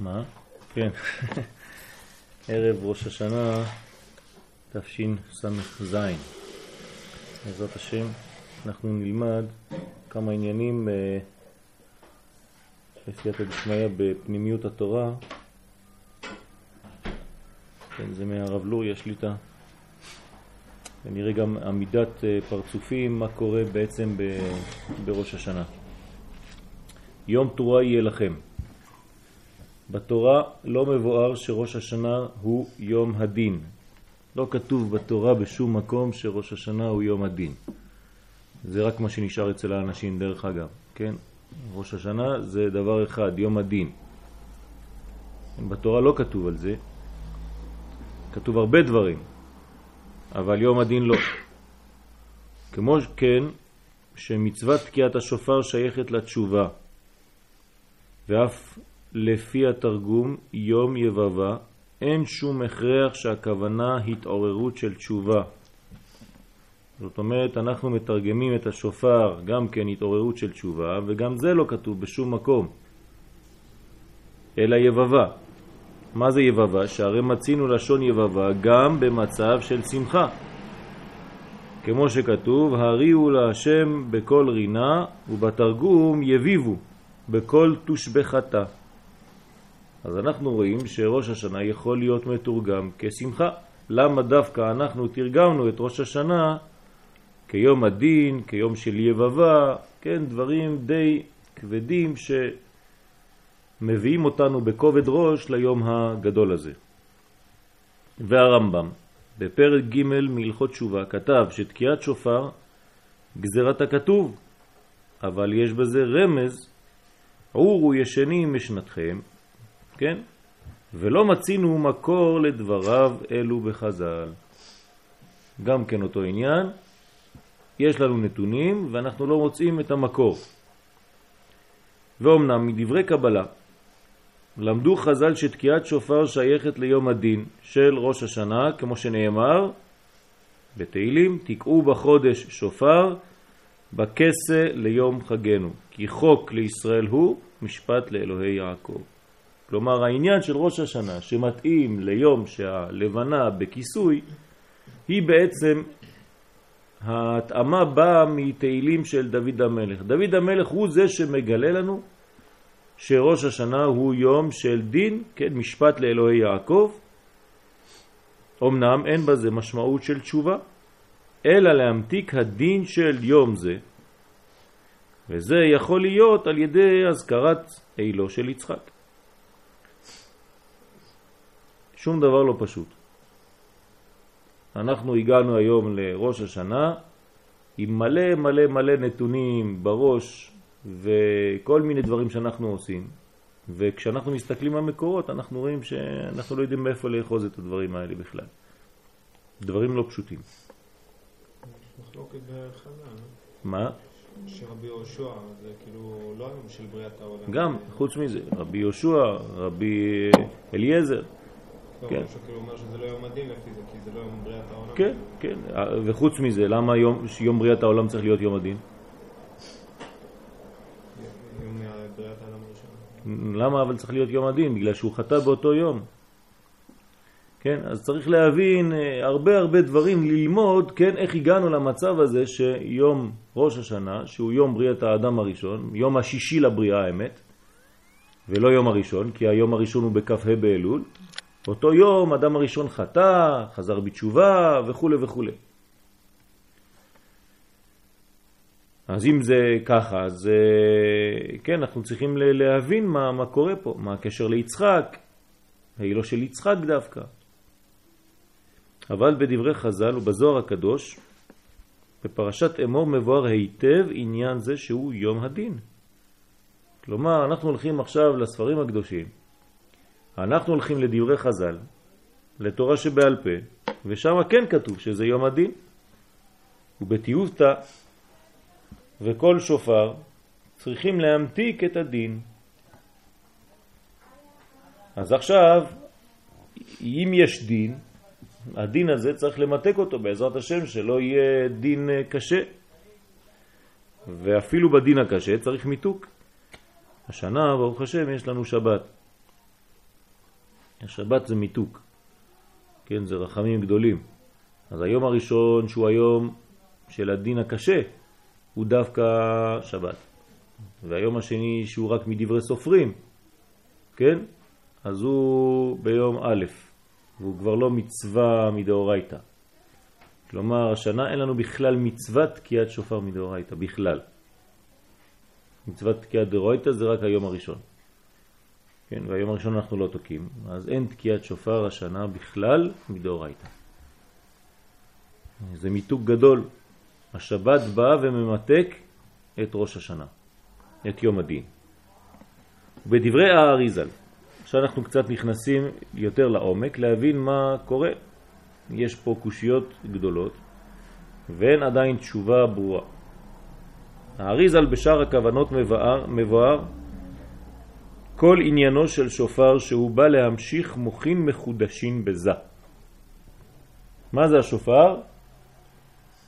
מה? כן. ערב ראש השנה תשס"ז. בעזרת השם אנחנו נלמד כמה עניינים בסייעתא דשמיא בפנימיות התורה. כן, זה מהרב לוריה שליטה. ונראה גם עמידת אה, פרצופים, מה קורה בעצם בראש השנה. יום תרועה יהיה לכם. בתורה לא מבואר שראש השנה הוא יום הדין. לא כתוב בתורה בשום מקום שראש השנה הוא יום הדין. זה רק מה שנשאר אצל האנשים דרך אגב, כן? ראש השנה זה דבר אחד, יום הדין. בתורה לא כתוב על זה, כתוב הרבה דברים, אבל יום הדין לא. כמו כן, שמצוות תקיעת השופר שייכת לתשובה, ואף לפי התרגום יום יבבה, אין שום הכרח שהכוונה התעוררות של תשובה. זאת אומרת, אנחנו מתרגמים את השופר גם כן התעוררות של תשובה, וגם זה לא כתוב בשום מקום, אלא יבבה. מה זה יבבה? שהרי מצינו לשון יבבה גם במצב של שמחה. כמו שכתוב, הריעו להשם בכל רינה, ובתרגום יביבו בכל תושבחתה. אז אנחנו רואים שראש השנה יכול להיות מתורגם כשמחה. למה דווקא אנחנו תרגמנו את ראש השנה כיום הדין, כיום של יבבה, כן, דברים די כבדים שמביאים אותנו בכובד ראש ליום הגדול הזה. והרמב"ם, בפרק ג' מהלכות תשובה, כתב שתקיעת שופר גזירת הכתוב, אבל יש בזה רמז, עורו ישנים משנתכם, כן? ולא מצינו מקור לדבריו אלו בחז"ל. גם כן אותו עניין, יש לנו נתונים ואנחנו לא מוצאים את המקור. ואומנם מדברי קבלה למדו חז"ל שתקיעת שופר שייכת ליום הדין של ראש השנה, כמו שנאמר בתהילים, תקעו בחודש שופר בכסה ליום חגנו, כי חוק לישראל הוא משפט לאלוהי יעקב. כלומר העניין של ראש השנה שמתאים ליום שהלבנה בכיסוי היא בעצם ההתאמה באה מתהילים של דוד המלך. דוד המלך הוא זה שמגלה לנו שראש השנה הוא יום של דין, כן, משפט לאלוהי יעקב. אמנם אין בזה משמעות של תשובה, אלא להמתיק הדין של יום זה, וזה יכול להיות על ידי הזכרת אילו של יצחק. שום דבר לא פשוט. אנחנו הגענו היום לראש השנה עם מלא מלא מלא נתונים בראש וכל מיני דברים שאנחנו עושים. וכשאנחנו מסתכלים על מקורות אנחנו רואים שאנחנו לא יודעים מאיפה לאחוז את הדברים האלה בכלל. דברים לא פשוטים. מה? שרבי יהושע זה כאילו לא היום של בריאת העולם. גם, חוץ מזה, רבי יהושע, רבי אליעזר, כן. אומר שזה לא יום הדין לפי זה, כי זה לא יום בריאת העולם. כן, כן. וחוץ מזה, למה יום, יום בריאת העולם צריך להיות יום הדין? יום בריאת העולם הראשון. למה אבל צריך להיות יום הדין? בגלל שהוא חטא באותו יום. כן, אז צריך להבין אה, הרבה הרבה דברים, ללמוד, כן, איך הגענו למצב הזה שיום ראש השנה, שהוא יום בריאת האדם הראשון, יום השישי לבריאה האמת, ולא יום הראשון, כי היום הראשון הוא בכ"ה באלול, באותו יום אדם הראשון חטא, חזר בתשובה וכו' וכו'. אז אם זה ככה, אז אה, כן, אנחנו צריכים להבין מה, מה קורה פה, מה הקשר ליצחק, ההילו של יצחק דווקא. אבל בדברי חז"ל ובזוהר הקדוש, בפרשת אמור מבואר היטב עניין זה שהוא יום הדין. כלומר, אנחנו הולכים עכשיו לספרים הקדושים, אנחנו הולכים לדברי חז"ל, לתורה שבעל פה, ושם כן כתוב שזה יום הדין. ובתיובתא וכל שופר צריכים להמתיק את הדין. אז עכשיו, אם יש דין, הדין הזה צריך למתק אותו בעזרת השם, שלא יהיה דין אה, קשה. ואפילו בדין הקשה צריך מיתוק. השנה, ברוך השם, יש לנו שבת. השבת זה מיתוק. כן, זה רחמים גדולים. אז היום הראשון, שהוא היום של הדין הקשה, הוא דווקא שבת. והיום השני, שהוא רק מדברי סופרים, כן? אז הוא ביום א', והוא כבר לא מצווה מדאורייתא. כלומר, השנה אין לנו בכלל מצוות תקיעת שופר מדאורייתא, בכלל. מצוות תקיעת דאורייתא זה רק היום הראשון. כן, והיום הראשון אנחנו לא תוקעים, אז אין תקיעת שופר השנה בכלל מדאורייתא. זה מיתוק גדול. השבת באה וממתק את ראש השנה, את יום הדין. בדברי האריזל, עכשיו אנחנו קצת נכנסים יותר לעומק להבין מה קורה. יש פה קושיות גדולות ואין עדיין תשובה ברורה. האריזל בשאר הכוונות מבואר, מבואר כל עניינו של שופר שהוא בא להמשיך מוכין מחודשים בזה. מה זה השופר?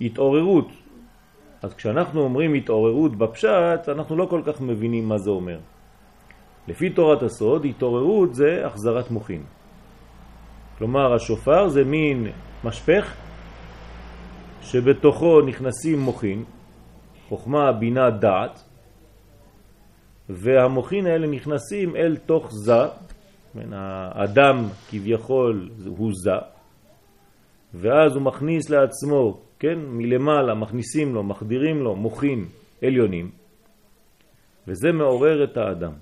התעוררות. אז כשאנחנו אומרים התעוררות בפשט, אנחנו לא כל כך מבינים מה זה אומר. לפי תורת הסוד, התעוררות זה החזרת מוכין. כלומר, השופר זה מין משפך שבתוכו נכנסים מוכין, חוכמה, בינה, דעת, והמוכין האלה נכנסים אל תוך זה, האדם כביכול הוא זה, ואז הוא מכניס לעצמו, כן, מלמעלה מכניסים לו, מחדירים לו מוכין עליונים, וזה מעורר את האדם.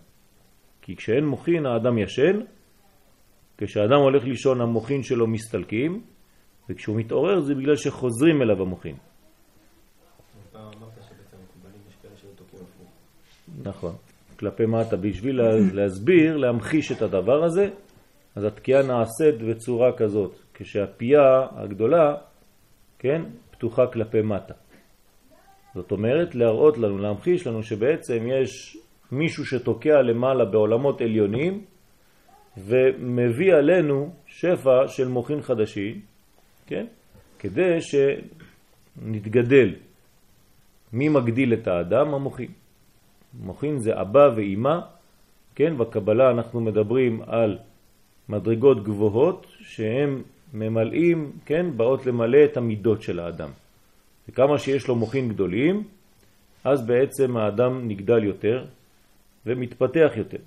כי כשאין מוכין האדם ישן, כשאדם הולך לישון המוכין שלו מסתלקים, וכשהוא מתעורר זה בגלל שחוזרים אליו המוכין. נכון, כלפי מטה, בשביל להסביר, להמחיש את הדבר הזה, אז התקיעה נעשית בצורה כזאת, כשהפייה הגדולה, כן, פתוחה כלפי מטה. זאת אומרת, להראות לנו, להמחיש לנו שבעצם יש מישהו שתוקע למעלה בעולמות עליונים ומביא עלינו שפע של מוכין חדשים, כן? כדי שנתגדל. מי מגדיל את האדם? המוכין. מוכין זה אבא ואימא, כן? בקבלה אנחנו מדברים על מדרגות גבוהות שהם ממלאים, כן? באות למלא את המידות של האדם. וכמה שיש לו מוכין גדולים, אז בעצם האדם נגדל יותר, ומתפתח יותר.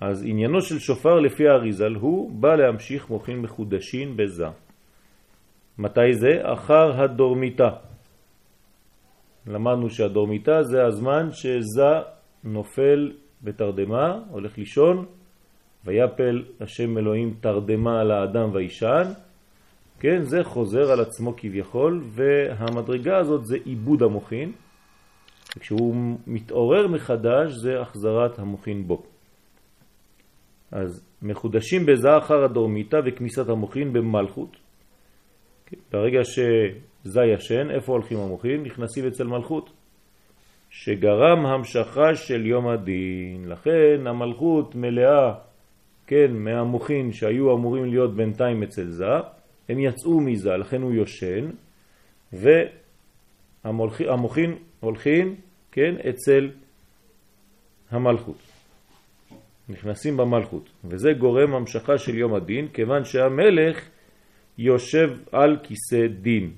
אז עניינו של שופר לפי האריזל הוא בא להמשיך מוכין מחודשים בזה. מתי זה? אחר הדורמיתה. למדנו שהדורמיתה זה הזמן שזה נופל בתרדמה, הולך לישון, ויפל השם אלוהים תרדמה על האדם וישן, כן, זה חוזר על עצמו כביכול, והמדרגה הזאת זה עיבוד המוכין, וכשהוא מתעורר מחדש זה החזרת המוחין בו. אז מחודשים בזה אחר הדורמיתה וכניסת המוחין במלכות. ברגע שזה ישן, איפה הולכים המוחין? נכנסים אצל מלכות. שגרם המשכה של יום הדין. לכן המלכות מלאה, כן, מהמוחין שהיו אמורים להיות בינתיים אצל זה, הם יצאו מזה, לכן הוא יושן, והמוחין הולכים, כן, אצל המלכות. נכנסים במלכות, וזה גורם המשכה של יום הדין, כיוון שהמלך יושב על כיסא דין.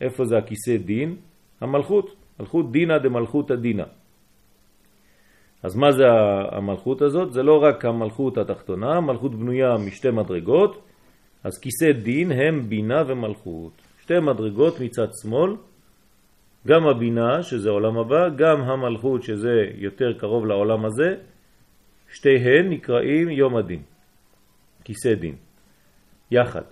איפה זה הכיסא דין? המלכות, מלכות דינה דמלכות הדינה. אז מה זה המלכות הזאת? זה לא רק המלכות התחתונה, המלכות בנויה משתי מדרגות, אז כיסא דין הם בינה ומלכות. שתי מדרגות מצד שמאל, גם הבינה, שזה עולם הבא, גם המלכות, שזה יותר קרוב לעולם הזה, שתיהן נקראים יום הדין, כיסא דין, יחד.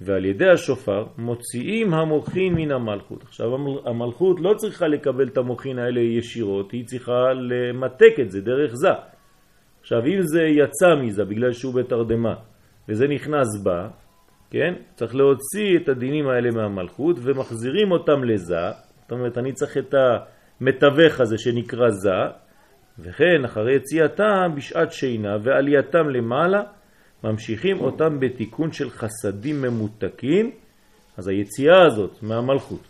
ועל ידי השופר מוציאים המוחין מן המלכות. עכשיו המלכות לא צריכה לקבל את המוחין האלה ישירות, היא צריכה למתק את זה דרך זה. עכשיו אם זה יצא מזה בגלל שהוא בתרדמה וזה נכנס בה, כן? צריך להוציא את הדינים האלה מהמלכות ומחזירים אותם לזה, זאת אומרת, אני צריך את המתווך הזה שנקרא זה, וכן אחרי יציאתם בשעת שינה ועלייתם למעלה, ממשיכים אותם בתיקון של חסדים ממותקים, אז היציאה הזאת מהמלכות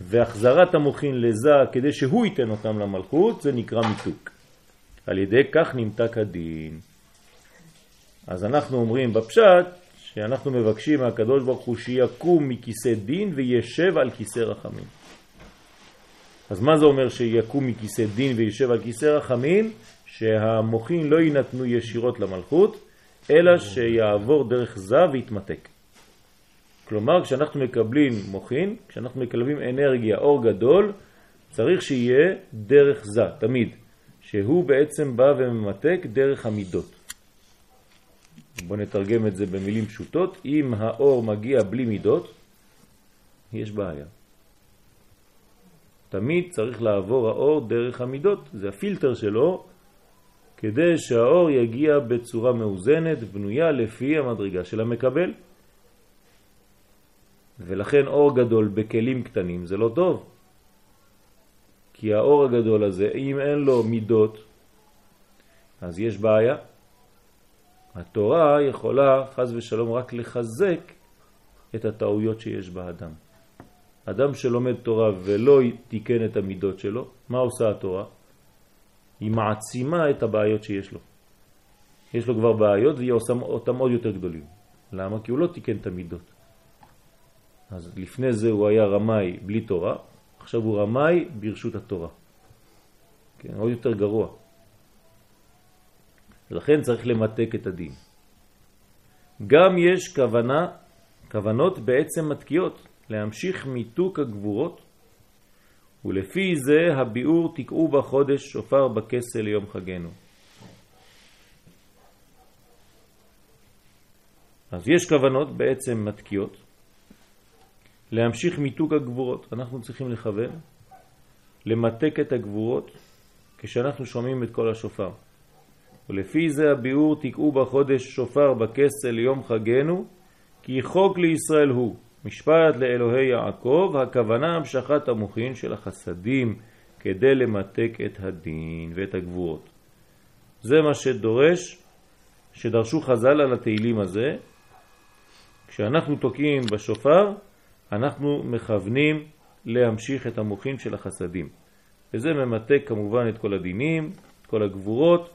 והחזרת המוחין לזה כדי שהוא ייתן אותם למלכות, זה נקרא מיתוק. על ידי כך נמתק הדין. אז אנחנו אומרים בפשט שאנחנו מבקשים מהקדוש ברוך הוא שיקום מכיסא דין וישב על כיסא רחמים. אז מה זה אומר שיקום מכיסא דין וישב על כיסא רחמים? שהמוחין לא יינתנו ישירות למלכות, אלא שיעבור דרך זה ויתמתק. כלומר, כשאנחנו מקבלים מוחין, כשאנחנו מקבלים אנרגיה, אור גדול, צריך שיהיה דרך זה, תמיד, שהוא בעצם בא וממתק דרך המידות. בואו נתרגם את זה במילים פשוטות. אם האור מגיע בלי מידות, יש בעיה. תמיד צריך לעבור האור דרך המידות, זה הפילטר שלו, כדי שהאור יגיע בצורה מאוזנת, בנויה לפי המדרגה של המקבל. ולכן אור גדול בכלים קטנים זה לא טוב. כי האור הגדול הזה, אם אין לו מידות, אז יש בעיה. התורה יכולה, חז ושלום, רק לחזק את הטעויות שיש באדם. אדם שלומד תורה ולא תיקן את המידות שלו, מה עושה התורה? היא מעצימה את הבעיות שיש לו. יש לו כבר בעיות והיא עושה אותם עוד יותר גדולים. למה? כי הוא לא תיקן את המידות. אז לפני זה הוא היה רמאי בלי תורה, עכשיו הוא רמאי ברשות התורה. כן, עוד יותר גרוע. לכן צריך למתק את הדין. גם יש כוונה, כוונות בעצם מתקיעות, להמשיך מיתוק הגבורות, ולפי זה הביאור תקעו בחודש שופר בכסל ליום חגנו. אז יש כוונות בעצם מתקיעות, להמשיך מיתוק הגבורות. אנחנו צריכים לכוון, למתק את הגבורות כשאנחנו שומעים את כל השופר. ולפי זה הביאור תקעו בחודש שופר בכסל ליום חגנו, כי חוק לישראל הוא, משפט לאלוהי יעקב, הכוונה המשכת המוחין של החסדים כדי למתק את הדין ואת הגבורות. זה מה שדורש, שדרשו חז"ל על התהילים הזה. כשאנחנו תוקעים בשופר, אנחנו מכוונים להמשיך את המוחין של החסדים. וזה ממתק כמובן את כל הדינים, את כל הגבורות,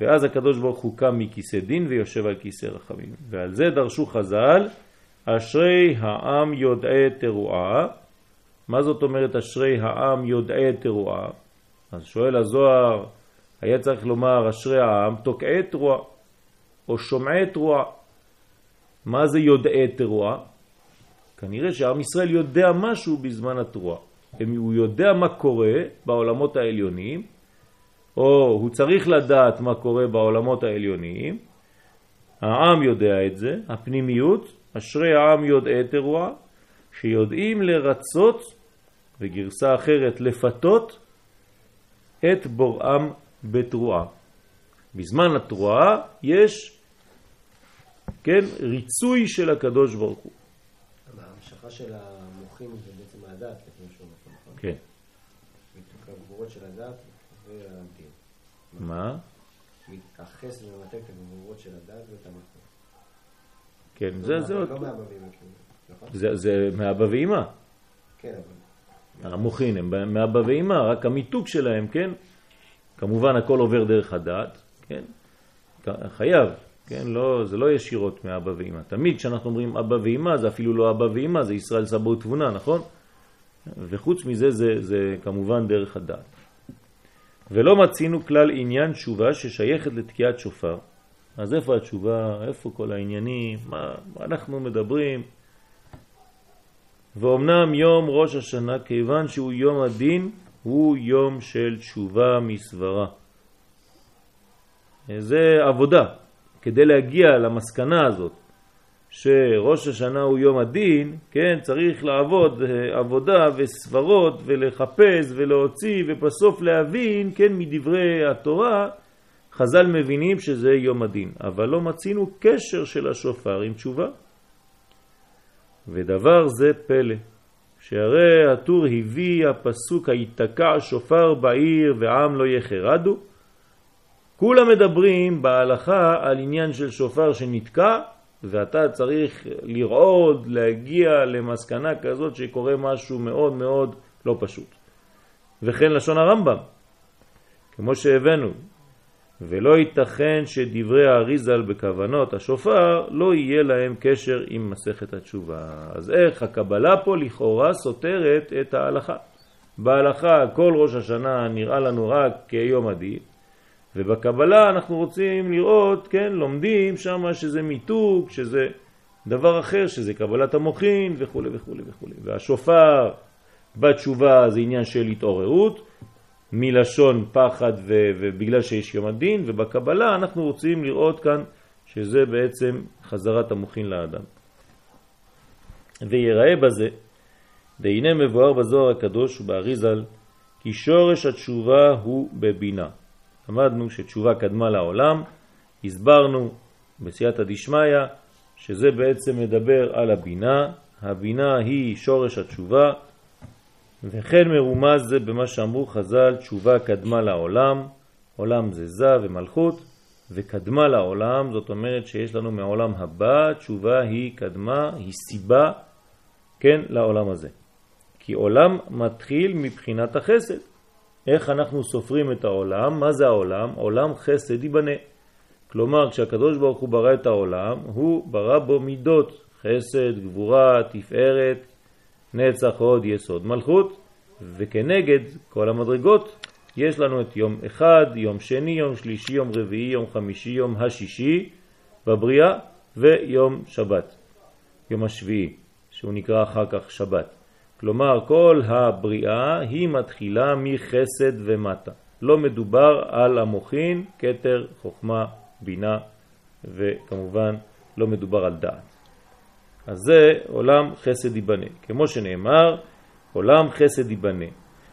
ואז הקדוש ברוך הוא קם מכיסא דין ויושב על כיסא רחמים. ועל זה דרשו חז"ל, אשרי העם יודעי תרועה. מה זאת אומרת אשרי העם יודעי תרועה? אז שואל הזוהר, היה צריך לומר אשרי העם תוקעי תרועה, או שומעי תרועה. מה זה יודעי תרועה? כנראה שעם ישראל יודע משהו בזמן התרועה. הוא יודע מה קורה בעולמות העליוניים, או הוא צריך לדעת מה קורה בעולמות העליוניים, העם יודע את זה, הפנימיות, אשרי העם יודעי תרועה, שיודעים לרצות, וגרסה אחרת לפתות, את בוראם בתרועה. בזמן התרועה יש, כן, ריצוי של הקדוש ברוך הוא. ההמשכה של המוחים זה בעצם הדת, לפני שהוא נכון? כן. הגבורות של הדת והדין. מה? מתאחס וממתק את הגבורות של הדת ואת המלכות. כן, זה, זה עוד... לא מהבבים, נכון? זה, מאבא ואמא. כן, אבל... המוחין הם מאבא ואמא, רק המיתוג שלהם, כן? כמובן הכל עובר דרך הדת, כן? חייב, כן? לא, זה לא ישירות מאבא ואמא. תמיד כשאנחנו אומרים אבא ואמא, זה אפילו לא אבא ואמא, זה ישראל סבא ותבונה, נכון? וחוץ מזה זה, זה כמובן דרך הדת. ולא מצינו כלל עניין תשובה ששייכת לתקיעת שופר. אז איפה התשובה? איפה כל העניינים? מה, מה אנחנו מדברים? ואומנם יום ראש השנה, כיוון שהוא יום הדין, הוא יום של תשובה מסברה. זה עבודה. כדי להגיע למסקנה הזאת שראש השנה הוא יום הדין, כן, צריך לעבוד אה, עבודה וסברות ולחפש ולהוציא ובסוף להבין, כן, מדברי התורה, חז"ל מבינים שזה יום הדין, אבל לא מצינו קשר של השופר עם תשובה. ודבר זה פלא, שהרי הטור הביא הפסוק היתקע שופר בעיר ועם לא יחרדו, כולם מדברים בהלכה על עניין של שופר שנתקע, ואתה צריך לרעוד, להגיע למסקנה כזאת שקורה משהו מאוד מאוד לא פשוט. וכן לשון הרמב"ם, כמו שהבאנו, ולא ייתכן שדברי האריזל בכוונות השופר לא יהיה להם קשר עם מסכת התשובה. אז איך הקבלה פה לכאורה סותרת את ההלכה? בהלכה כל ראש השנה נראה לנו רק כיום הדין, ובקבלה אנחנו רוצים לראות, כן, לומדים שם שזה מיתוג, שזה דבר אחר, שזה קבלת המוחין וכו' וכו' וכו'. והשופר בתשובה זה עניין של התעוררות, מלשון פחד ו- ובגלל שיש יום הדין, ובקבלה אנחנו רוצים לראות כאן שזה בעצם חזרת המוחין לאדם. ויראה בזה, והנה מבואר בזוהר הקדוש ובאריזל, כי שורש התשובה הוא בבינה. למדנו שתשובה קדמה לעולם, הסברנו בסייעתא דשמיא שזה בעצם מדבר על הבינה, הבינה היא שורש התשובה, וכן מרומז זה במה שאמרו חז"ל, תשובה קדמה לעולם, עולם זה זה ומלכות, וקדמה לעולם, זאת אומרת שיש לנו מעולם הבא, תשובה היא קדמה, היא סיבה, כן, לעולם הזה. כי עולם מתחיל מבחינת החסד. איך אנחנו סופרים את העולם? מה זה העולם? עולם חסד ייבנה. כלומר, כשהקדוש ברוך הוא ברא את העולם, הוא ברא בו מידות, חסד, גבורה, תפארת, נצח עוד יסוד מלכות, וכנגד כל המדרגות יש לנו את יום אחד, יום שני, יום שלישי, יום רביעי, יום חמישי, יום השישי בבריאה ויום שבת, יום השביעי, שהוא נקרא אחר כך שבת. כלומר, כל הבריאה היא מתחילה מחסד ומטה. לא מדובר על המוחין, קטר, חוכמה, בינה, וכמובן לא מדובר על דעת. אז זה עולם חסד ייבנה. כמו שנאמר, עולם חסד ייבנה.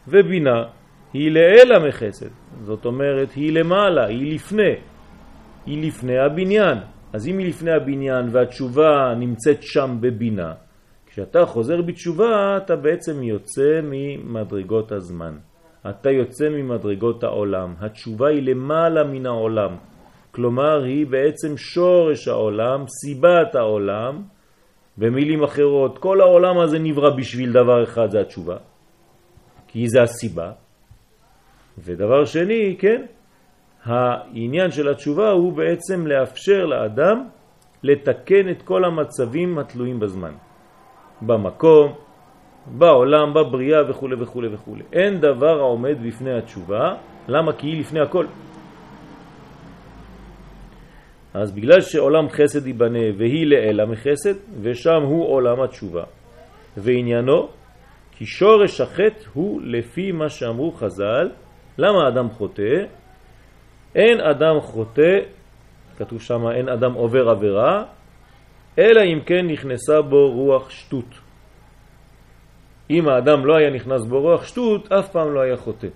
ובינה היא לאלה מחסד, זאת אומרת היא למעלה, היא לפני, היא לפני הבניין. אז אם היא לפני הבניין והתשובה נמצאת שם בבינה, כשאתה חוזר בתשובה אתה בעצם יוצא ממדרגות הזמן. אתה יוצא ממדרגות העולם. התשובה היא למעלה מן העולם. כלומר, היא בעצם שורש העולם, סיבת העולם, במילים אחרות, כל העולם הזה נברא בשביל דבר אחד, זה התשובה, כי זה הסיבה. ודבר שני, כן, העניין של התשובה הוא בעצם לאפשר לאדם לתקן את כל המצבים התלויים בזמן, במקום, בעולם, בבריאה וכו' וכו' וכו'. אין דבר העומד בפני התשובה, למה? כי היא לפני הכל. אז בגלל שעולם חסד ייבנה והיא לאלה מחסד, ושם הוא עולם התשובה. ועניינו, כי שורש החטא הוא לפי מה שאמרו חז"ל, למה אדם חוטא? אין אדם חוטא, כתוב שם אין אדם עובר עבירה, אלא אם כן נכנסה בו רוח שטות. אם האדם לא היה נכנס בו רוח שטות, אף פעם לא היה חוטא.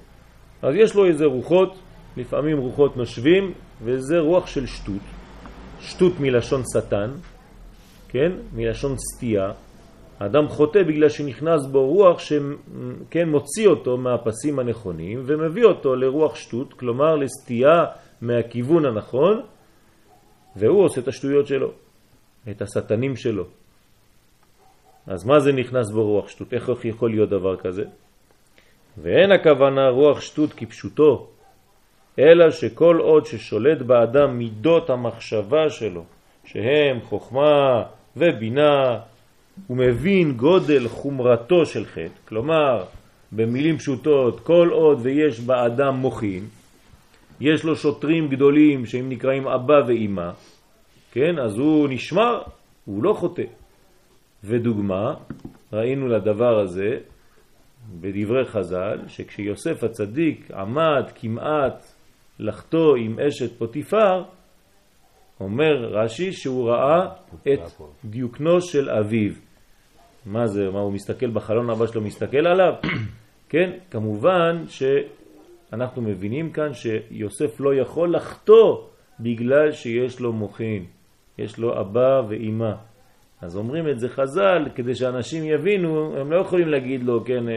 אז יש לו איזה רוחות, לפעמים רוחות נושבים, וזה רוח של שטות. שטות מלשון שטן, כן? מלשון סטייה. האדם חוטא בגלל שנכנס בו רוח שכן מוציא אותו מהפסים הנכונים ומביא אותו לרוח שטות, כלומר לסטייה מהכיוון הנכון, והוא עושה את השטויות שלו, את השטנים שלו. אז מה זה נכנס בו רוח שטות? איך יכול להיות דבר כזה? ואין הכוונה רוח שטות כפשוטו, אלא שכל עוד ששולט באדם מידות המחשבה שלו, שהם חוכמה ובינה, הוא מבין גודל חומרתו של חטא, כלומר, במילים פשוטות, כל עוד ויש באדם מוחין, יש לו שוטרים גדולים שהם נקראים אבא ואימא, כן, אז הוא נשמר, הוא לא חוטא. ודוגמה, ראינו לדבר הזה בדברי חז"ל, שכשיוסף הצדיק עמד כמעט לחתו עם אשת פוטיפר, אומר רש"י שהוא ראה את דיוקנו של אביו. מה זה, מה הוא מסתכל בחלון אבא שלו, מסתכל עליו? כן, כמובן שאנחנו מבינים כאן שיוסף לא יכול לחתו בגלל שיש לו מוכין, יש לו אבא ואימא. אז אומרים את זה חז"ל כדי שאנשים יבינו, הם לא יכולים להגיד לו, כן, אה,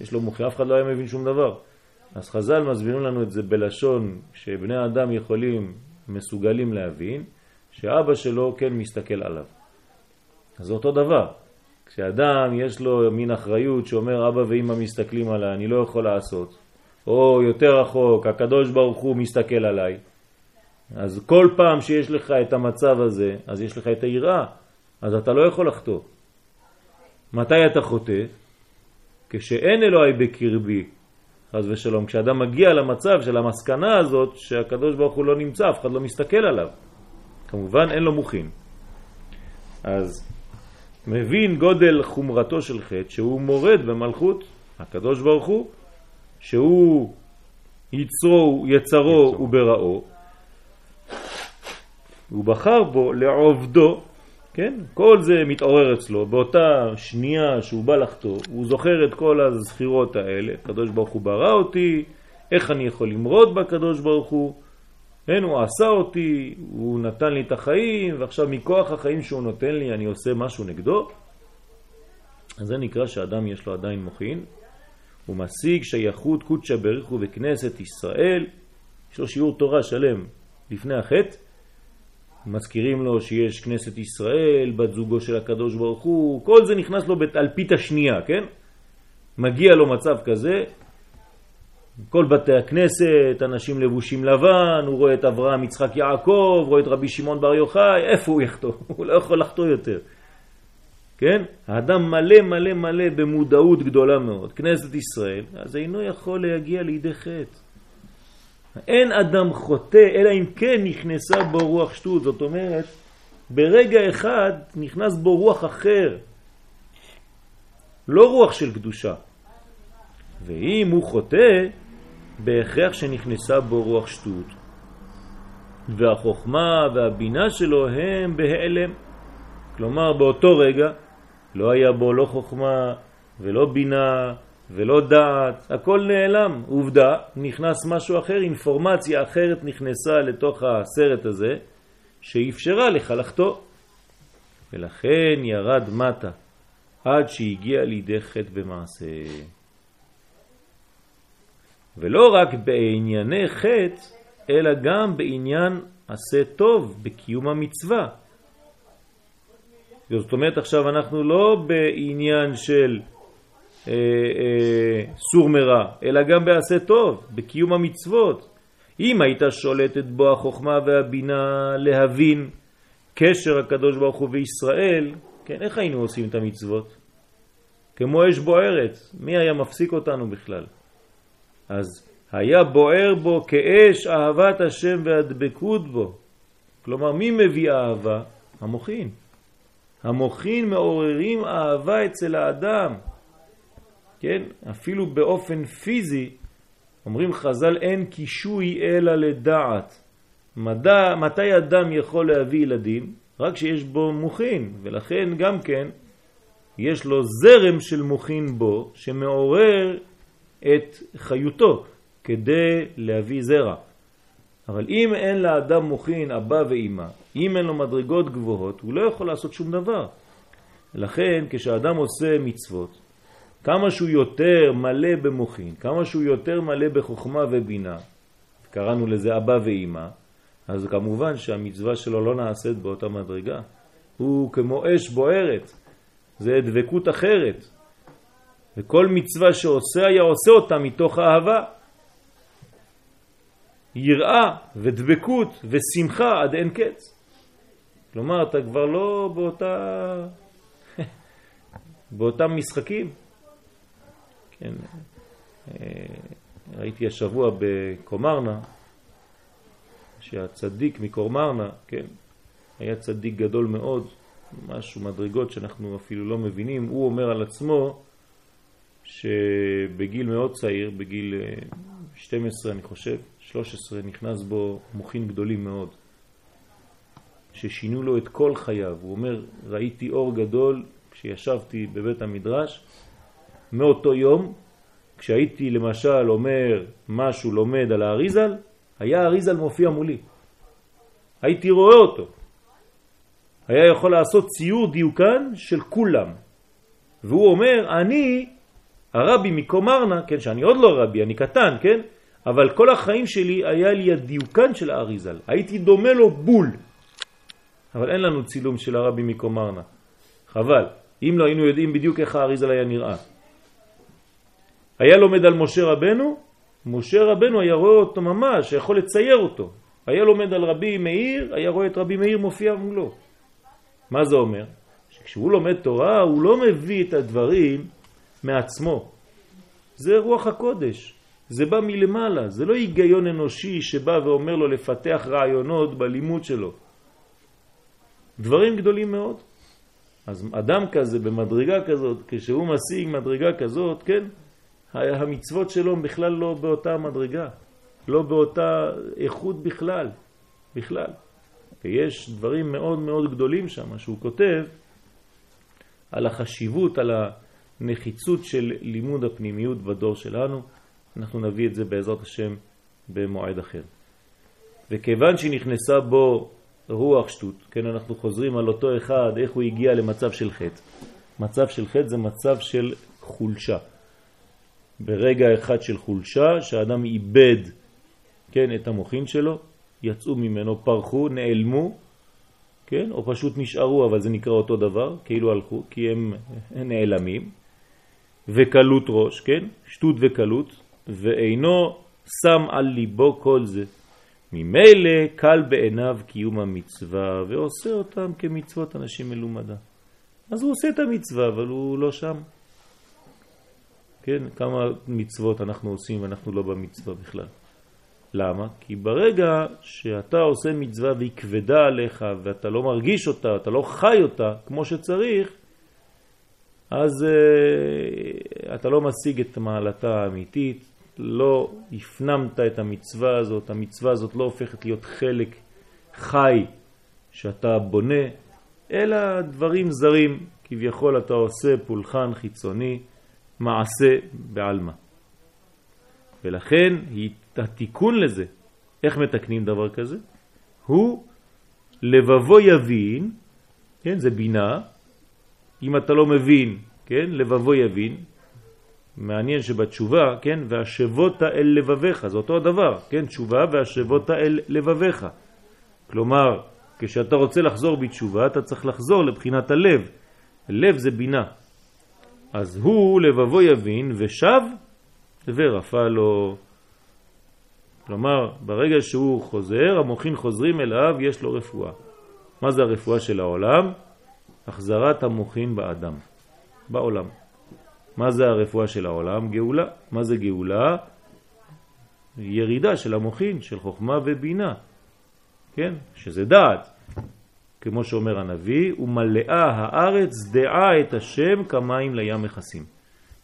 יש לו מוכין, אף אחד לא היה מבין שום דבר. אז חז"ל מסבירים לנו את זה בלשון שבני האדם יכולים, מסוגלים להבין, שאבא שלו כן מסתכל עליו. אז זה אותו דבר. כשאדם יש לו מין אחריות שאומר אבא ואמא מסתכלים עליי, אני לא יכול לעשות, או יותר רחוק, הקדוש ברוך הוא מסתכל עליי, אז כל פעם שיש לך את המצב הזה, אז יש לך את היראה, אז אתה לא יכול לחטוא. מתי אתה חוטא? כשאין אלוהי בקרבי, חז ושלום. כשאדם מגיע למצב של המסקנה הזאת שהקדוש ברוך הוא לא נמצא, אף אחד לא מסתכל עליו. כמובן אין לו מוכין. אז מבין גודל חומרתו של חטא שהוא מורד במלכות הקדוש ברוך הוא, שהוא יצרו, יצרו ובראו, הוא בחר בו לעובדו, כן? כל זה מתעורר אצלו, באותה שנייה שהוא בא לחטוא, הוא זוכר את כל הזכירות האלה, הקדוש ברוך הוא ברא אותי, איך אני יכול למרוד בקדוש ברוך הוא, כן, הוא עשה אותי, הוא נתן לי את החיים, ועכשיו מכוח החיים שהוא נותן לי אני עושה משהו נגדו. אז זה נקרא שאדם יש לו עדיין מוכין, הוא משיג שייכות קודשא בריחו בכנסת ישראל, יש לו שיעור תורה שלם לפני החטא, מזכירים לו שיש כנסת ישראל, בת זוגו של הקדוש ברוך הוא, כל זה נכנס לו באלפית השנייה, כן? מגיע לו מצב כזה, כל בתי הכנסת, אנשים לבושים לבן, הוא רואה את אברהם, יצחק, יעקב, רואה את רבי שמעון בר יוחאי, איפה הוא יחטוא? הוא לא יכול לחטוא יותר. כן? האדם מלא מלא מלא במודעות גדולה מאוד, כנסת ישראל, אז אינו יכול להגיע לידי חטא. אין אדם חוטא, אלא אם כן נכנסה בו רוח שטות. זאת אומרת, ברגע אחד נכנס בו רוח אחר, לא רוח של קדושה. ואם הוא חוטא, בהכרח שנכנסה בו רוח שטות. והחוכמה והבינה שלו הם בהיעלם. כלומר, באותו רגע לא היה בו לא חוכמה ולא בינה ולא דעת, הכל נעלם. עובדה, נכנס משהו אחר, אינפורמציה אחרת נכנסה לתוך הסרט הזה, שאפשרה לך לחטוא. ולכן ירד מטה, עד שהגיע לידי חטא במעשה. ולא רק בענייני חטא, אלא גם בעניין עשה טוב, בקיום המצווה. זאת אומרת עכשיו אנחנו לא בעניין של אה, אה, סור מרע, אלא גם בעשה טוב, בקיום המצוות. אם היית שולטת בו החוכמה והבינה להבין קשר הקדוש ברוך הוא וישראל, כן, איך היינו עושים את המצוות? כמו אש בוערת, מי היה מפסיק אותנו בכלל? אז היה בוער בו כאש אהבת השם והדבקות בו. כלומר, מי מביא אהבה? המוחין. המוחין מעוררים אהבה אצל האדם. כן? אפילו באופן פיזי, אומרים חז"ל, אין קישוי אלא לדעת. מדע, מתי אדם יכול להביא ילדים? רק שיש בו מוחין, ולכן גם כן יש לו זרם של מוחין בו שמעורר את חיותו כדי להביא זרע. אבל אם אין לאדם מוכין אבא ואימא, אם אין לו מדרגות גבוהות, הוא לא יכול לעשות שום דבר. לכן כשאדם עושה מצוות, כמה שהוא יותר מלא במוכין, כמה שהוא יותר מלא בחוכמה ובינה, קראנו לזה אבא ואימא, אז כמובן שהמצווה שלו לא נעשית באותה מדרגה. הוא כמו אש בוערת, זה דבקות אחרת. וכל מצווה שעושה היה עושה אותה מתוך אהבה. יראה ודבקות ושמחה עד אין קץ. כלומר, אתה כבר לא באותה... באותם משחקים. כן, אה, ראיתי השבוע בקומרנה, שהצדיק מקומרנה, כן, היה צדיק גדול מאוד, משהו מדרגות שאנחנו אפילו לא מבינים, הוא אומר על עצמו שבגיל מאוד צעיר, בגיל 12 אה, אני חושב, 13, נכנס בו מוחים גדולים מאוד, ששינו לו את כל חייו. הוא אומר, ראיתי אור גדול כשישבתי בבית המדרש, מאותו יום, כשהייתי למשל אומר משהו לומד על האריזל, היה האריזל מופיע מולי. הייתי רואה אותו. היה יכול לעשות ציור דיוקן של כולם. והוא אומר, אני הרבי מקומרנה, כן, שאני עוד לא רבי, אני קטן, כן? אבל כל החיים שלי היה לי הדיוקן של האריזל. הייתי דומה לו בול. אבל אין לנו צילום של הרבי מקומרנה. חבל. אם לא היינו יודעים בדיוק איך האריזל היה נראה. היה לומד על משה רבנו, משה רבנו היה רואה אותו ממש, יכול לצייר אותו. היה לומד על רבי מאיר, היה רואה את רבי מאיר מופיע מולו. מה זה אומר? שכשהוא לומד תורה הוא לא מביא את הדברים מעצמו. זה רוח הקודש, זה בא מלמעלה, זה לא היגיון אנושי שבא ואומר לו לפתח רעיונות בלימוד שלו. דברים גדולים מאוד. אז אדם כזה במדרגה כזאת, כשהוא משיג מדרגה כזאת, כן, המצוות שלו בכלל לא באותה מדרגה, לא באותה איכות בכלל, בכלל. ויש דברים מאוד מאוד גדולים שם שהוא כותב על החשיבות, על הנחיצות של לימוד הפנימיות בדור שלנו. אנחנו נביא את זה בעזרת השם במועד אחר. וכיוון שנכנסה בו רוח שטות, כן, אנחנו חוזרים על אותו אחד, איך הוא הגיע למצב של חטא. מצב של חטא זה מצב של חולשה. ברגע אחד של חולשה, שהאדם איבד, כן, את המוחין שלו, יצאו ממנו, פרחו, נעלמו, כן, או פשוט נשארו, אבל זה נקרא אותו דבר, כאילו הלכו, כי הם נעלמים, וקלות ראש, כן, שטות וקלות, ואינו שם על ליבו כל זה. ממילא קל בעיניו קיום המצווה ועושה אותם כמצוות אנשים מלומדה. אז הוא עושה את המצווה, אבל הוא לא שם. כן, כמה מצוות אנחנו עושים ואנחנו לא במצווה בכלל. למה? כי ברגע שאתה עושה מצווה והיא כבדה עליך ואתה לא מרגיש אותה, אתה לא חי אותה כמו שצריך, אז uh, אתה לא משיג את מעלתה האמיתית, לא הפנמת את המצווה הזאת, המצווה הזאת לא הופכת להיות חלק חי שאתה בונה, אלא דברים זרים, כביכול אתה עושה פולחן חיצוני, מעשה בעלמא. ולכן התיקון לזה, איך מתקנים דבר כזה? הוא לבבו יבין, כן, זה בינה, אם אתה לא מבין, כן, לבבו יבין, מעניין שבתשובה, כן, והשבות אל לבביך, זה אותו הדבר, כן, תשובה והשבות אל לבביך. כלומר, כשאתה רוצה לחזור בתשובה, אתה צריך לחזור לבחינת הלב. לב זה בינה. אז הוא לבבו יבין ושב ורפא לו. כלומר, ברגע שהוא חוזר, המוחין חוזרים אליו, יש לו רפואה. מה זה הרפואה של העולם? החזרת המוחין באדם, בעולם. מה זה הרפואה של העולם? גאולה. מה זה גאולה? ירידה של המוחין, של חוכמה ובינה, כן? שזה דעת. כמו שאומר הנביא, ומלאה הארץ דעה את השם כמים לים מכסים.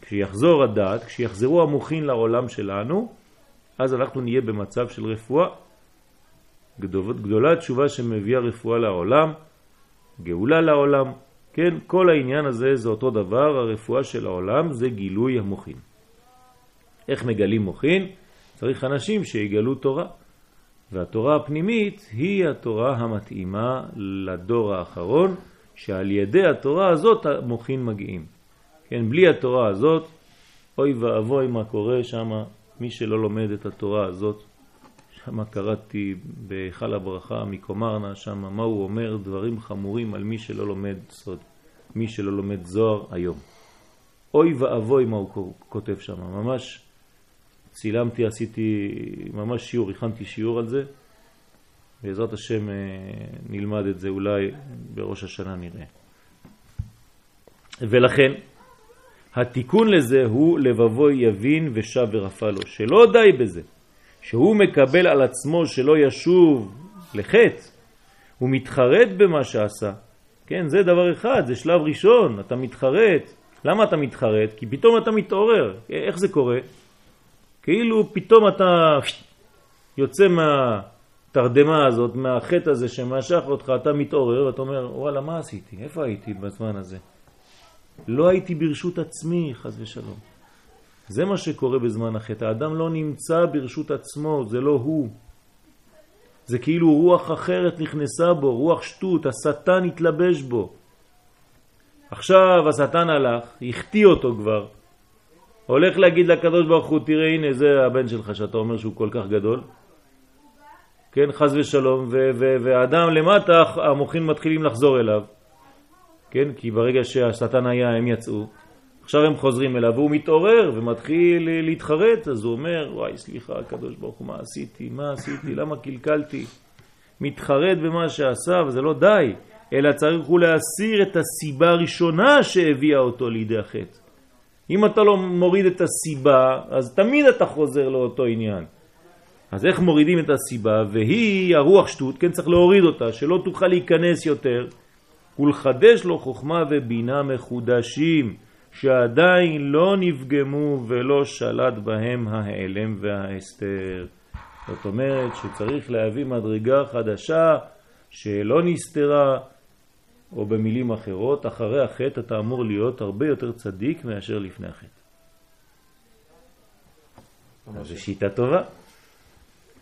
כשיחזור הדעת, כשיחזרו המוחין לעולם שלנו, אז אנחנו נהיה במצב של רפואה. גדולה תשובה שמביאה רפואה לעולם, גאולה לעולם, כן, כל העניין הזה זה אותו דבר, הרפואה של העולם זה גילוי המוחין. איך מגלים מוחין? צריך אנשים שיגלו תורה. והתורה הפנימית היא התורה המתאימה לדור האחרון, שעל ידי התורה הזאת המוחין מגיעים. כן, בלי התורה הזאת, אוי ואבוי מה קורה שם, מי שלא לומד את התורה הזאת, שם קראתי בהיכל הברכה מקומרנה, שם מה הוא אומר, דברים חמורים על מי שלא לומד סוד, מי שלא לומד זוהר היום. אוי ואבוי מה הוא כותב שם, ממש צילמתי, עשיתי ממש שיעור, הכנתי שיעור על זה. בעזרת השם אה, נלמד את זה אולי בראש השנה נראה. ולכן, התיקון לזה הוא לבבו יבין ושב ורפא לו, שלא די בזה, שהוא מקבל על עצמו שלא ישוב לחטא, הוא מתחרט במה שעשה. כן, זה דבר אחד, זה שלב ראשון, אתה מתחרט. למה אתה מתחרט? כי פתאום אתה מתעורר. איך זה קורה? כאילו פתאום אתה יוצא מהתרדמה הזאת, מהחטא הזה שמשך אותך, אתה מתעורר ואתה אומר, וואלה, מה עשיתי? איפה הייתי בזמן הזה? לא הייתי ברשות עצמי, חז ושלום. זה מה שקורה בזמן החטא. האדם לא נמצא ברשות עצמו, זה לא הוא. זה כאילו רוח אחרת נכנסה בו, רוח שטות, השטן התלבש בו. עכשיו השטן הלך, החטיא אותו כבר, הולך להגיד לקדוש ברוך הוא, תראה הנה זה הבן שלך שאתה אומר שהוא כל כך גדול, כן, חז ושלום, והאדם למטה, המוחין מתחילים לחזור אליו, כן, כי ברגע שהשטן היה הם יצאו, עכשיו הם חוזרים אליו והוא מתעורר ומתחיל להתחרט, אז הוא אומר, וואי סליחה הקדוש ברוך הוא, מה עשיתי, מה עשיתי, למה קלקלתי? מתחרט במה שעשה וזה לא די, אלא צריך הוא להסיר את הסיבה הראשונה שהביאה אותו לידי החטא. אם אתה לא מוריד את הסיבה, אז תמיד אתה חוזר לאותו עניין. אז איך מורידים את הסיבה? והיא הרוח שטות, כן צריך להוריד אותה, שלא תוכל להיכנס יותר, ולחדש לו חוכמה ובינה מחודשים, שעדיין לא נפגמו ולא שלט בהם ההיעלם וההסתר. זאת אומרת שצריך להביא מדרגה חדשה שלא נסתרה, או במילים אחרות, אחרי החטא אתה אמור להיות הרבה יותר צדיק מאשר לפני החטא. זו שיטה טובה.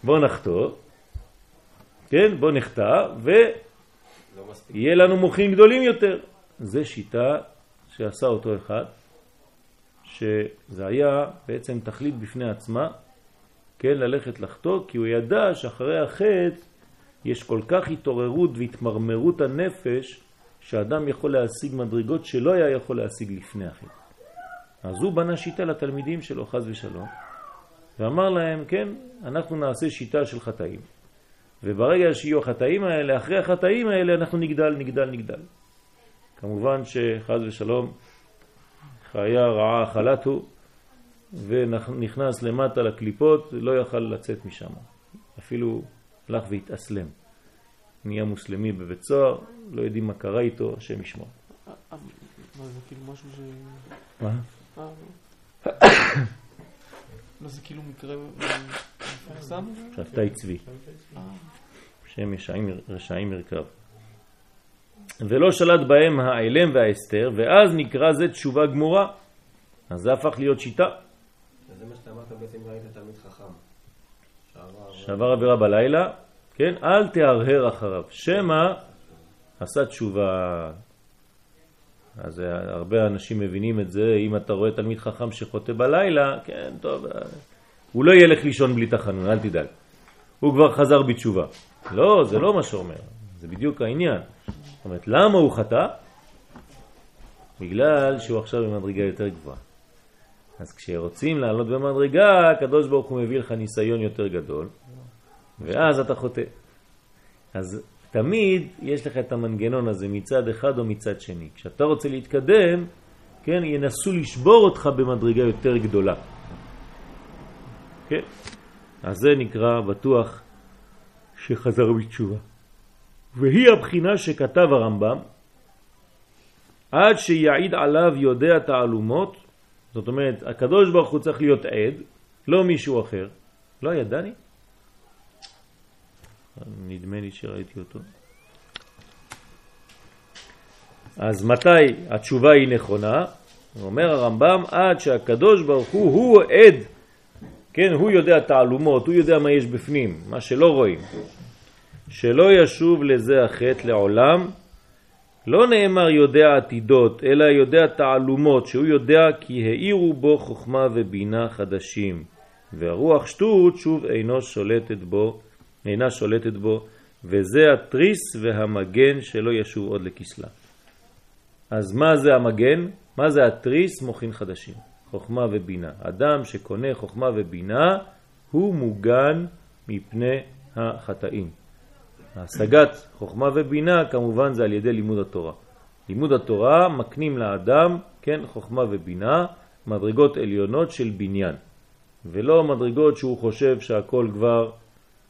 בוא נחתור, כן, בוא נחתא, ויהיה לנו מוחים גדולים יותר. זו שיטה שעשה אותו אחד, שזה היה בעצם תכלית בפני עצמה, כן, ללכת לחתור, כי הוא ידע שאחרי החטא יש כל כך התעוררות והתמרמרות הנפש, שאדם יכול להשיג מדרגות שלא היה יכול להשיג לפני החטא. אז הוא בנה שיטה לתלמידים שלו, חז ושלום, ואמר להם, כן, אנחנו נעשה שיטה של חטאים. וברגע שיהיו החטאים האלה, אחרי החטאים האלה אנחנו נגדל, נגדל, נגדל. כמובן שחז ושלום חיה רעה חלטו ונכנס למטה לקליפות, לא יכל לצאת משם. אפילו הלך והתאסלם. נהיה מוסלמי בבית סוהר, לא יודעים מה קרה איתו, השם ישמור. מה זה כאילו משהו ש... מה? לא זה כאילו מקרה מפורסם? שבתאי צבי. שם רשעים מרכב. ולא שלט בהם האלם והאסתר, ואז נקרא זה תשובה גמורה. אז זה הפך להיות שיטה. זה מה שאתה אמרת בעצם ראית תלמיד חכם. שעבר עבירה בלילה, כן? אל תהרהר אחריו. שמא עשה תשובה. אז הרבה אנשים מבינים את זה, אם אתה רואה תלמיד חכם שחוטא בלילה, כן, טוב, הוא לא ילך לישון בלי תחנון, אל תדאג. הוא כבר חזר בתשובה. לא, זה לא מה שאומר, זה בדיוק העניין. זאת אומרת, למה הוא חטא? בגלל שהוא עכשיו במדרגה יותר גבוהה. אז כשרוצים לעלות במדרגה, הקדוש ברוך הוא מביא לך ניסיון יותר גדול, ואז אתה חוטא. אז תמיד יש לך את המנגנון הזה מצד אחד או מצד שני. כשאתה רוצה להתקדם, כן, ינסו לשבור אותך במדרגה יותר גדולה. כן? אז זה נקרא בטוח שחזר בתשובה. והיא הבחינה שכתב הרמב"ם, עד שיעיד עליו יודע תעלומות, זאת אומרת, הקדוש ברוך הוא צריך להיות עד, לא מישהו אחר. לא ידעני? נדמה לי שראיתי אותו. אז מתי התשובה היא נכונה? אומר הרמב"ם, עד שהקדוש ברוך הוא הוא עד, כן, הוא יודע תעלומות, הוא יודע מה יש בפנים, מה שלא רואים. שלא ישוב לזה החטא לעולם, לא נאמר יודע עתידות, אלא יודע תעלומות, שהוא יודע כי העירו בו חוכמה ובינה חדשים, והרוח שטות שוב אינו שולטת בו, אינה שולטת בו, וזה התריס והמגן שלא ישוב עוד לכסלה. אז מה זה המגן? מה זה התריס? מוכין חדשים, חוכמה ובינה. אדם שקונה חוכמה ובינה הוא מוגן מפני החטאים. השגת חוכמה ובינה כמובן זה על ידי לימוד התורה. לימוד התורה מקנים לאדם, כן, חוכמה ובינה, מדרגות עליונות של בניין, ולא מדרגות שהוא חושב שהכל כבר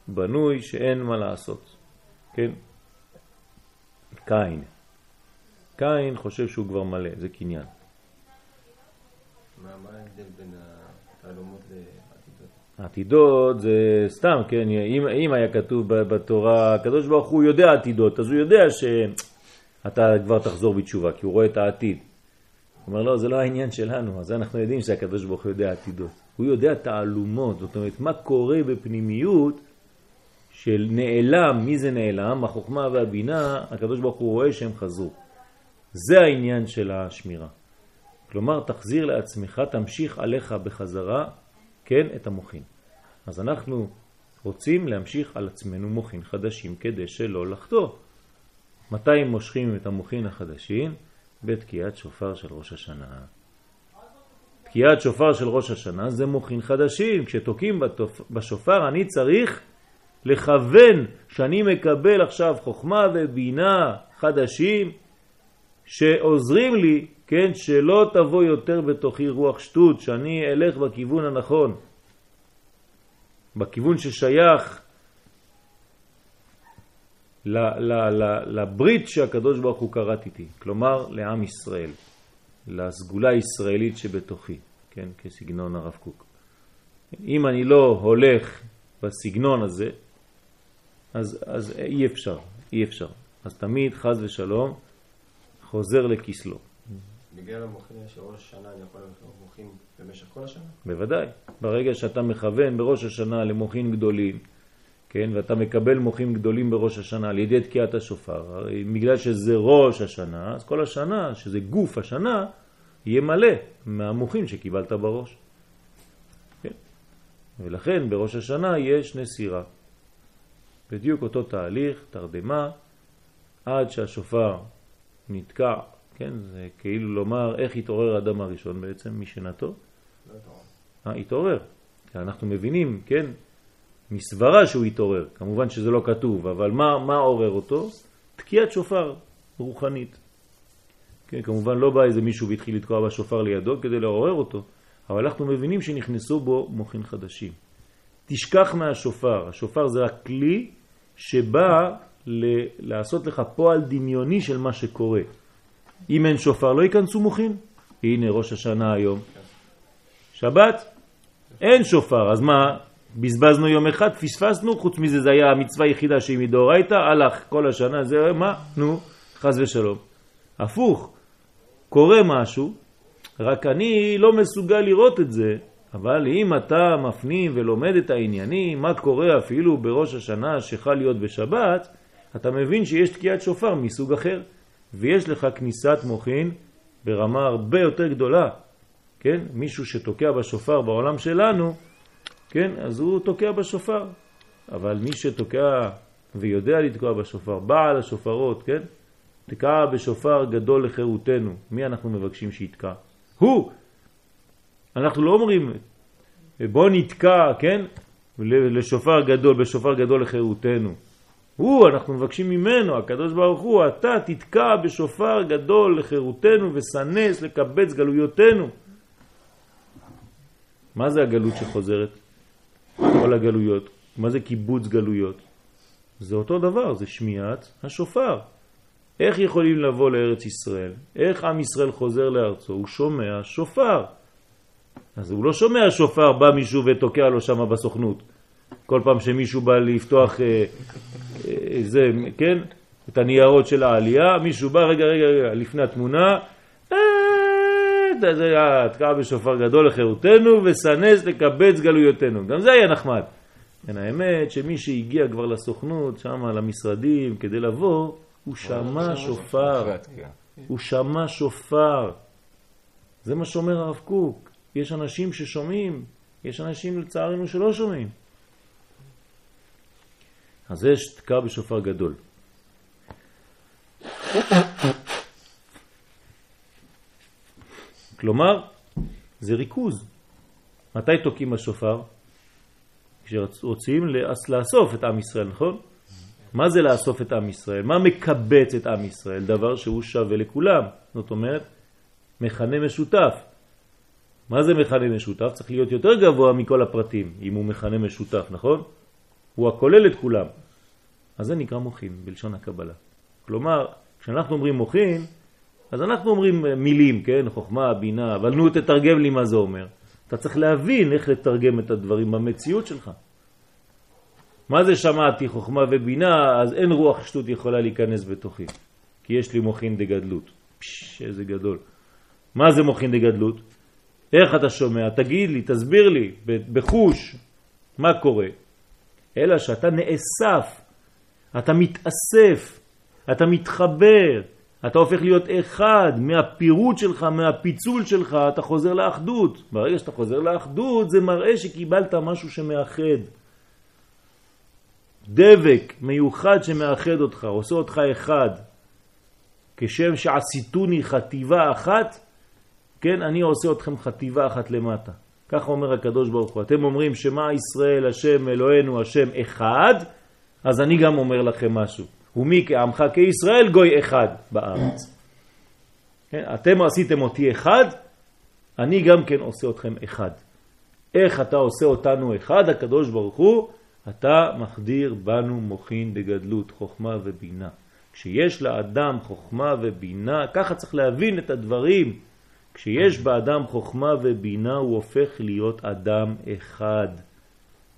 בנוי, שאין מה לעשות. כן? קין. קין חושב שהוא כבר מלא, זה קניין. מה ההבדל בין התעלומות לעתידות? עתידות זה סתם, כן, אם, אם היה כתוב בתורה, הקדוש ברוך הוא יודע עתידות, אז הוא יודע שאתה כבר תחזור בתשובה, כי הוא רואה את העתיד. הוא אומר, לא, זה לא העניין שלנו, אז אנחנו יודעים שהקדוש ברוך הוא יודע עתידות. הוא יודע תעלומות, זאת אומרת, מה קורה בפנימיות של נעלם, מי זה נעלם? החוכמה והבינה, הקדוש ברוך הוא רואה שהם חזרו. זה העניין של השמירה. כלומר, תחזיר לעצמך, תמשיך עליך בחזרה, כן, את המוחין. אז אנחנו רוצים להמשיך על עצמנו מוחין חדשים כדי שלא לחטוא. מתי מושכים את המוחין החדשים? בתקיעת שופר של ראש השנה. תקיעת שופר של ראש השנה זה מוחין חדשים. כשתוקים בשופר אני צריך לכוון שאני מקבל עכשיו חוכמה ובינה חדשים שעוזרים לי, כן, שלא תבוא יותר בתוכי רוח שטות, שאני אלך בכיוון הנכון, בכיוון ששייך לברית שהקדוש ברוך הוא קראת איתי, כלומר לעם ישראל, לסגולה הישראלית שבתוכי, כן, כסגנון הרב קוק. אם אני לא הולך בסגנון הזה, אז, אז אי אפשר, אי אפשר. אז תמיד, חז ושלום, חוזר לכסלו. בגלל המוחים של ראש השנה אני יכול להיות מוחים במשך כל השנה? בוודאי. ברגע שאתה מכוון בראש השנה למוחים גדולים, כן, ואתה מקבל מוחים גדולים בראש השנה על ידי תקיעת השופר, בגלל שזה ראש השנה, אז כל השנה, שזה גוף השנה, יהיה מלא מהמוחים שקיבלת בראש. כן. ולכן בראש השנה יש נסירה. בדיוק אותו תהליך, תרדמה, עד שהשופר נתקע, כן, זה כאילו לומר איך התעורר האדם הראשון בעצם משנתו. לא התעורר. אנחנו מבינים, כן, מסברה שהוא התעורר. כמובן שזה לא כתוב, אבל מה, מה עורר אותו? תקיעת שופר רוחנית. כן, כמובן לא בא איזה מישהו והתחיל לתקוע בשופר לידו כדי לעורר אותו, אבל אנחנו מבינים שנכנסו בו מוחין חדשים. תשכח מהשופר, השופר זה הכלי שבא ל- לעשות לך פועל דמיוני של מה שקורה. אם אין שופר לא ייכנסו מוחין. הנה ראש השנה היום. שבת, אין שופר, אז מה? בזבזנו יום אחד, פספסנו, חוץ מזה זה היה המצווה היחידה שהיא מדאורייתא, הלך כל השנה, זה מה? נו, חז ושלום. הפוך, קורה משהו, רק אני לא מסוגל לראות את זה, אבל אם אתה מפנים ולומד את העניינים, מה קורה אפילו בראש השנה שחל להיות בשבת, אתה מבין שיש תקיעת שופר מסוג אחר, ויש לך כניסת מוחין ברמה הרבה יותר גדולה, כן? מישהו שתוקע בשופר בעולם שלנו, כן? אז הוא תוקע בשופר, אבל מי שתוקע ויודע לתקוע בשופר, בעל השופרות, כן? תקע בשופר גדול לחירותנו. מי אנחנו מבקשים שיתקע? הוא! אנחנו לא אומרים, בוא נתקע, כן? לשופר גדול, בשופר גדול לחירותנו. הוא, אנחנו מבקשים ממנו, הקדוש ברוך הוא, אתה תתקע בשופר גדול לחירותנו וסנס לקבץ גלויותינו. מה זה הגלות שחוזרת? כל הגלויות. מה זה קיבוץ גלויות? זה אותו דבר, זה שמיעת השופר. איך יכולים לבוא לארץ ישראל? איך עם ישראל חוזר לארצו? הוא שומע שופר. אז הוא לא שומע שופר, בא מישהו ותוקע לו שם בסוכנות. כל פעם שמישהו בא לפתוח אה, אה, זה, כן, את הניירות של העלייה, מישהו בא, רגע, רגע, רגע, לפני התמונה, אה, זה התקעה בשופר גדול לחירותנו וסנס לקבץ גלויותינו. גם זה היה נחמד. כן, האמת שמי שהגיע כבר לסוכנות, שם למשרדים, כדי לבוא, הוא שמע שופר. הוא שמע שופר. זה מה שאומר הרב קוק. יש אנשים ששומעים, יש אנשים לצערנו שלא שומעים. אז יש תקע בשופר גדול. כלומר, זה ריכוז. מתי תוקעים בשופר? כשרוצים לאסוף את עם ישראל, נכון? מה זה לאסוף את עם ישראל? מה מקבץ את עם ישראל? דבר שהוא שווה לכולם. זאת אומרת, מכנה משותף. מה זה מכנה משותף? צריך להיות יותר גבוה מכל הפרטים, אם הוא מכנה משותף, נכון? הוא הכולל את כולם. אז זה נקרא מוכין בלשון הקבלה. כלומר, כשאנחנו אומרים מוכין, אז אנחנו אומרים מילים, כן? חוכמה, בינה, אבל נו תתרגם לי מה זה אומר. אתה צריך להבין איך לתרגם את הדברים במציאות שלך. מה זה שמעתי חוכמה ובינה, אז אין רוח שטות יכולה להיכנס בתוכי, כי יש לי מוכין דגדלות. פש, איזה גדול. מה זה מוכין דגדלות? איך אתה שומע? תגיד לי, תסביר לי, בחוש, מה קורה? אלא שאתה נאסף, אתה מתאסף, אתה מתחבר, אתה הופך להיות אחד מהפירוט שלך, מהפיצול שלך, אתה חוזר לאחדות. ברגע שאתה חוזר לאחדות זה מראה שקיבלת משהו שמאחד. דבק מיוחד שמאחד אותך, עושה אותך אחד. כשם שעשיתוני חטיבה אחת, כן, אני עושה אתכם חטיבה אחת למטה. ככה אומר הקדוש ברוך הוא. אתם אומרים שמה ישראל, השם אלוהינו, השם אחד, אז אני גם אומר לכם משהו. ומי כעמך כישראל גוי אחד בארץ. כן, אתם עשיתם אותי אחד, אני גם כן עושה אתכם אחד. איך אתה עושה אותנו אחד, הקדוש ברוך הוא? אתה מחדיר בנו מוכין בגדלות, חוכמה ובינה. כשיש לאדם חוכמה ובינה, ככה צריך להבין את הדברים. כשיש באדם חוכמה ובינה הוא הופך להיות אדם אחד.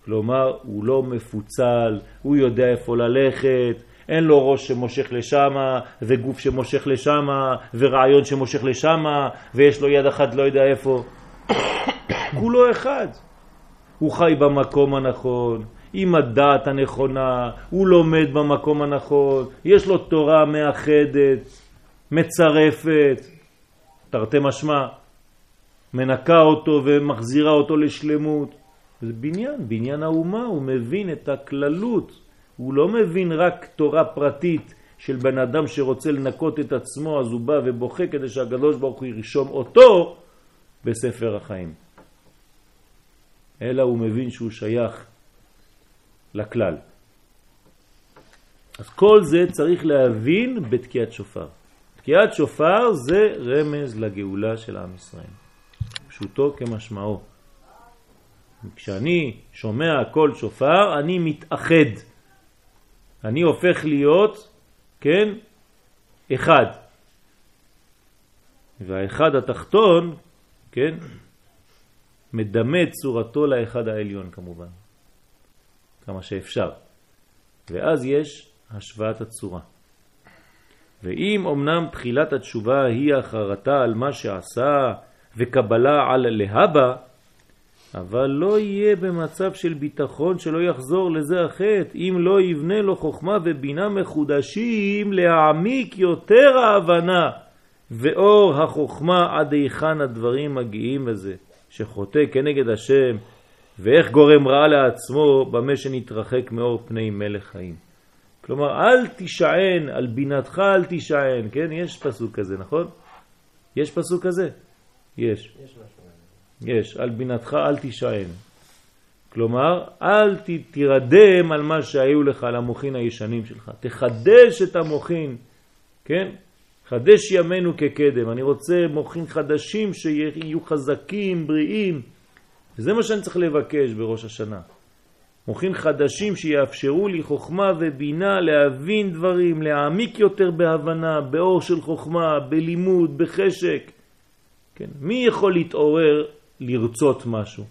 כלומר, הוא לא מפוצל, הוא יודע איפה ללכת, אין לו ראש שמושך לשם, וגוף שמושך לשם, ורעיון שמושך לשם, ויש לו יד אחת לא יודע איפה. כולו אחד. הוא חי במקום הנכון, עם הדעת הנכונה, הוא לומד במקום הנכון, יש לו תורה מאחדת, מצרפת, תרתי משמע, מנקה אותו ומחזירה אותו לשלמות. זה בניין, בניין האומה, הוא מבין את הכללות, הוא לא מבין רק תורה פרטית של בן אדם שרוצה לנקות את עצמו, אז הוא בא ובוכה כדי שהגדוש ברוך הוא ירשום אותו בספר החיים. אלא הוא מבין שהוא שייך לכלל. אז כל זה צריך להבין בתקיעת שופר. תקיעת שופר זה רמז לגאולה של עם ישראל. פשוטו כמשמעו. כשאני שומע קול שופר, אני מתאחד. אני הופך להיות, כן, אחד. והאחד התחתון, כן, מדמה צורתו לאחד העליון כמובן. כמה שאפשר. ואז יש השוואת הצורה. ואם אמנם תחילת התשובה היא החרטה על מה שעשה וקבלה על להבא, אבל לא יהיה במצב של ביטחון שלא יחזור לזה החטא, אם לא יבנה לו חוכמה ובינה מחודשים להעמיק יותר ההבנה ואור החוכמה עד היכן הדברים מגיעים לזה, שחוטא כנגד השם ואיך גורם רע לעצמו במה שנתרחק מאור פני מלך חיים. כלומר, אל תישען, על בינתך אל תישען, כן? יש פסוק כזה, נכון? יש פסוק כזה? יש. יש על בינתך אל תישען. כלומר, אל תירדם על מה שהיו לך, על המוחין הישנים שלך. תחדש את המוחין, כן? חדש ימינו כקדם. אני רוצה מוחין חדשים שיהיו חזקים, בריאים. וזה מה שאני צריך לבקש בראש השנה. מוחין חדשים שיאפשרו לי חוכמה ובינה להבין דברים, להעמיק יותר בהבנה, באור של חוכמה, בלימוד, בחשק. כן? מי יכול להתעורר לרצות משהו?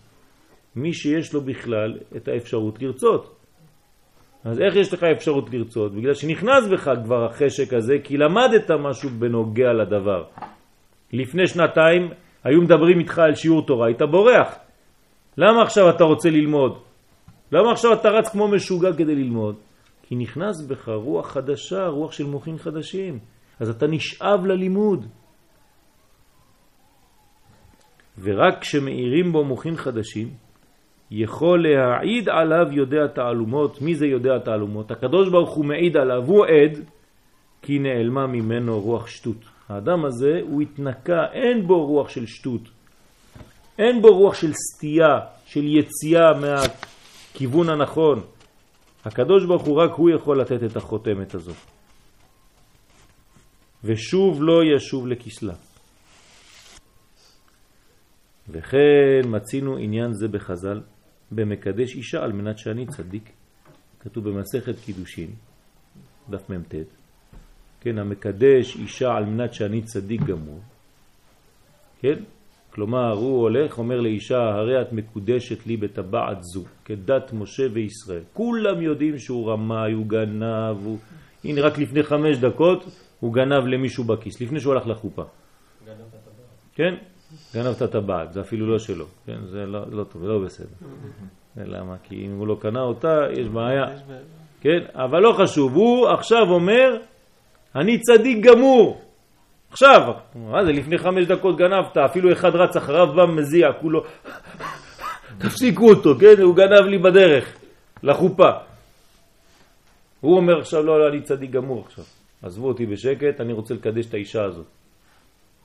מי שיש לו בכלל את האפשרות לרצות. אז איך יש לך אפשרות לרצות? בגלל שנכנס בך כבר החשק הזה, כי למדת משהו בנוגע לדבר. לפני שנתיים היו מדברים איתך על שיעור תורה, היית בורח. למה עכשיו אתה רוצה ללמוד? למה עכשיו אתה רץ כמו משוגע כדי ללמוד? כי נכנס בך רוח חדשה, רוח של מוחים חדשים. אז אתה נשאב ללימוד. ורק כשמאירים בו מוחים חדשים, יכול להעיד עליו יודע תעלומות. מי זה יודע תעלומות? הקדוש ברוך הוא מעיד עליו, הוא עד, כי נעלמה ממנו רוח שטות. האדם הזה הוא התנקה, אין בו רוח של שטות. אין בו רוח של סטייה, של יציאה מהכיוון הנכון. הקדוש ברוך הוא רק הוא יכול לתת את החותמת הזאת. ושוב לא ישוב לכסלה. וכן מצינו עניין זה בחז"ל במקדש אישה על מנת שאני צדיק. כתוב במסכת קידושין, דף מ"ט, כן, המקדש אישה על מנת שאני צדיק גמור, כן? כלומר, הוא הולך, אומר לאישה, הרי את מקודשת לי בטבעת זו, כדת משה וישראל. כולם יודעים שהוא רמאי, הוא גנב, הוא... הנה, רק לפני חמש דקות הוא גנב למישהו בכיס, לפני שהוא הלך לחופה. גנב את הטבעת. כן? גנב את הטבעת, זה אפילו לא שלו, כן? זה לא, לא טוב, לא בסדר. למה? כי אם הוא לא קנה אותה, יש בעיה. כן? אבל לא חשוב, הוא עכשיו אומר, אני צדיק גמור. עכשיו, מה זה, לפני חמש דקות גנבת, אפילו אחד רץ אחריו, בא מזיע, כולו, תפסיקו אותו, כן, הוא גנב לי בדרך, לחופה. הוא אומר עכשיו, לא, לא, אני צדיק גמור עכשיו. עזבו אותי בשקט, אני רוצה לקדש את האישה הזאת.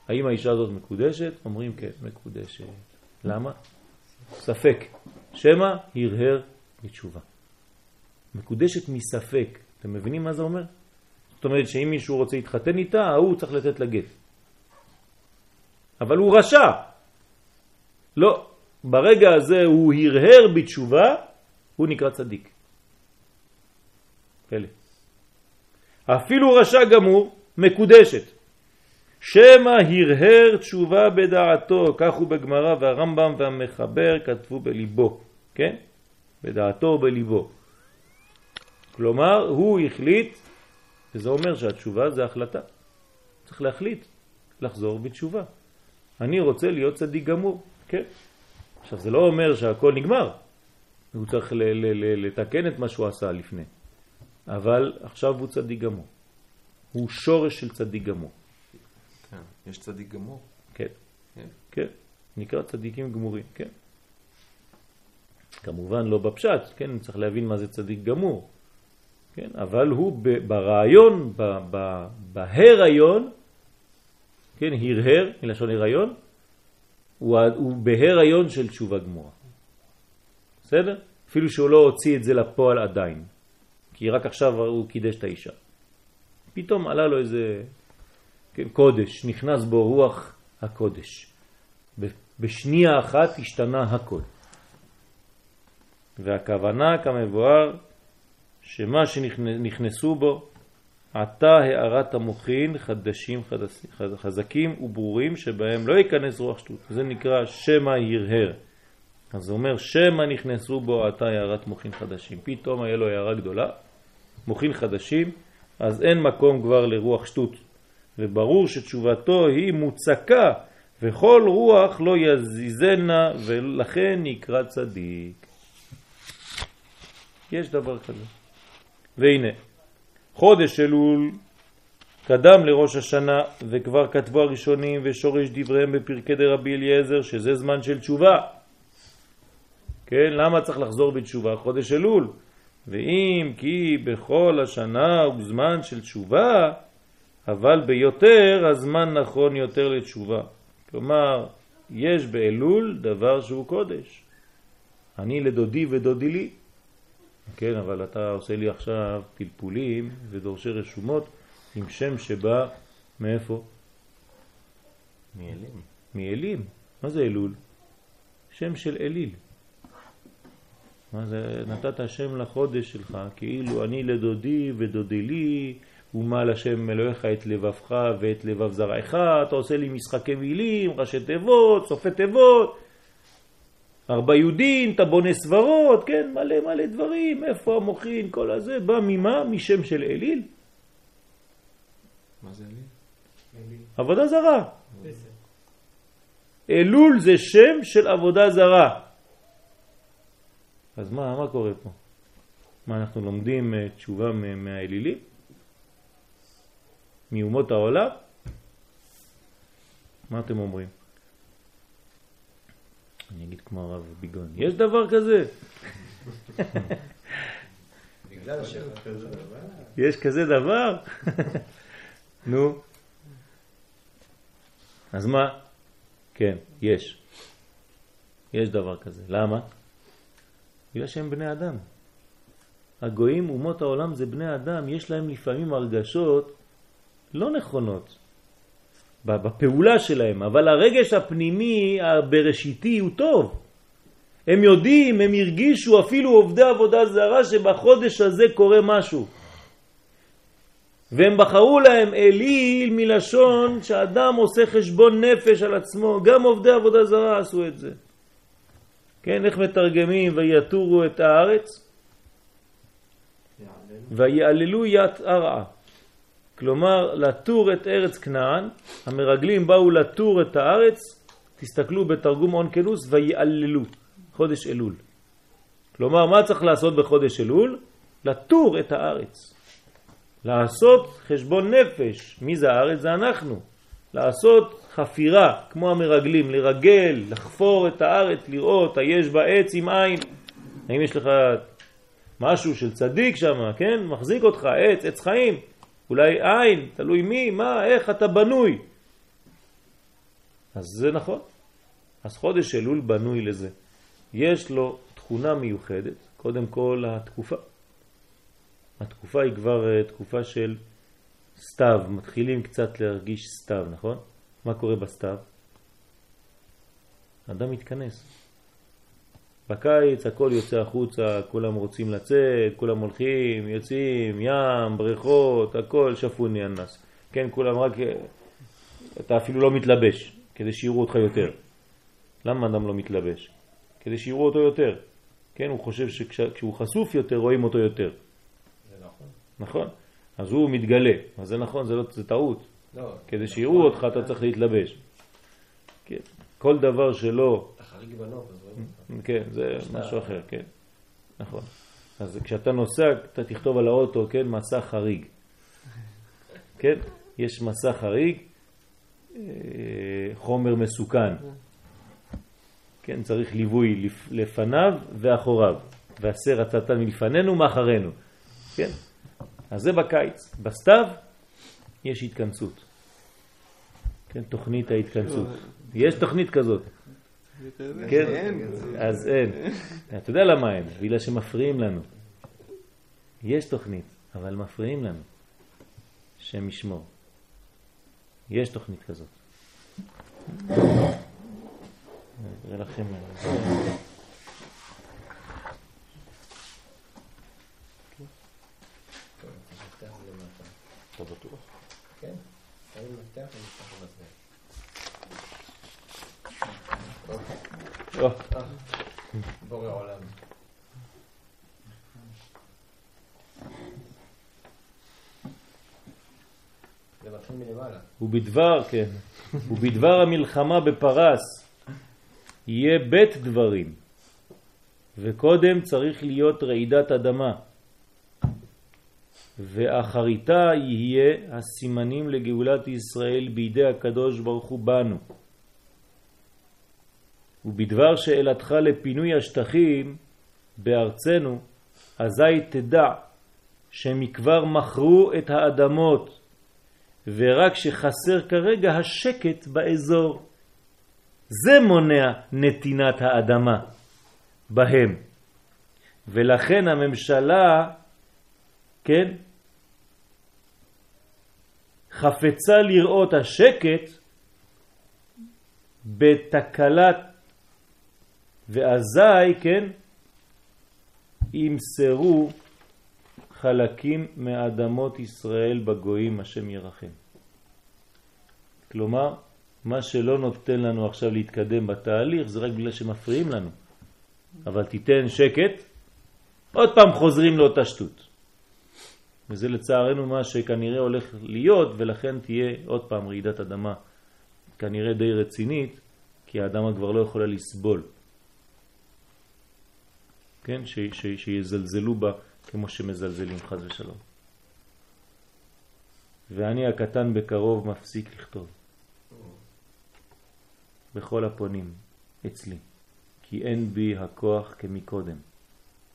האם האישה הזאת מקודשת? אומרים כן, מקודשת. למה? ספק. שמא הרהר בתשובה. מקודשת מספק. אתם מבינים מה זה אומר? זאת אומרת שאם מישהו רוצה להתחתן איתה, הוא צריך לתת לה גט. אבל הוא רשע. לא, ברגע הזה הוא הרהר בתשובה, הוא נקרא צדיק. פלא. אפילו רשע גמור, מקודשת. שמא הרהר תשובה בדעתו, כך הוא בגמרא והרמב"ם והמחבר כתבו בליבו, כן? בדעתו בליבו. כלומר, הוא החליט, וזה אומר שהתשובה זה החלטה. צריך להחליט, לחזור בתשובה. אני רוצה להיות צדיק גמור, כן? עכשיו, זה לא אומר שהכל נגמר. הוא צריך לתקן את מה שהוא עשה לפני. אבל עכשיו הוא צדיק גמור. הוא שורש של צדיק גמור. כן, יש צדיק גמור? כן. כן. כן. נקרא צדיקים גמורים, כן. כמובן לא בפשט, כן, צריך להבין מה זה צדיק גמור. כן, אבל הוא ברעיון, בהיריון, כן, הרהר, מלשון הריון, הוא, הוא בהיריון של תשובה גמורה. בסדר? אפילו שהוא לא הוציא את זה לפועל עדיין, כי רק עכשיו הוא קידש את האישה. פתאום עלה לו איזה כן, קודש, נכנס בו רוח הקודש. בשנייה אחת השתנה הכל. והכוונה כמבואר שמה שנכנסו בו עתה הערת המוחין חדשים חזקים וברורים שבהם לא ייכנס רוח שטות. זה נקרא שמא הרהר. אז זה אומר שמא נכנסו בו עתה הערת מוחין חדשים. פתאום היה לו הערה גדולה, מוחין חדשים, אז אין מקום כבר לרוח שטות. וברור שתשובתו היא מוצקה וכל רוח לא יזיזנה ולכן נקרא צדיק. יש דבר כזה. והנה, חודש אלול קדם לראש השנה וכבר כתבו הראשונים ושורש דבריהם בפרקי דרבי אליעזר שזה זמן של תשובה. כן, למה צריך לחזור בתשובה? חודש אלול. ואם כי בכל השנה הוא זמן של תשובה, אבל ביותר הזמן נכון יותר לתשובה. כלומר, יש באלול דבר שהוא קודש. אני לדודי ודודי לי. כן, אבל אתה עושה לי עכשיו פלפולים ודורשי רשומות עם שם שבא מאיפה? מאלים. מאלים. מה זה אלול? שם של אליל. מה זה, נתת שם לחודש שלך, כאילו אני לדודי ודודי לי, ומעל השם אלוהיך את לבבך ואת לבב זרעך, אתה עושה לי משחקי מילים, ראשי תיבות, סופי תיבות, ארבע יהודין, אתה בונה סברות, כן, מלא מלא דברים, איפה המוחין, כל הזה, בא ממה? משם של אליל. מה זה אליל? עבודה זרה. אלול זה שם של עבודה זרה. אז מה, מה קורה פה? מה, אנחנו לומדים אה, תשובה מהאלילים? מאומות העולם? מה אתם אומרים? אני אגיד כמו הרב ביגון, יש דבר כזה? יש כזה דבר? נו. אז מה? כן, יש. יש דבר כזה. למה? בגלל שהם בני אדם. הגויים, אומות העולם זה בני אדם, יש להם לפעמים הרגשות לא נכונות בפעולה שלהם, אבל הרגש הפנימי הבראשיתי הוא טוב. הם יודעים, הם הרגישו אפילו עובדי עבודה זרה שבחודש הזה קורה משהו. והם בחרו להם אליל מלשון שאדם עושה חשבון נפש על עצמו, גם עובדי עבודה זרה עשו את זה. כן, איך מתרגמים ויתורו את הארץ? ויעללו ית ארעה. כלומר, לטור את ארץ כנען, המרגלים באו לטור את הארץ, תסתכלו בתרגום אונקלוס, ויעללו, חודש אלול. כלומר, מה צריך לעשות בחודש אלול? לטור את הארץ. לעשות חשבון נפש. מי זה הארץ? זה אנחנו. לעשות חפירה, כמו המרגלים, לרגל, לחפור את הארץ, לראות, היש בה עץ עם עין. האם יש לך משהו של צדיק שם, כן? מחזיק אותך, עץ, עץ חיים. אולי עין, תלוי מי, מה, איך אתה בנוי. אז זה נכון. אז חודש אלול בנוי לזה. יש לו תכונה מיוחדת, קודם כל התקופה. התקופה היא כבר אה, תקופה של סתיו, מתחילים קצת להרגיש סתיו, נכון? מה קורה בסתיו? אדם מתכנס. בקיץ הכל יוצא החוצה, כולם רוצים לצאת, כולם הולכים, יוצאים, ים, בריכות, הכל שפוני אנס. כן, כולם רק... אתה אפילו לא מתלבש, כדי שיראו אותך יותר. למה אדם לא מתלבש? כדי שיראו אותו יותר. כן, הוא חושב שכשהוא חשוף יותר, רואים אותו יותר. זה נכון. נכון? אז הוא מתגלה. אז זה נכון, זה, לא, זה טעות. לא. כדי שיראו אותך אתה צריך להתלבש. כן. כל דבר שלא... כן, זה משהו אחר, כן. נכון. אז כשאתה נוסע, אתה תכתוב על האוטו, כן, מסע חריג. כן? יש מסע חריג, אה, חומר מסוכן. כן, צריך ליווי לפ- לפניו ואחוריו. והסר הצתן מלפנינו מאחרינו. כן? אז זה בקיץ. בסתיו יש התכנסות. כן, תוכנית ההתכנסות. יש תוכנית כזאת. כן, אז אין. אתה יודע למה אין? בגלל שמפריעים לנו. יש תוכנית, אבל מפריעים לנו. שם ישמור. יש תוכנית כזאת. נראה לכם. טוב, צריך לפתח את זה למטה. אתה בטוח? כן? אני מפתח ונפתח למטה. או, בורא עולם. זה מתחיל מלמעלה. ובדבר, כן, ובדבר המלחמה בפרס יהיה בית דברים, וקודם צריך להיות רעידת אדמה, ואחריתה יהיה הסימנים לגאולת ישראל בידי הקדוש ברוך הוא בנו. ובדבר שאלתך לפינוי השטחים בארצנו, אזי תדע שמכבר מכרו את האדמות ורק שחסר כרגע השקט באזור. זה מונע נתינת האדמה בהם. ולכן הממשלה, כן, חפצה לראות השקט בתקלת ואזי, כן, ימסרו חלקים מאדמות ישראל בגויים השם ירחם. כלומר, מה שלא נותן לנו עכשיו להתקדם בתהליך זה רק בגלל שמפריעים לנו. אבל תיתן שקט, עוד פעם חוזרים לאותה שטות. וזה לצערנו מה שכנראה הולך להיות, ולכן תהיה עוד פעם רעידת אדמה כנראה די רצינית, כי האדמה כבר לא יכולה לסבול. כן? ש, ש, שיזלזלו בה כמו שמזלזלים חז ושלום. ואני הקטן בקרוב מפסיק לכתוב. בכל הפונים אצלי, כי אין בי הכוח כמקודם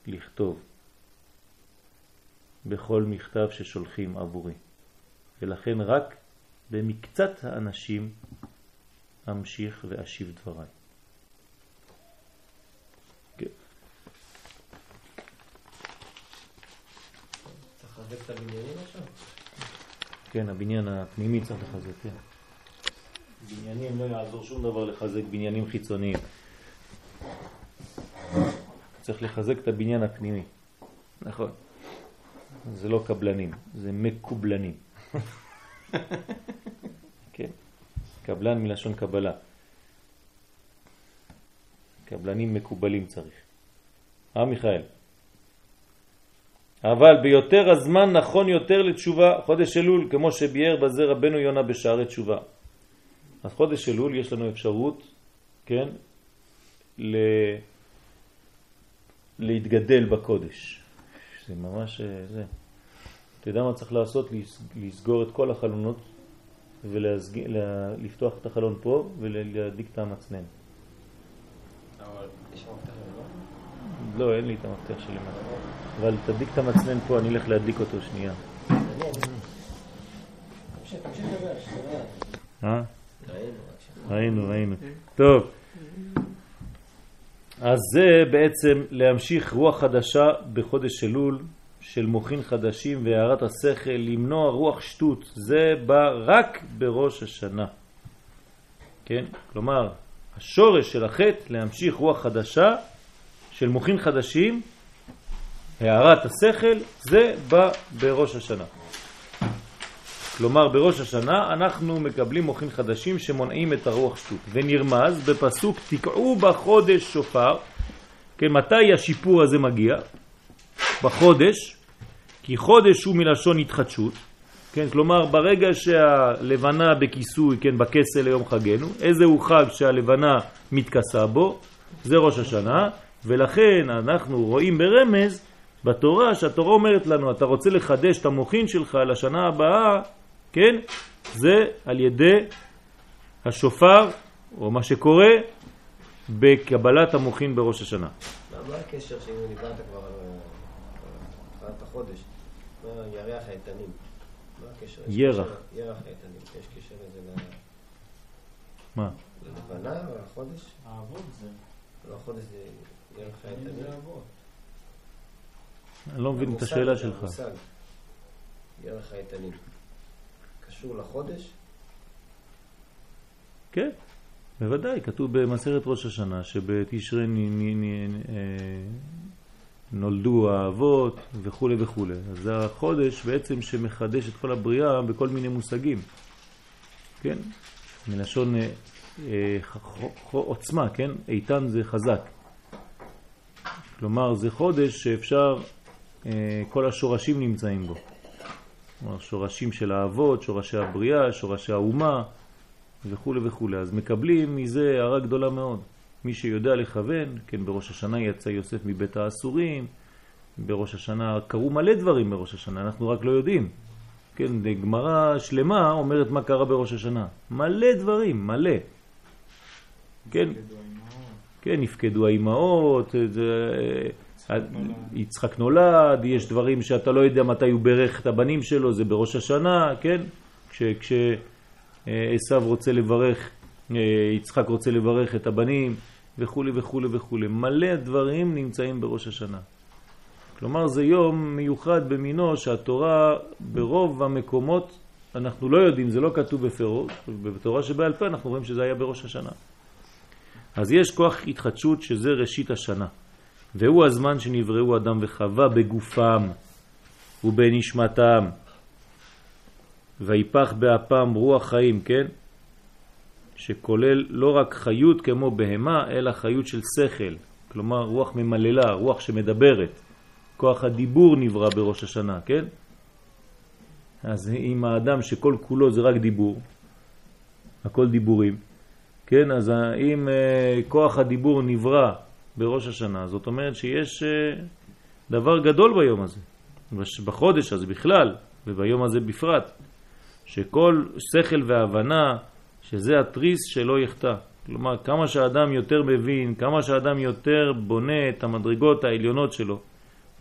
לכתוב בכל מכתב ששולחים עבורי, ולכן רק במקצת האנשים אמשיך ואשיב דבריי. כן. צריך לחזק את הבניינים עכשיו? כן, הבניין הפנימי צריך לחזק, כן. בניינים לא יעזור שום דבר לחזק בניינים חיצוניים. צריך לחזק את הבניין הפנימי. נכון. זה לא קבלנים, זה מקובלנים. כן. קבלן מלשון קבלה. קבלנים מקובלים צריך. אה מיכאל? אבל ביותר הזמן נכון יותר לתשובה, חודש אלול, כמו שביאר בזה רבנו יונה בשערי תשובה. אז חודש אלול יש לנו אפשרות, כן, ל... להתגדל בקודש. זה ממש, אה, זה, אתה יודע מה צריך לעשות? לס- לסגור את כל החלונות ולפתוח את החלון פה ולהדליק את המצנן. יש שם מפתח למעלה? לא, אין לי את המפתח שלי. אבל תדליק את המצנן פה, אני אלך להדליק אותו שנייה. אה? ראינו, ראינו. טוב. אז זה בעצם להמשיך רוח חדשה בחודש אלול של מוחין חדשים והערת השכל, למנוע רוח שטות. זה בא רק בראש השנה. כן? כלומר, השורש של החטא להמשיך רוח חדשה של מוחין חדשים, הערת השכל, זה בא בראש השנה. כלומר, בראש השנה אנחנו מקבלים מוחין חדשים שמונעים את הרוח שטות. ונרמז בפסוק תקעו בחודש שופר, כן, מתי השיפור הזה מגיע? בחודש, כי חודש הוא מלשון התחדשות, כן, כלומר ברגע שהלבנה בכיסוי, כן, בכסל ליום חגנו, איזה הוא חג שהלבנה מתכסה בו? זה ראש השנה, ולכן אנחנו רואים ברמז בתורה שהתורה אומרת לנו, אתה רוצה לחדש את המוחין שלך לשנה הבאה, כן? זה על ידי השופר, או מה שקורה, בקבלת המוחין בראש השנה. מה- הקשר שאם דיברת כבר על החודש? ירח האיתנים? מה הקשר? יש ירח. קשר- ירח האיתנים. יש קשר לזה ל- מה? ללבנה או לחודש? האבות זה. לא החודש זה אני לא מבין את השאלה שלך. ירח האיתנים. קשור לחודש? כן, בוודאי, כתוב במסכת ראש השנה שבתשרי אה, נולדו האבות וכו' וכו'. אז זה החודש בעצם שמחדש את כל הבריאה בכל מיני מושגים. כן? מלשון אה, אה, עוצמה, כן? איתן זה חזק. כלומר, זה חודש שאפשר, אה, כל השורשים נמצאים בו. כלומר, שורשים של האבות, שורשי הבריאה, שורשי האומה. וכו' וכו'. אז מקבלים מזה הערה גדולה מאוד. מי שיודע לכוון, כן, בראש השנה יצא יוסף מבית האסורים, בראש השנה קרו מלא דברים בראש השנה, אנחנו רק לא יודעים. כן, גמרא שלמה אומרת מה קרה בראש השנה. מלא דברים, מלא. כן. כן, נפקדו האימהות, אה. יצחק נולד, יש דברים שאתה לא יודע מתי הוא ברך את הבנים שלו, זה בראש השנה, כן? כש, כש אה, רוצה לברך, אה, יצחק רוצה לברך את הבנים וכו' וכו' וכו'. מלא דברים נמצאים בראש השנה. כלומר זה יום מיוחד במינו שהתורה ברוב המקומות, אנחנו לא יודעים, זה לא כתוב בפירוש, בתורה שבעל פה אנחנו רואים שזה היה בראש השנה. אז יש כוח התחדשות שזה ראשית השנה, והוא הזמן שנבראו אדם וחווה בגופם ובנשמתם, ויפח באפם רוח חיים, כן? שכולל לא רק חיות כמו בהמה, אלא חיות של שכל, כלומר רוח ממללה, רוח שמדברת. כוח הדיבור נברא בראש השנה, כן? אז אם האדם שכל כולו זה רק דיבור, הכל דיבורים, כן? אז אם אה, כוח הדיבור נברא בראש השנה, זאת אומרת שיש אה, דבר גדול ביום הזה, בחודש הזה בכלל, וביום הזה בפרט, שכל שכל והבנה, שזה התריס שלא יחטא. כלומר, כמה שהאדם יותר מבין, כמה שהאדם יותר בונה את המדרגות העליונות שלו,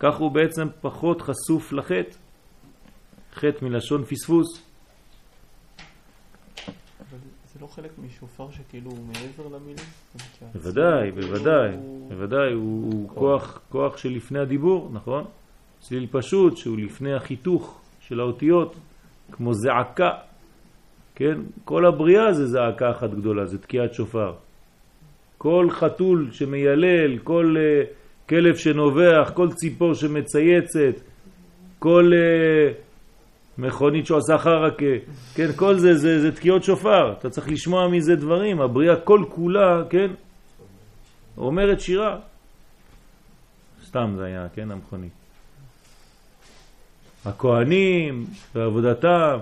כך הוא בעצם פחות חשוף לחטא. חטא מלשון פספוס. אבל זה לא חלק משופר שכאילו הוא מעבר למילים? בוודאי, בוודאי, הוא- בוודאי, הוא, כוח, כוח שלפני הדיבור, נכון? צליל פשוט שהוא לפני החיתוך של האותיות, כמו זעקה, כן? כל הבריאה זה זעקה אחת גדולה, זה תקיעת שופר. כל חתול שמיילל, כל uh, כלב שנובח, כל ציפור שמצייצת, כל uh, מכונית שעושה חרקה, כן, כל זה, זה, זה תקיעות שופר, אתה צריך לשמוע מזה דברים, הבריאה כל כולה, כן, אומרת שירה. סתם זה היה, כן, המכונית. הכהנים ועבודתם.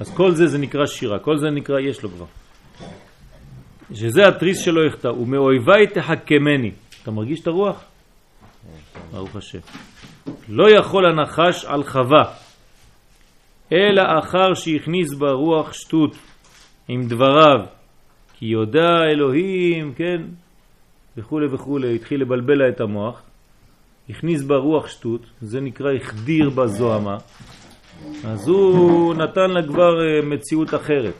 אז כל זה זה נקרא שירה, כל זה נקרא יש לו כבר. שזה התריס שלו יחטא, ומאויביי תחכמני. אתה מרגיש את הרוח? ברוך השם. לא יכול הנחש על חווה, אלא אחר שהכניס בה רוח שטות עם דבריו, כי יודע אלוהים, כן, וכו' וכו', התחיל לבלבל לה את המוח, הכניס בה רוח שטות, זה נקרא החדיר בה זוהמה, אז הוא נתן לה כבר אה, מציאות אחרת.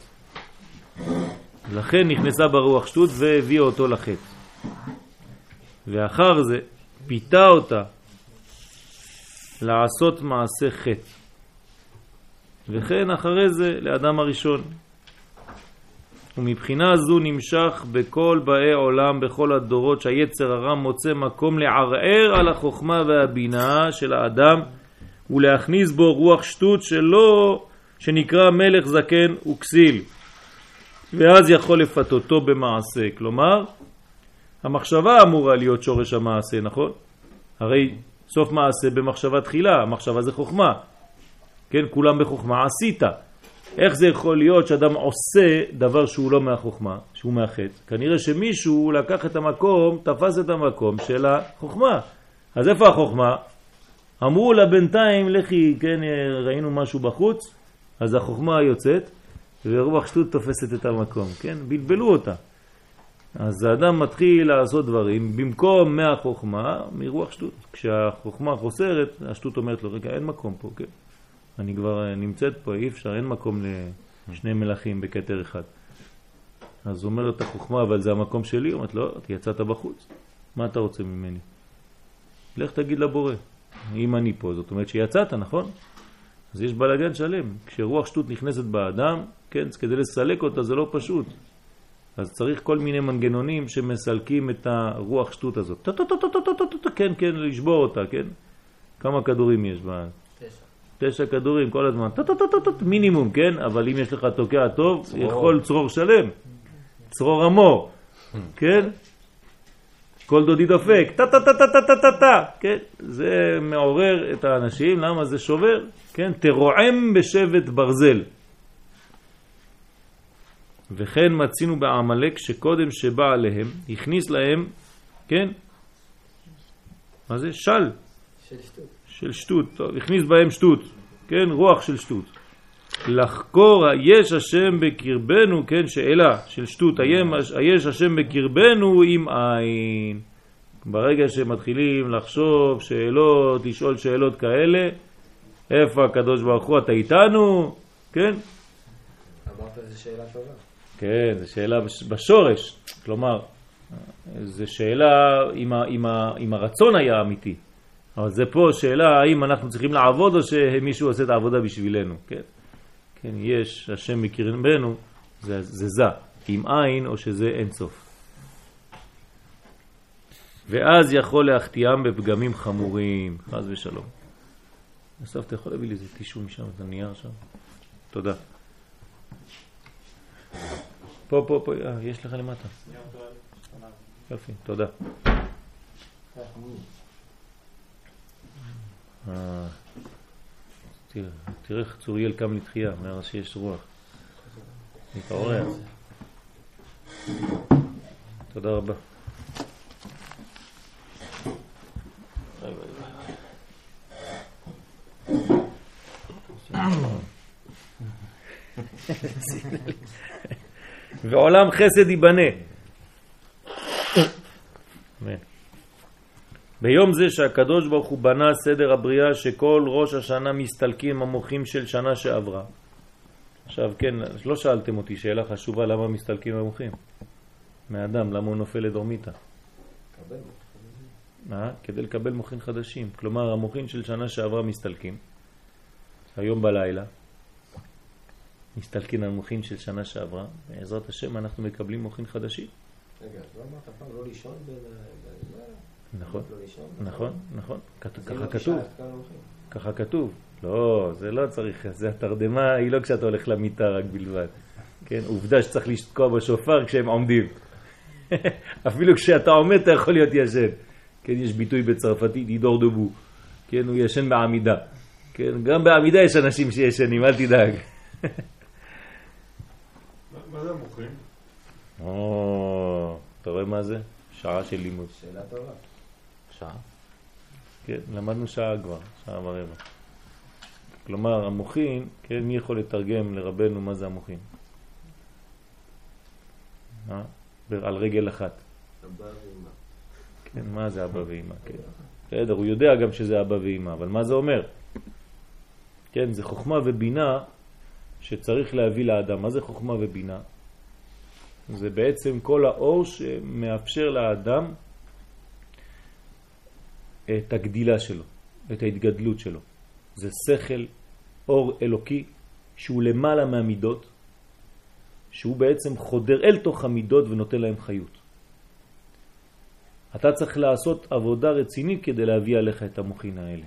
לכן נכנסה ברוח שטות והביאה אותו לחטא. ואחר זה פיתה אותה לעשות מעשה חטא. וכן אחרי זה לאדם הראשון. ומבחינה זו נמשך בכל באי עולם, בכל הדורות, שהיצר הרע מוצא מקום לערער על החוכמה והבינה של האדם ולהכניס בו רוח שטות שלו, שנקרא מלך זקן וכסיל. ואז יכול לפתותו במעשה. כלומר, המחשבה אמורה להיות שורש המעשה, נכון? הרי סוף מעשה במחשבה תחילה, המחשבה זה חוכמה. כן, כולם בחוכמה עשית. איך זה יכול להיות שאדם עושה דבר שהוא לא מהחוכמה, שהוא מהחטא? כנראה שמישהו לקח את המקום, תפס את המקום של החוכמה. אז איפה החוכמה? אמרו לה בינתיים, לכי, כן, ראינו משהו בחוץ, אז החוכמה יוצאת, ורוח שטות תופסת את המקום, כן? בלבלו אותה. אז האדם מתחיל לעשות דברים במקום מהחוכמה, מרוח שטות. כשהחוכמה חוסרת, השטות אומרת לו, רגע, אין מקום פה, כן? אני כבר נמצאת פה, אי אפשר, אין מקום לשני מלכים בכתר אחד. אז אומרת החוכמה, אבל זה המקום שלי? אומרת, לא, אתה יצאת בחוץ. מה אתה רוצה ממני? לך תגיד לבורא. אם אני פה, זאת אומרת שיצאת, נכון? אז יש בלגן שלם. כשרוח שטות נכנסת באדם, כן, כדי לסלק אותה זה לא פשוט. אז צריך כל מיני מנגנונים שמסלקים את הרוח שטות הזאת. כן, כן, לשבור אותה, כן? כמה כדורים יש בה? תשע כדורים כל הזמן, מינימום, כן? אבל אם יש לך תוקע טוב, יכול צרור שלם, צרור המור, כן? כל דודי דופק, טה טה טה טה טה טה טה, כן? זה מעורר את האנשים, למה זה שובר? כן? תרועם בשבט ברזל. וכן מצינו בעמלק שקודם שבא עליהם, הכניס להם, כן? מה זה? של, של שטות. של שטות, טוב, הכניס בהם שטות, כן? רוח של שטות. לחקור היש השם בקרבנו, כן? שאלה של שטות, היש- השם בקרבנו עם עין. ברגע שמתחילים לחשוב שאלות, לשאול שאלות כאלה, איפה הקדוש ברוך הוא, אתה איתנו? כן? אמרת זו שאלה טובה. כן, זו שאלה בש- בשורש. כלומר, זו שאלה אם, ה, אם, ה, אם הרצון היה אמיתי. אבל זה פה שאלה האם אנחנו צריכים לעבוד או שמישהו עושה את העבודה בשבילנו. כן, כן יש השם בקרבנו, זה, זה זה, עם עין או שזה אין סוף. ואז יכול להחטיאם בפגמים חמורים, חז ושלום. אסף, אתה יכול להביא לי איזה טישו משם, את הנייר שם? תודה. פה, פה, פה, אה, יש לך למטה. יופי, תודה. אה, תראה, איך צוריאל קם לתחייה, מאז שיש רוח. מתעורר. תודה רבה. ביי, ביי. ועולם חסד ייבנה. ביום זה שהקדוש ברוך הוא בנה סדר הבריאה שכל ראש השנה מסתלקים המוחים של שנה שעברה. עכשיו כן, לא שאלתם אותי שאלה חשובה למה מסתלקים המוחים. מאדם, למה הוא נופל לדורמיתא? קבל. מה? כדי לקבל מוחין חדשים. כלומר, המוחין של שנה שעברה מסתלקים. היום בלילה מסתלקים המוחין של שנה שעברה. בעזרת השם אנחנו מקבלים מוחין חדשים. רגע, אז לא אמרת פעם לא לישון נכון, לא לישון? נכון, נכון. אז ככה כתוב. ככה כתוב. לא, זה לא צריך, זה התרדמה היא לא כשאתה הולך למיטה רק בלבד. כן, עובדה שצריך לשתקוע בשופר כשהם עומדים. אפילו כשאתה עומד אתה יכול להיות ישן. כן, יש ביטוי בצרפתית, אידור דובו. כן, הוא ישן בעמידה. כן, גם בעמידה יש אנשים שישנים, אל תדאג. מה- מה זה המוחים? או, אתה רואה מה זה? שעה של לימוד. שאלה טובה. שעה? כן, למדנו שעה כבר, שעה ורבע. כלומר, המוחין, כן, מי יכול לתרגם לרבנו מה זה המוחין? אה? על רגל אחת. אבא ואמא. כן, מה זה אבא ואמא? כן. בסדר, הוא יודע גם שזה אבא ואמא, אבל מה זה אומר? כן, זה חוכמה ובינה שצריך להביא לאדם. מה זה חוכמה ובינה? זה בעצם כל האור שמאפשר לאדם את הגדילה שלו, את ההתגדלות שלו. זה שכל, אור אלוקי, שהוא למעלה מהמידות, שהוא בעצם חודר אל תוך המידות ונותן להם חיות. אתה צריך לעשות עבודה רצינית כדי להביא עליך את המוחין האלה,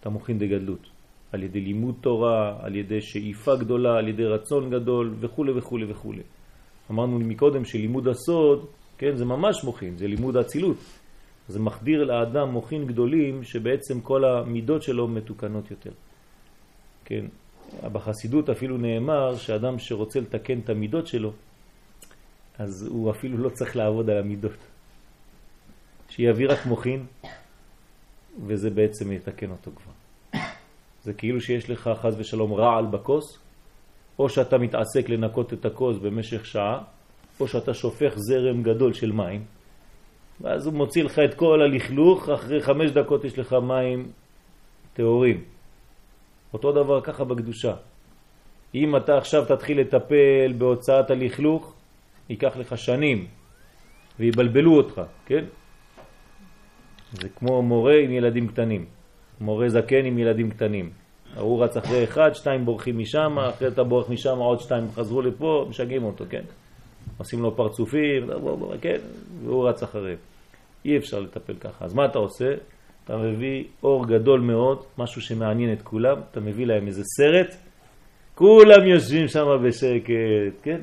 את המוחין דגדלות, על ידי לימוד תורה, על ידי שאיפה גדולה, על ידי רצון גדול וכו' וכו' וכו'. אמרנו מקודם שלימוד הסוד, כן, זה ממש מוחין, זה לימוד האצילות. זה מחדיר לאדם מוחין גדולים שבעצם כל המידות שלו מתוקנות יותר. כן, בחסידות אפילו נאמר שאדם שרוצה לתקן את המידות שלו, אז הוא אפילו לא צריך לעבוד על המידות. שיביא רק מוחין, וזה בעצם יתקן אותו כבר. זה כאילו שיש לך חז ושלום רעל בכוס, או שאתה מתעסק לנקות את הכוס במשך שעה, או שאתה שופך זרם גדול של מים, ואז הוא מוציא לך את כל הלכלוך, אחרי חמש דקות יש לך מים טהורים. אותו דבר ככה בקדושה. אם אתה עכשיו תתחיל לטפל בהוצאת הלכלוך, ייקח לך שנים, ויבלבלו אותך, כן? זה כמו מורה עם ילדים קטנים, מורה זקן עם ילדים קטנים. הוא רץ אחרי אחד, שתיים בורחים משם, אחרי אתה בורח משם, עוד שתיים חזרו לפה, משגעים אותו, כן? עושים לו פרצופים, כן? והוא רץ אחריהם. אי אפשר לטפל ככה. אז מה אתה עושה? אתה מביא אור גדול מאוד, משהו שמעניין את כולם, אתה מביא להם איזה סרט, כולם יושבים שם בשקט, כן?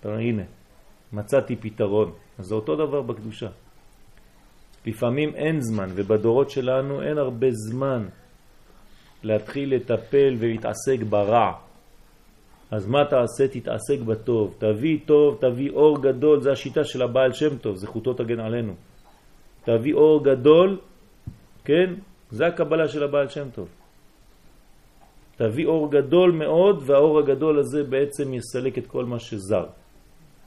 אתה אומר, הנה, מצאתי פתרון. אז זה אותו דבר בקדושה. לפעמים אין זמן, ובדורות שלנו אין הרבה זמן להתחיל לטפל ולהתעסק ברע. אז מה תעשה? תתעסק בטוב. תביא טוב, תביא אור גדול, זה השיטה של הבעל שם טוב, זכותו תגן עלינו. תביא אור גדול, כן? זה הקבלה של הבעל שם טוב. תביא אור גדול מאוד, והאור הגדול הזה בעצם יסלק את כל מה שזר.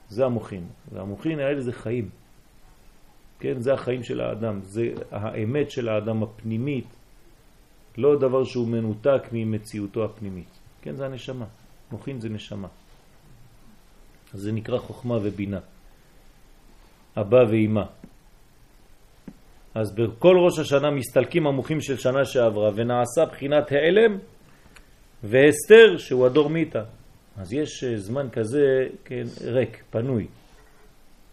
זה המוחין. והמוחין האלה זה חיים. כן, זה החיים של האדם, זה האמת של האדם הפנימית, לא דבר שהוא מנותק ממציאותו הפנימית. כן, זה הנשמה. מוחין זה נשמה. אז זה נקרא חוכמה ובינה. אבא ואימא. אז בכל ראש השנה מסתלקים המוחים של שנה שעברה ונעשה בחינת העלם והסתר שהוא הדור מיתה. אז יש אה, זמן כזה, כן, ריק, פנוי.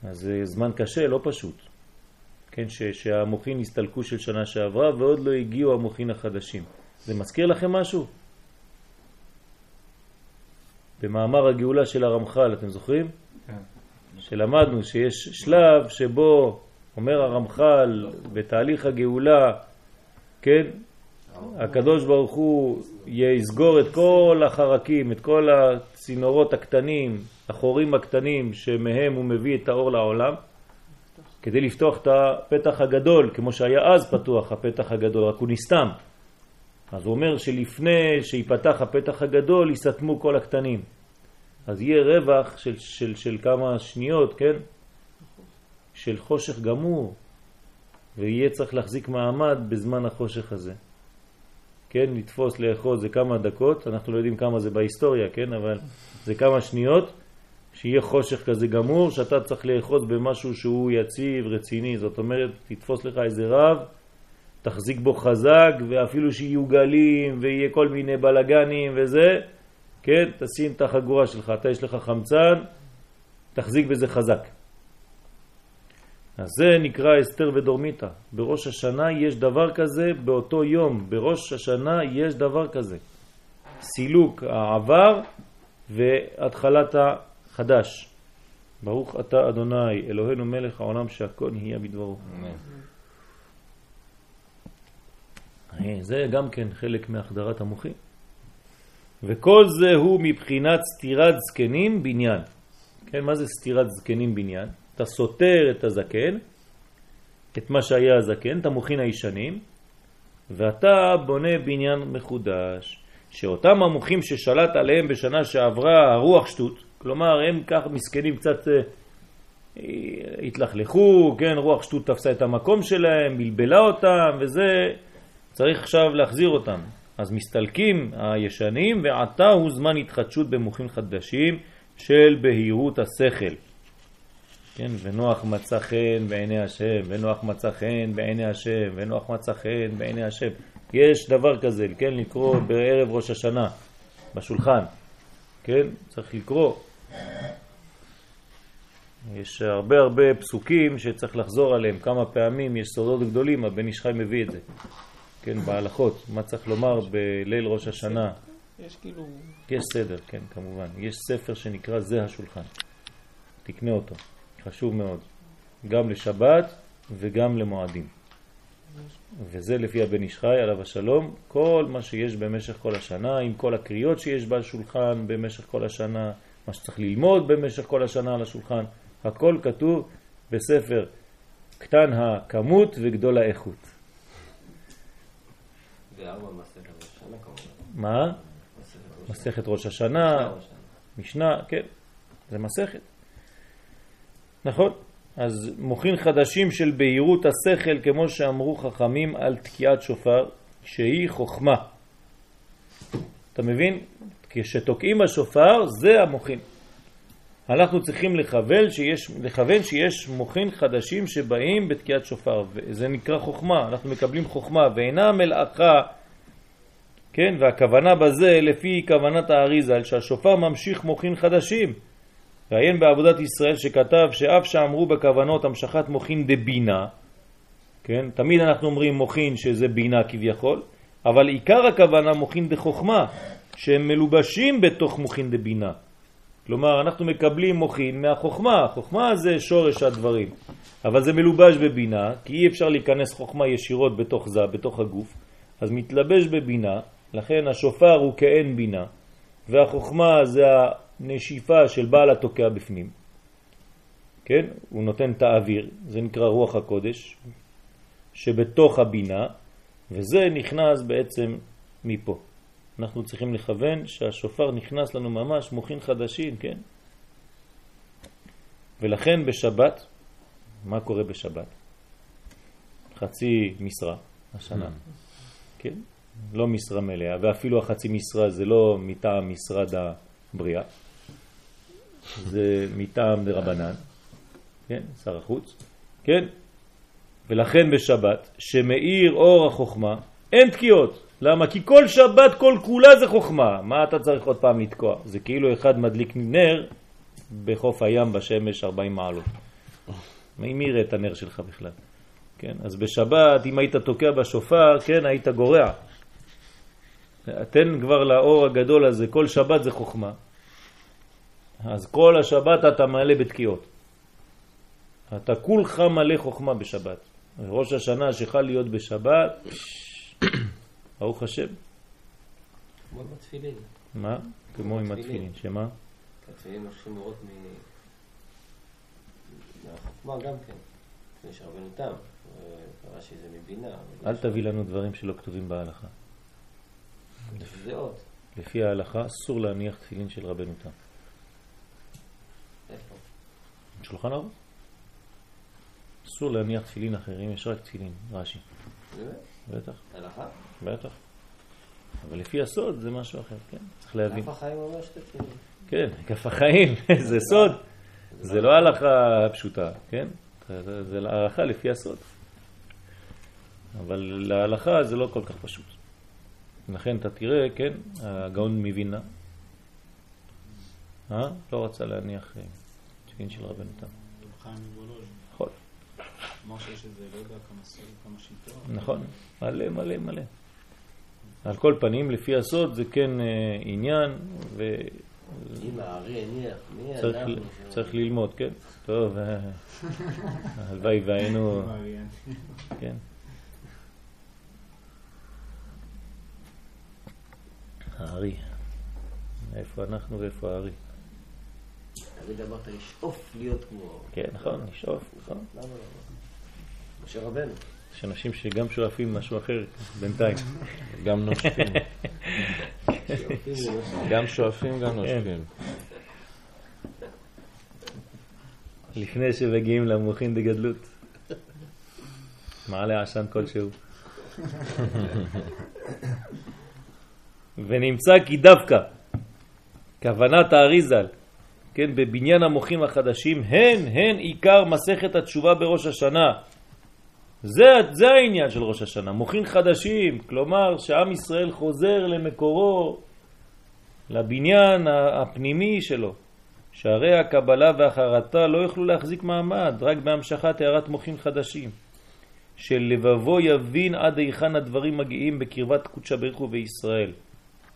אז זה זמן קשה, לא פשוט. כן, ש, שהמוחין הסתלקו של שנה שעברה ועוד לא הגיעו המוחין החדשים. זה מזכיר לכם משהו? במאמר הגאולה של הרמח"ל, אתם זוכרים? כן. שלמדנו שיש שלב שבו אומר הרמח"ל בתהליך הגאולה, כן, הקדוש ברוך הוא יסגור את כל החרקים, את כל הצינורות הקטנים, החורים הקטנים שמהם הוא מביא את האור לעולם, כדי לפתוח את הפתח הגדול, כמו שהיה אז פתוח הפתח הגדול, רק הוא נסתם. אז הוא אומר שלפני שיפתח הפתח הגדול יסתמו כל הקטנים. אז יהיה רווח של, של, של כמה שניות, כן? של חושך גמור, ויהיה צריך להחזיק מעמד בזמן החושך הזה. כן, לתפוס, לאחוז זה כמה דקות, אנחנו לא יודעים כמה זה בהיסטוריה, כן, אבל זה כמה שניות, שיהיה חושך כזה גמור, שאתה צריך לאחוז במשהו שהוא יציב, רציני, זאת אומרת, תתפוס לך איזה רב, תחזיק בו חזק, ואפילו שיהיו גלים, ויהיה כל מיני בלגנים וזה, כן, תשים את החגורה שלך, אתה יש לך חמצן, תחזיק בזה חזק. אז זה נקרא אסתר ודורמיתא. בראש השנה יש דבר כזה באותו יום. בראש השנה יש דבר כזה. סילוק העבר והתחלת החדש. ברוך אתה אדוני, אלוהינו מלך העולם שהכל נהיה בדברו. אה, זה גם כן חלק מהחדרת המוחים. וכל זה הוא מבחינת סתירת זקנים בניין. כן, מה זה סתירת זקנים בניין? אתה סותר את הזקן את מה שהיה הזקן, את המוחין הישנים, ואתה בונה בניין מחודש, שאותם המוחים ששלט עליהם בשנה שעברה הרוח שטות, כלומר הם כך מסכנים קצת אה, התלכלכו, כן, רוח שטות תפסה את המקום שלהם, בלבלה אותם, וזה צריך עכשיו להחזיר אותם. אז מסתלקים הישנים, ועתה הוא זמן התחדשות במוחים חדשים של בהירות השכל. כן, ונוח מצא חן בעיני השם, ונוח מצא חן בעיני השם, ונוח מצא חן בעיני השם. יש דבר כזה, כן, לקרוא בערב ראש השנה, בשולחן, כן, צריך לקרוא. יש הרבה הרבה פסוקים שצריך לחזור עליהם כמה פעמים, יש סודות גדולים, הבן איש חי מביא את זה, כן, בהלכות, מה צריך לומר בליל ראש השנה. יש כאילו... יש סדר, כן, כמובן. יש ספר שנקרא זה השולחן. תקנה אותו, חשוב מאוד. גם לשבת וגם למועדים. וזה לפי הבן איש חי, עליו השלום, כל מה שיש במשך כל השנה, עם כל הקריאות שיש בשולחן במשך כל השנה, מה שצריך ללמוד במשך כל השנה על השולחן, הכל כתוב בספר קטן הכמות וגדול האיכות. מה? מסכת ראש השנה. משנה, כן, זה מסכת. נכון? אז מוכין חדשים של בהירות השכל, כמו שאמרו חכמים על תקיעת שופר, שהיא חוכמה. אתה מבין? כשתוקעים השופר, זה המוכין. אנחנו צריכים לכוון שיש, לכוון שיש מוכין חדשים שבאים בתקיעת שופר, וזה נקרא חוכמה, אנחנו מקבלים חוכמה, ואינה מלאכה, כן, והכוונה בזה לפי כוונת האריזל, שהשופר ממשיך מוכין חדשים. ועיין בעבודת ישראל שכתב שאף שאמרו בכוונות המשכת מוכין דבינה, כן, תמיד אנחנו אומרים מוכין שזה בינה כביכול, אבל עיקר הכוונה מוכין דחוכמה, שהם מלובשים בתוך מוכין דבינה. כלומר, אנחנו מקבלים מוכין מהחוכמה, חוכמה זה שורש הדברים, אבל זה מלובש בבינה, כי אי אפשר להיכנס חוכמה ישירות בתוך זה, בתוך הגוף, אז מתלבש בבינה, לכן השופר הוא כאין בינה, והחוכמה זה הנשיפה של בעל התוקע בפנים, כן? הוא נותן את האוויר, זה נקרא רוח הקודש, שבתוך הבינה, וזה נכנס בעצם מפה. אנחנו צריכים לכוון שהשופר נכנס לנו ממש מוכין חדשים, כן? ולכן בשבת, מה קורה בשבת? חצי משרה השנה, כן? לא משרה מלאה, ואפילו החצי משרה זה לא מטעם משרד הבריאה, זה מטעם דרבנן, כן? שר החוץ, כן? ולכן בשבת, שמאיר אור החוכמה, אין תקיעות. למה? כי כל שבת, כל כולה זה חוכמה. מה אתה צריך עוד פעם לתקוע? זה כאילו אחד מדליק נר בחוף הים בשמש 40 מעלות. מי יראה את הנר שלך בכלל? כן, אז בשבת, אם היית תוקע בשופר, כן, היית גורע. תן כבר לאור הגדול הזה, כל שבת זה חוכמה. אז כל השבת אתה מלא בתקיעות. אתה כולך מלא חוכמה בשבת. ראש השנה שחל להיות בשבת, ברוך השם. כמו עם התפילין. מה? כמו עם התפילין. שמה? התפילין לראות מ... מהחוכמה גם כן. יש רבנו תם. קרא שזה מבינה. אבל אל תביא לנו דברים שלא כתובים בהלכה. זה עוד. לפי ההלכה אסור להניח תפילין של רבנו תם. איפה? שולחן ערוך. אסור להניח תפילין אחרים, יש רק תפילין, רש"י. באמת? בטח, הלכה? בטח. אבל לפי הסוד זה משהו אחר, כן? צריך להבין. אף החיים אומר שתי תפילין. כן, כף החיים, זה סוד. זה לא הלכה פשוטה, כן? זה זה הערכה לפי הסוד. אבל להלכה זה לא כל כך פשוט. לכן אתה תראה, כן, הגאון מבינה, אה? לא רצה להניח אה, תפילין של רבנו תם. נכון, שיש איזה, לא יודע כמה סול, כמה שיטות. נכון, מלא מלא מלא. על כל פנים, לפי הסוד זה כן אה, עניין, וצריך אם הארי הניח, מי צריך- אנחנו? צריך ללמוד, כן? טוב, אה, הלוואי והיינו. כן. הארי. איפה אנחנו ואיפה הארי? תמיד אמרת לשאוף להיות כמו... כן, נכון, לשאוף, נכון. למה לא? משה רבנו. יש אנשים שגם שואפים משהו אחר בינתיים. גם נושפים. גם שואפים, גם נושפים. לפני שמגיעים למוחין דגדלות. מעלה עשן כלשהו. ונמצא כי דווקא כוונת האריזל, כן, בבניין המוחים החדשים, הן, הן עיקר מסכת התשובה בראש השנה. זה, זה העניין של ראש השנה, מוחין חדשים, כלומר שעם ישראל חוזר למקורו, לבניין הפנימי שלו. שהרי הקבלה והחרטה לא יוכלו להחזיק מעמד, רק בהמשכת הערת מוחים חדשים. של לבבו יבין עד היכן הדברים מגיעים בקרבת קודשה בריך הוא וישראל.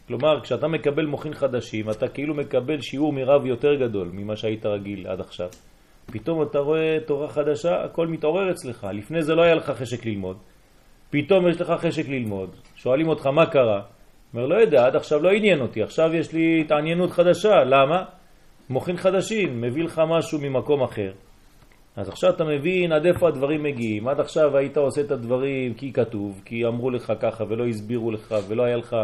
כלומר, כשאתה מקבל מוחין חדשים, אתה כאילו מקבל שיעור מרב יותר גדול ממה שהיית רגיל עד עכשיו. פתאום אתה רואה תורה חדשה, הכל מתעורר אצלך. לפני זה לא היה לך חשק ללמוד. פתאום יש לך חשק ללמוד. שואלים אותך מה קרה? אומר, לא יודע, עד עכשיו לא עניין אותי, עכשיו יש לי התעניינות חדשה. למה? מוחין חדשים, מביא לך משהו ממקום אחר. אז עכשיו אתה מבין עד איפה הדברים מגיעים. עד עכשיו היית עושה את הדברים כי כתוב, כי אמרו לך ככה ולא הסבירו לך ולא היה לך,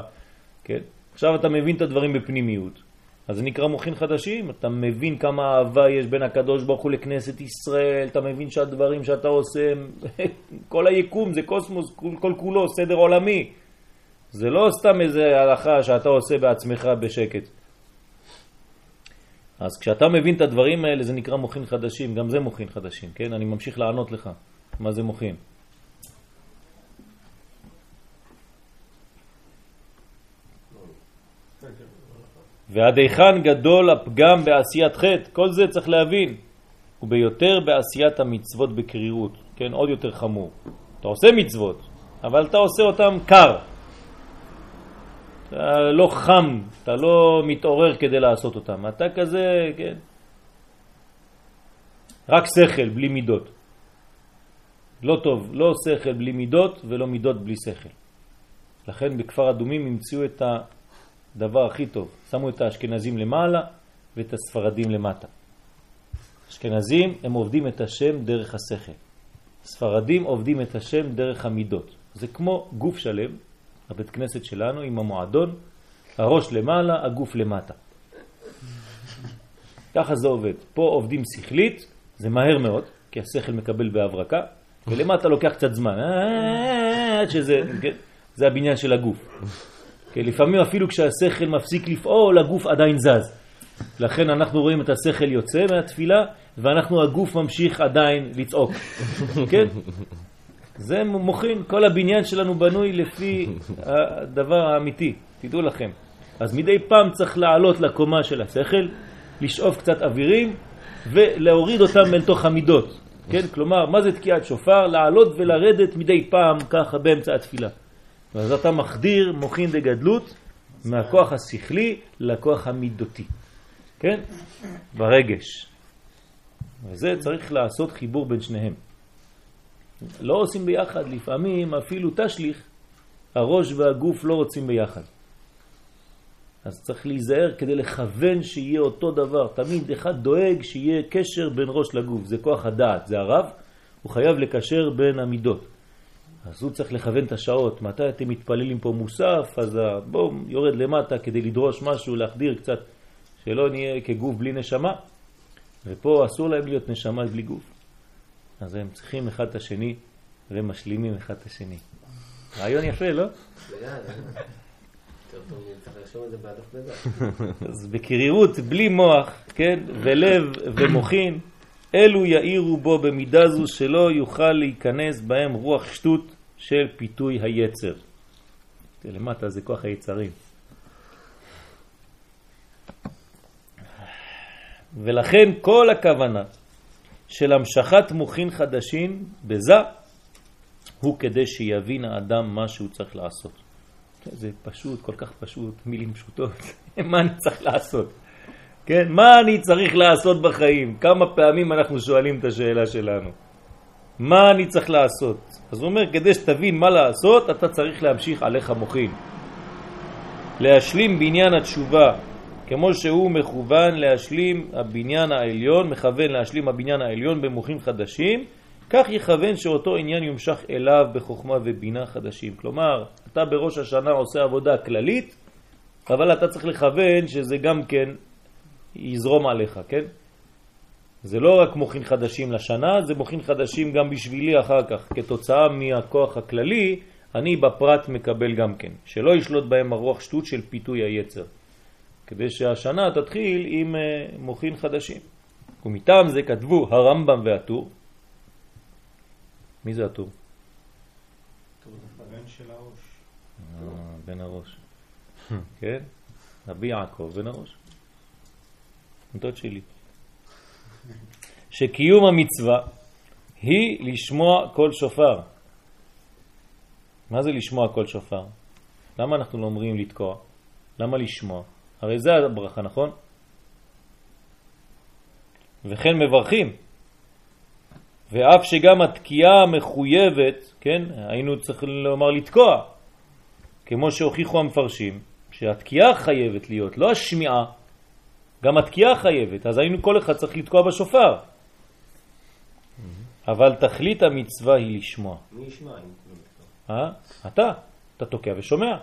כן? עכשיו אתה מבין את הדברים בפנימיות. אז זה נקרא מוחין חדשים, אתה מבין כמה אהבה יש בין הקדוש ברוך הוא לכנסת ישראל, אתה מבין שהדברים שאתה עושה, כל היקום זה קוסמוס, כל, כל כולו, סדר עולמי. זה לא סתם איזה הלכה שאתה עושה בעצמך בשקט. אז כשאתה מבין את הדברים האלה זה נקרא מוחין חדשים, גם זה מוחין חדשים, כן? אני ממשיך לענות לך מה זה מוחין. ועד היכן גדול הפגם בעשיית חטא, כל זה צריך להבין, וביותר בעשיית המצוות בקרירות, כן, עוד יותר חמור. אתה עושה מצוות, אבל אתה עושה אותם קר. אתה לא חם, אתה לא מתעורר כדי לעשות אותם. אתה כזה, כן, רק שכל, בלי מידות. לא טוב, לא שכל בלי מידות ולא מידות בלי שכל. לכן בכפר אדומים המציאו את הדבר הכי טוב. שמו את האשכנזים למעלה ואת הספרדים למטה. אשכנזים הם עובדים את השם דרך השכל. ספרדים עובדים את השם דרך המידות. זה כמו גוף שלם, הבית כנסת שלנו עם המועדון, הראש למעלה, הגוף למטה. ככה זה עובד. פה עובדים שכלית, זה מהר מאוד, כי השכל מקבל בהברקה, ולמטה לוקח קצת זמן, אה, עד שזה, כן? זה הבניין של הגוף. כי לפעמים אפילו כשהשכל מפסיק לפעול, הגוף עדיין זז. לכן אנחנו רואים את השכל יוצא מהתפילה, ואנחנו הגוף ממשיך עדיין לצעוק. כן? זה מוכין, כל הבניין שלנו בנוי לפי הדבר האמיתי, תדעו לכם. אז מדי פעם צריך לעלות לקומה של השכל, לשאוף קצת אווירים ולהוריד אותם אל תוך המידות. כן? כלומר, מה זה תקיעת שופר? לעלות ולרדת מדי פעם ככה באמצע התפילה. ואז אתה מחדיר מוכין דגדלות מהכוח השכלי לכוח המידותי. כן? ברגש. וזה צריך לעשות חיבור בין שניהם. לא עושים ביחד, לפעמים אפילו תשליך, הראש והגוף לא רוצים ביחד. אז צריך להיזהר כדי לכוון שיהיה אותו דבר. תמיד אחד דואג שיהיה קשר בין ראש לגוף, זה כוח הדעת, זה הרב, הוא חייב לקשר בין המידות. אז הוא צריך לכוון את השעות, מתי אתם מתפללים פה מוסף, אז בואו יורד למטה כדי לדרוש משהו, להחדיר קצת, שלא נהיה כגוף בלי נשמה, ופה אסור להם להיות נשמה בלי גוף. אז הם צריכים אחד את השני ומשלימים אחד את השני. רעיון יפה, לא? אז בקרירות, בלי מוח, כן, ולב ומוחין, אלו יאירו בו במידה זו שלא יוכל להיכנס בהם רוח שטות של פיתוי היצר. למטה זה כוח היצרים. ולכן כל הכוונה של המשכת מוחין חדשים בזה הוא כדי שיבין האדם מה שהוא צריך לעשות. זה פשוט, כל כך פשוט, מילים פשוטות. מה אני צריך לעשות? כן, מה אני צריך לעשות בחיים? כמה פעמים אנחנו שואלים את השאלה שלנו. מה אני צריך לעשות? אז הוא אומר, כדי שתבין מה לעשות, אתה צריך להמשיך עליך מוחין. להשלים בניין התשובה, כמו שהוא מכוון להשלים הבניין העליון, מכוון להשלים הבניין העליון במוחים חדשים, כך יכוון שאותו עניין יומשך אליו בחוכמה ובינה חדשים. כלומר, אתה בראש השנה עושה עבודה כללית, אבל אתה צריך לכוון שזה גם כן יזרום עליך, כן? זה לא רק מוכין חדשים לשנה, זה מוכין חדשים גם בשבילי אחר כך. כתוצאה מהכוח הכללי, אני בפרט מקבל גם כן. שלא ישלוט בהם הרוח שטות של פיתוי היצר. כדי שהשנה תתחיל עם אה, מוכין חדשים. ומטעם זה כתבו הרמב"ם והטור. מי זה הטור? הבן של הראש. אה, בן הראש. כן? רבי יעקב בן הראש. דוד שלי. שקיום המצווה היא לשמוע כל שופר. מה זה לשמוע כל שופר? למה אנחנו לא אומרים לתקוע? למה לשמוע? הרי זה הברכה, נכון? וכן מברכים. ואף שגם התקיעה המחויבת, כן, היינו צריכים לומר לתקוע, כמו שהוכיחו המפרשים, שהתקיעה חייבת להיות, לא השמיעה, גם התקיעה חייבת, אז היינו כל אחד צריך לתקוע בשופר. אבל תכלית המצווה היא לשמוע. מי ישמע אם יתקעו? אה? אתה, אתה תוקע ושומע.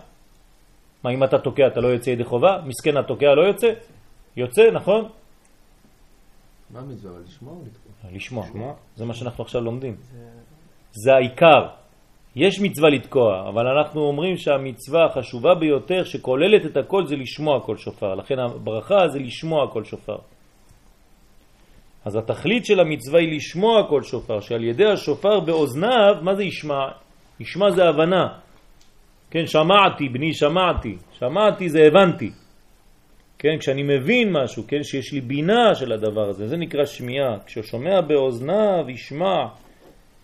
מה אם אתה תוקע אתה לא יוצא ידי חובה? מסכן התוקע לא יוצא? יוצא, נכון? מה המצווה? אבל לשמוע או לתקוע? לשמוע. זה מה שאנחנו עכשיו לומדים. זה העיקר. יש מצווה לתקוע, אבל אנחנו אומרים שהמצווה החשובה ביותר שכוללת את הכל זה לשמוע כל שופר. לכן הברכה זה לשמוע כל שופר. אז התכלית של המצווה היא לשמוע כל שופר, שעל ידי השופר באוזניו, מה זה ישמע? ישמע זה הבנה. כן, שמעתי, בני שמעתי. שמעתי זה הבנתי. כן, כשאני מבין משהו, כן, שיש לי בינה של הדבר הזה, זה נקרא שמיעה. כששומע באוזניו ישמע,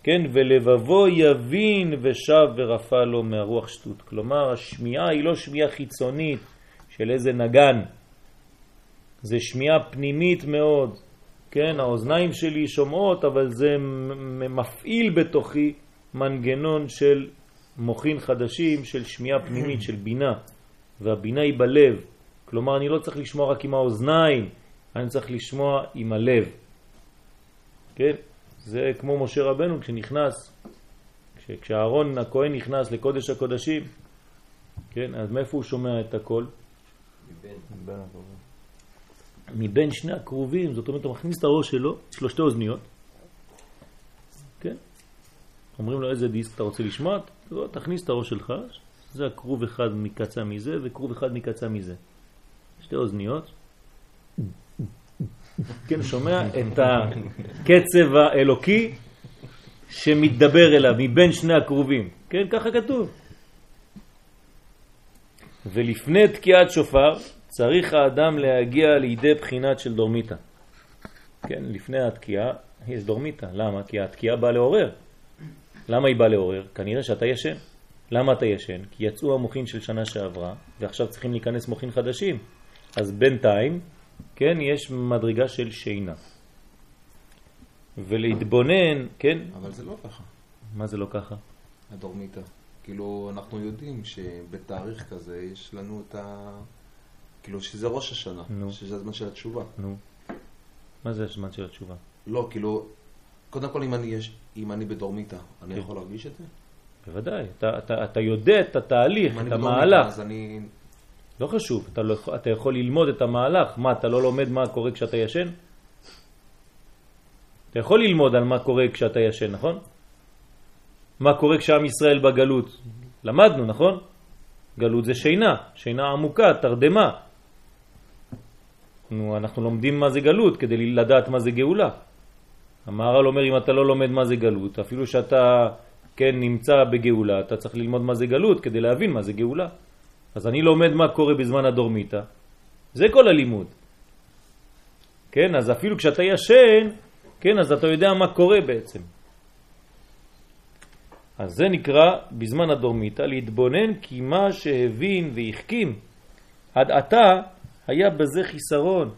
כן, ולבבו יבין ושב ורפא לו מהרוח שטות. כלומר, השמיעה היא לא שמיעה חיצונית של איזה נגן, זה שמיעה פנימית מאוד. כן, האוזניים שלי שומעות, אבל זה מפעיל בתוכי מנגנון של מוחין חדשים, של שמיעה פנימית, של בינה, והבינה היא בלב. כלומר, אני לא צריך לשמוע רק עם האוזניים, אני צריך לשמוע עם הלב. כן? זה כמו משה רבנו כשנכנס, כש, כשאהרון הכהן נכנס לקודש הקודשים, כן? אז מאיפה הוא שומע את הכל? מבין. מבין שני הקרובים, זאת אומרת, הוא מכניס את הראש שלו, יש לו שתי אוזניות, כן? אומרים לו איזה דיסק אתה רוצה לשמוע? לא, תכניס את הראש שלך, זה הקרוב אחד מקצה מזה וקרוב אחד מקצה מזה. שתי אוזניות, כן, שומע את הקצב האלוקי שמתדבר אליו מבין שני הקרובים. כן, ככה כתוב. ולפני תקיעת שופר צריך האדם להגיע לידי בחינת של דורמיטה. כן, לפני התקיעה יש דורמיטה. למה? כי התקיעה באה לעורר. למה היא באה לעורר? כנראה שאתה ישן. למה אתה ישן? כי יצאו המוחין של שנה שעברה, ועכשיו צריכים להיכנס מוחין חדשים. אז בינתיים, כן, יש מדרגה של שינה. ולהתבונן, כן? אבל זה לא ככה, מה זה לא ככה? הדורמיטה. כאילו, אנחנו יודעים שבתאריך כזה יש לנו את ה... כאילו, שזה ראש השנה, נו. שזה הזמן של התשובה. נו. מה זה הזמן של התשובה? לא, כאילו, קודם כל, אם אני, יש, אם אני בדורמיטה, אני כן. יכול להרגיש את זה? בוודאי, אתה, אתה, אתה יודע את התהליך, את המהלך. אז אני... לא חשוב, אתה, לא, אתה יכול ללמוד את המהלך. מה, אתה לא לומד מה קורה כשאתה ישן? אתה יכול ללמוד על מה קורה כשאתה ישן, נכון? מה קורה כשעם ישראל בגלות? למדנו, נכון? גלות זה שינה, שינה עמוקה, תרדמה. נו, אנחנו לומדים מה זה גלות כדי לדעת מה זה גאולה. המהר"ל אומר אם אתה לא לומד מה זה גלות, אפילו שאתה כן נמצא בגאולה, אתה צריך ללמוד מה זה גלות כדי להבין מה זה גאולה. אז אני לומד מה קורה בזמן הדורמיטה, זה כל הלימוד. כן, אז אפילו כשאתה ישן, כן, אז אתה יודע מה קורה בעצם. אז זה נקרא בזמן הדורמיטה להתבונן כי מה שהבין והחכים עד עתה היה בזה חיסרון.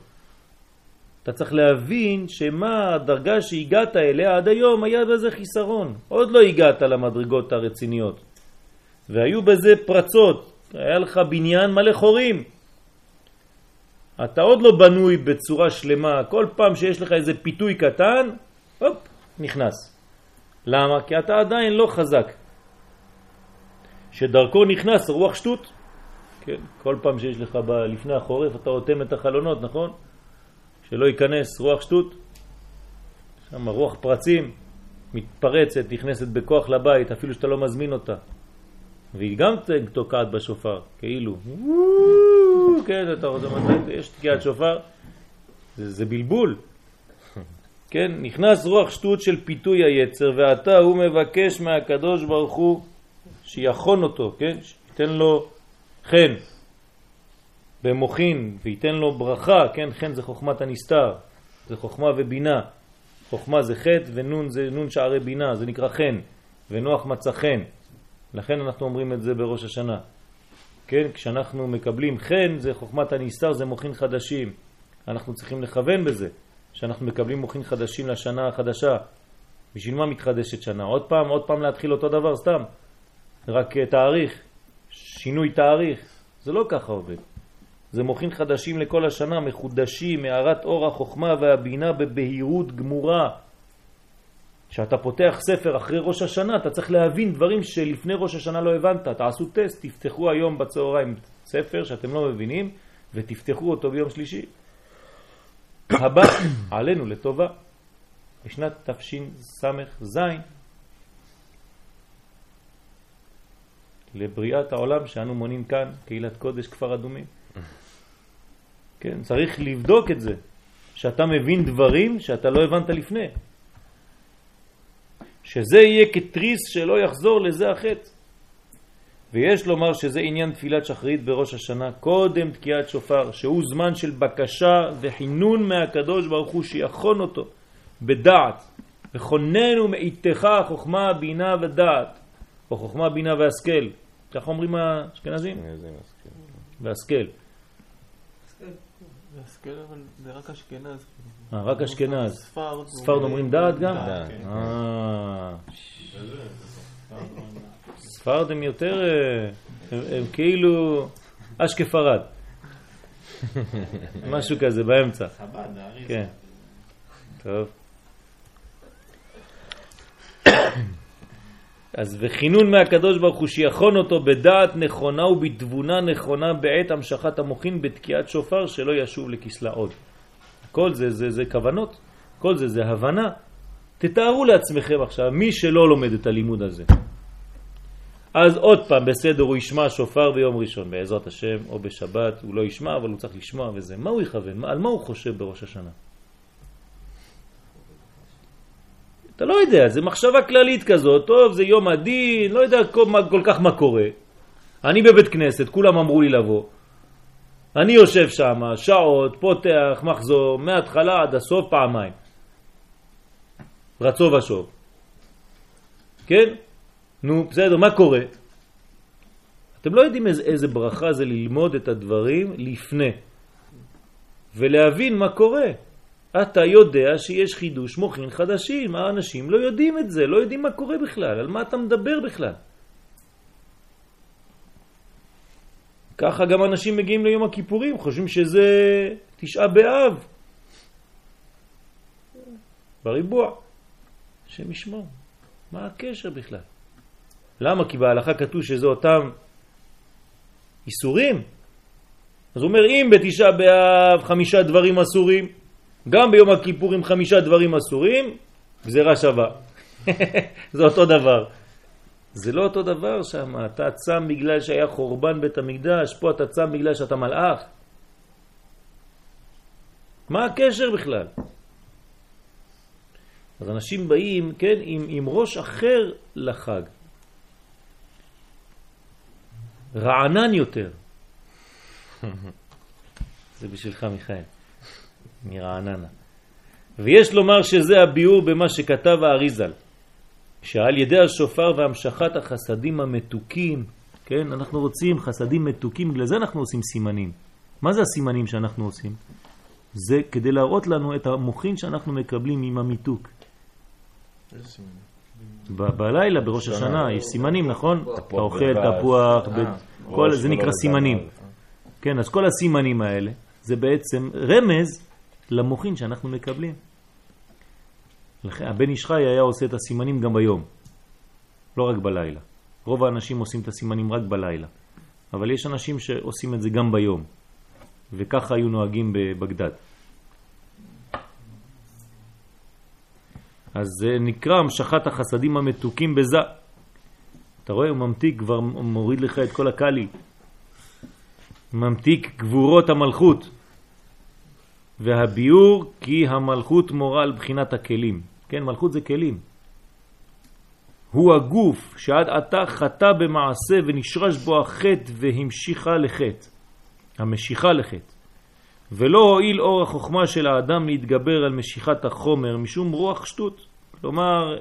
אתה צריך להבין שמה הדרגה שהגעת אליה עד היום היה בזה חיסרון. עוד לא הגעת למדרגות הרציניות. והיו בזה פרצות, היה לך בניין מלא חורים. אתה עוד לא בנוי בצורה שלמה, כל פעם שיש לך איזה פיתוי קטן, הופ, נכנס. למה? כי אתה עדיין לא חזק. שדרכו נכנס רוח שטות. כן, כל פעם שיש לך ב... לפני החורף אתה אוטם את החלונות, נכון? שלא ייכנס רוח שטות. שם רוח פרצים מתפרצת, נכנסת בכוח לבית, אפילו שאתה לא מזמין אותה. והיא גם תוקעת בשופר, כאילו. כן, אתה רוצה, יש תקיעת שופר, זה, זה בלבול. כן, נכנס רוח שטות של פיתוי היצר, ועתה הוא מבקש מהקדוש ברוך הוא שיכון אותו, כן? שייתן לו חן במוחין, וייתן לו ברכה, כן? חן זה חוכמת הנסתר, זה חוכמה ובינה. חוכמה זה חטא ונון זה נון שערי בינה, זה נקרא חן, ונוח מצא חן. לכן אנחנו אומרים את זה בראש השנה. כן, כשאנחנו מקבלים חן, זה חוכמת הנסתר, זה מוכין חדשים. אנחנו צריכים לכוון בזה, שאנחנו מקבלים מוכין חדשים לשנה החדשה. בשביל מה מתחדשת שנה? עוד פעם, עוד פעם להתחיל אותו דבר, סתם. רק תאריך, שינוי תאריך. זה לא ככה עובד. זה מוכין חדשים לכל השנה, מחודשים, מערת אור החוכמה והבינה בבהירות גמורה. כשאתה פותח ספר אחרי ראש השנה, אתה צריך להבין דברים שלפני ראש השנה לא הבנת. תעשו טסט, תפתחו היום בצהריים ספר שאתם לא מבינים, ותפתחו אותו ביום שלישי. הבא עלינו לטובה. בשנת תשס"ז לבריאת העולם שאנו מונים כאן, קהילת קודש כפר אדומים. כן, צריך לבדוק את זה, שאתה מבין דברים שאתה לא הבנת לפני. שזה יהיה כתריס שלא יחזור לזה החטא. ויש לומר שזה עניין תפילת שחרית בראש השנה, קודם תקיעת שופר, שהוא זמן של בקשה וחינון מהקדוש ברוך הוא שיכון אותו בדעת, וכוננו מאיתך חוכמה, בינה ודעת, או חוכמה, בינה והשכל. כך אומרים האשכנזים? והשכל. והשכל אבל זה רק אשכנז. אה, רק אשכנז. ספרד. אומרים דעת גם? דעת, כן. אה, ספרד הם יותר, אה, הם כאילו אשכפרד. משהו כזה באמצע. חב"ד. כן. טוב. אז וכינון מהקדוש ברוך הוא שיכון אותו בדעת נכונה ובתבונה נכונה בעת המשכת המוחין בתקיעת שופר שלא ישוב לכסלה עוד. כל זה זה, זה כוונות, כל זה זה הבנה. תתארו לעצמכם עכשיו, מי שלא לומד את הלימוד הזה, אז עוד פעם בסדר הוא ישמע שופר ביום ראשון בעזרת השם או בשבת, הוא לא ישמע אבל הוא צריך לשמוע וזה. מה הוא יכוון? על מה הוא חושב בראש השנה? אתה לא יודע, זה מחשבה כללית כזאת, טוב, זה יום הדין, לא יודע כל, מה, כל כך מה קורה. אני בבית כנסת, כולם אמרו לי לבוא. אני יושב שם, שעות, פותח, מחזור, מההתחלה עד הסוף פעמיים. רצו ושוב. כן? נו, בסדר, מה קורה? אתם לא יודעים איזה, איזה ברכה זה ללמוד את הדברים לפני ולהבין מה קורה. אתה יודע שיש חידוש מוחין חדשים, האנשים לא יודעים את זה, לא יודעים מה קורה בכלל, על מה אתה מדבר בכלל. ככה גם אנשים מגיעים ליום הכיפורים, חושבים שזה תשעה באב. בריבוע. השם ישמור. מה הקשר בכלל? למה? כי בהלכה כתוב שזה אותם איסורים. אז הוא אומר, אם בתשעה באב חמישה דברים אסורים, גם ביום הכיפורים חמישה דברים אסורים, גזירה שווה. זה אותו דבר. זה לא אותו דבר שם, אתה צם בגלל שהיה חורבן בית המקדש, פה אתה צם בגלל שאתה מלאך. מה הקשר בכלל? אז אנשים באים, כן, עם, עם ראש אחר לחג. רענן יותר. זה בשבילך מיכאל, מרעננה. ויש לומר שזה הביאור במה שכתב האריזל, שעל ידי השופר והמשכת החסדים המתוקים, כן, אנחנו רוצים חסדים מתוקים, בגלל זה אנחנו עושים סימנים. מה זה הסימנים שאנחנו עושים? זה כדי להראות לנו את המוחין שאנחנו מקבלים עם המיתוק. ב- בלילה, בראש השנה, יש סימנים, נכון? אתה אוכל תפוח, ב- כל- זה נקרא סימנים. כן, אז כל הסימנים האלה זה בעצם רמז למוחין שאנחנו מקבלים. לכן הבן איש חי היה עושה את הסימנים גם ביום, לא רק בלילה. רוב האנשים עושים את הסימנים רק בלילה, אבל יש אנשים שעושים את זה גם ביום, וככה היו נוהגים בבגדד. אז זה נקרא המשכת החסדים המתוקים בזה. אתה רואה, הוא ממתיק, כבר מוריד לך את כל הקלי. ממתיק גבורות המלכות. והביור כי המלכות מורה על בחינת הכלים. כן, מלכות זה כלים. הוא הגוף שעד עתה חטא במעשה ונשרש בו החטא והמשיכה לחטא. המשיכה לחטא. ולא הועיל אור החוכמה של האדם להתגבר על משיכת החומר משום רוח שטות. כלומר,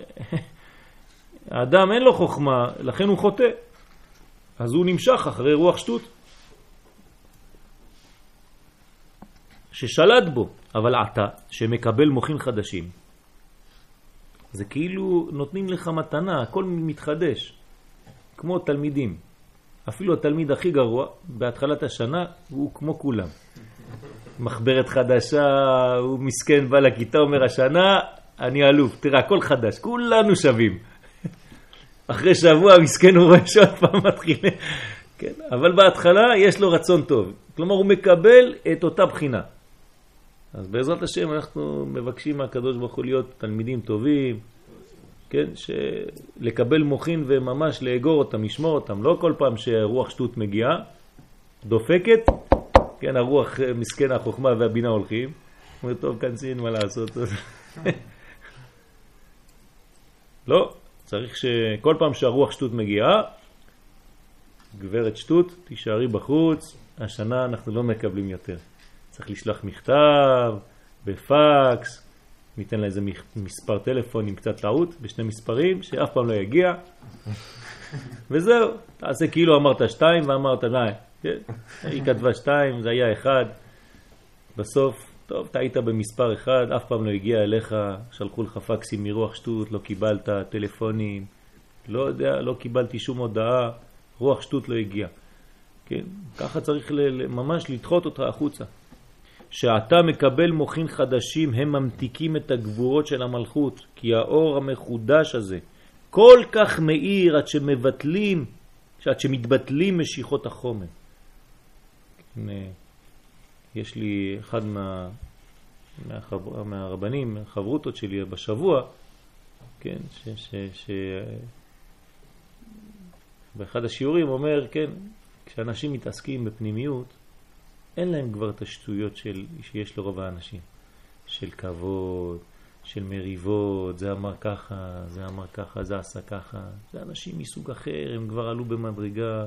האדם אין לו חוכמה, לכן הוא חוטא. אז הוא נמשך אחרי רוח שטות. ששלט בו, אבל עתה, שמקבל מוכין חדשים, זה כאילו נותנים לך מתנה, הכל מתחדש, כמו תלמידים. אפילו התלמיד הכי גרוע, בהתחלת השנה, הוא כמו כולם. מחברת חדשה, הוא מסכן, בא לכיתה, אומר השנה, אני אלוף. תראה, הכל חדש, כולנו שווים. אחרי שבוע מסכן הוא רואה שעוד פעם מתחיל. כן, אבל בהתחלה יש לו רצון טוב. כלומר, הוא מקבל את אותה בחינה. אז בעזרת השם אנחנו מבקשים מהקדוש ברוך הוא להיות תלמידים טובים, כן, לקבל מוכין וממש לאגור אותם, לשמור אותם, לא כל פעם שרוח שטות מגיעה, דופקת, כן, הרוח מסכן החוכמה והבינה הולכים, אומר, טוב, כנסי, אין מה לעשות. לא, צריך שכל פעם שהרוח שטות מגיעה, גברת שטות, תישארי בחוץ, השנה אנחנו לא מקבלים יותר. צריך לשלוח מכתב, בפקס, ניתן לה איזה מספר טלפון עם קצת טעות, בשני מספרים, שאף פעם לא יגיע. וזהו, תעשה כאילו אמרת שתיים ואמרת די. כן, היא כתבה שתיים, זה היה אחד. בסוף, טוב, היית במספר אחד, אף פעם לא הגיע אליך, שלחו לך פקסים מרוח שטות, לא קיבלת טלפונים, לא יודע, לא קיבלתי שום הודעה, רוח שטות לא הגיע. כן, ככה צריך ממש לדחות אותך החוצה. שאתה מקבל מוכין חדשים, הם ממתיקים את הגבורות של המלכות, כי האור המחודש הזה כל כך מאיר עד שמבטלים, עד שמתבטלים משיכות החומר. יש לי אחד מה, מהחבר, מהרבנים, חברותות שלי בשבוע, כן, ש, ש, ש, באחד השיעורים אומר, כן, כשאנשים מתעסקים בפנימיות, אין להם כבר את השטויות של, שיש לרוב האנשים, של כבוד, של מריבות, זה אמר ככה, זה אמר ככה, זה עשה ככה. זה אנשים מסוג אחר, הם כבר עלו במדרגה,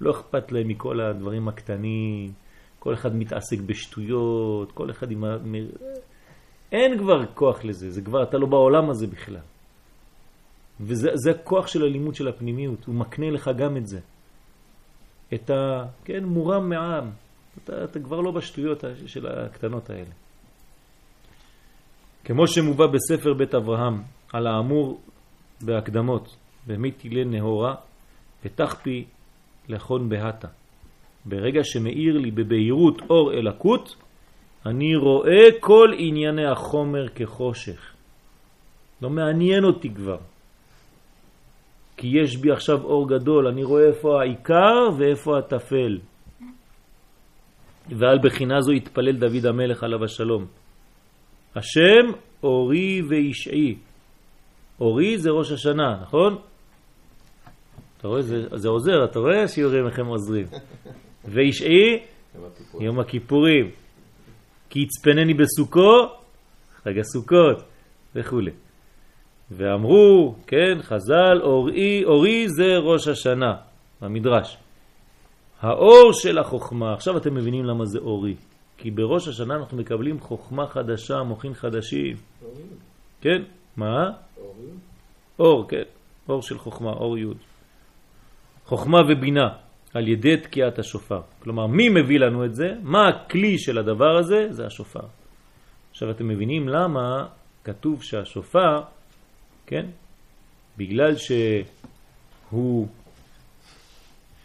לא אכפת להם מכל הדברים הקטנים, כל אחד מתעסק בשטויות, כל אחד עם... אין כבר כוח לזה, זה כבר, אתה לא בעולם הזה בכלל. וזה הכוח של הלימוד של הפנימיות, הוא מקנה לך גם את זה. את ה... כן, מורם מעם. אתה, אתה כבר לא בשטויות של הקטנות האלה. כמו שמובא בספר בית אברהם על האמור בהקדמות, במי תילי נהורה ותחפי לכון בהתה. ברגע שמאיר לי בבהירות אור אלקות, אני רואה כל ענייני החומר כחושך. לא מעניין אותי כבר. כי יש בי עכשיו אור גדול, אני רואה איפה העיקר ואיפה התפל. ועל בחינה זו התפלל דוד המלך עליו השלום. השם אורי וישעי. אורי זה ראש השנה, נכון? אתה רואה, זה, זה עוזר, אתה רואה שיעורים איך הם עוזרים. וישעי, יום הכיפורים. כי יצפנני בסוכו, חג הסוכות, וכו'. ואמרו, כן, חז"ל, אורי, אורי זה ראש השנה, במדרש. האור של החוכמה, עכשיו אתם מבינים למה זה אורי. כי בראש השנה אנחנו מקבלים חוכמה חדשה, מוכין חדשים. כן? מה? אור, כן. אור של חוכמה, אור י'. חוכמה ובינה על ידי תקיעת השופר. כלומר, מי מביא לנו את זה? מה הכלי של הדבר הזה? זה השופר. עכשיו אתם מבינים למה כתוב שהשופר, כן? בגלל שהוא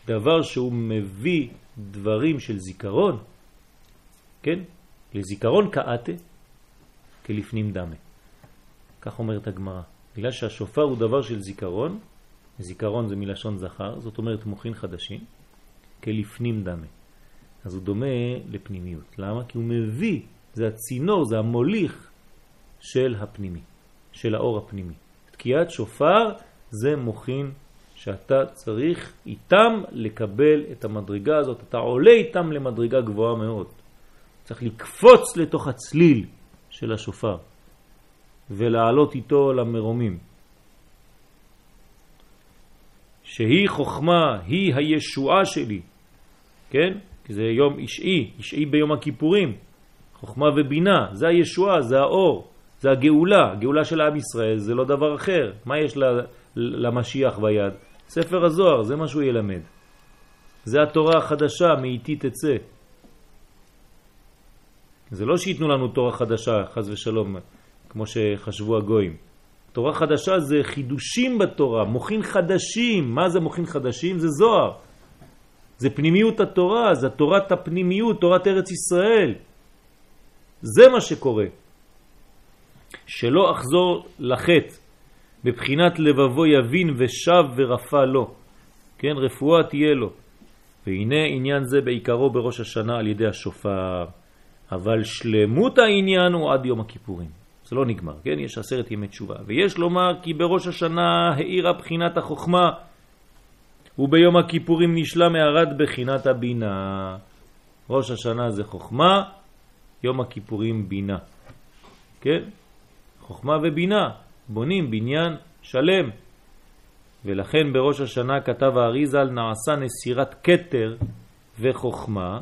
דבר שהוא מביא דברים של זיכרון, כן? לזיכרון כאתה כלפנים דמה. כך אומרת הגמרא. בגלל שהשופר הוא דבר של זיכרון, זיכרון זה מלשון זכר, זאת אומרת מוכין חדשים, כלפנים דמה. אז הוא דומה לפנימיות. למה? כי הוא מביא, זה הצינור, זה המוליך של הפנימי, של האור הפנימי. תקיעת שופר זה מוכין שאתה צריך איתם לקבל את המדרגה הזאת, אתה עולה איתם למדרגה גבוהה מאוד. צריך לקפוץ לתוך הצליל של השופר ולעלות איתו למרומים. שהיא חוכמה, היא הישועה שלי, כן? כי זה יום אישי, אישי ביום הכיפורים. חוכמה ובינה, זה הישועה, זה האור, זה הגאולה. גאולה של עם ישראל זה לא דבר אחר. מה יש למשיח ביד? ספר הזוהר, זה מה שהוא ילמד. זה התורה החדשה, מאיתי תצא. זה לא שייתנו לנו תורה חדשה, חז ושלום, כמו שחשבו הגויים. תורה חדשה זה חידושים בתורה, מוכין חדשים. מה זה מוכין חדשים? זה זוהר. זה פנימיות התורה, זה תורת הפנימיות, תורת ארץ ישראל. זה מה שקורה. שלא אחזור לחטא, בבחינת לבבו יבין ושב ורפא לו. כן, רפואה תהיה לו. והנה עניין זה בעיקרו בראש השנה על ידי השופר. אבל שלמות העניין הוא עד יום הכיפורים. זה לא נגמר, כן? יש עשרת ימי תשובה. ויש לומר כי בראש השנה האירה בחינת החוכמה, וביום הכיפורים נשלה מערת בחינת הבינה. ראש השנה זה חוכמה, יום הכיפורים בינה. כן? חוכמה ובינה, בונים בניין שלם. ולכן בראש השנה כתב האריזל נעשה נסירת קטר וחוכמה,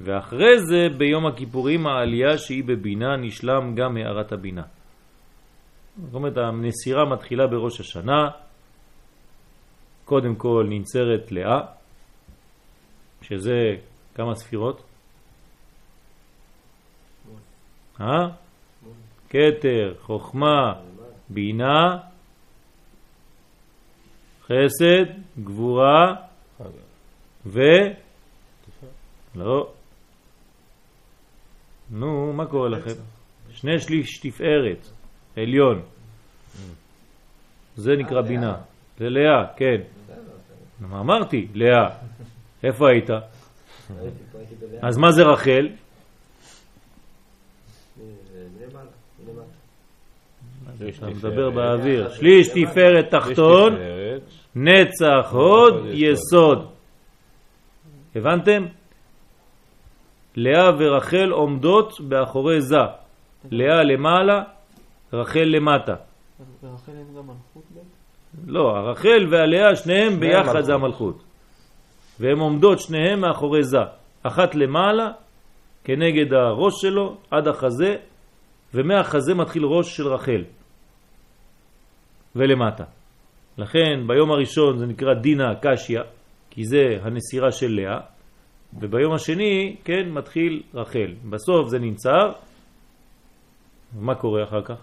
ואחרי זה ביום הכיפורים העלייה שהיא בבינה נשלם גם הערת הבינה. זאת אומרת הנסירה מתחילה בראש השנה, קודם כל ננצרת לאה, שזה כמה ספירות? אה? קטר, חוכמה, בינה, חסד, גבורה ו... לא. נו, מה קורה לכם? שני שליש תפארת, עליון. זה נקרא בינה. זה לאה, כן. אמרתי? לאה. איפה היית? אז מה זה רחל? אתה מדבר באוויר. שליש תפארת תחתון, נצח הוד, יסוד. הבנתם? לאה ורחל עומדות באחורי זה. לאה למעלה, רחל למטה. ורחל אין גם מלכות? לא, הרחל והלאה שניהם ביחד זה המלכות. והן עומדות שניהם מאחורי זה. אחת למעלה, כנגד הראש שלו, עד החזה, ומהחזה מתחיל ראש של רחל. ולמטה. לכן ביום הראשון זה נקרא דינה קשיה, כי זה הנסירה של לאה, וביום השני, כן, מתחיל רחל. בסוף זה נמצא, ומה קורה אחר כך?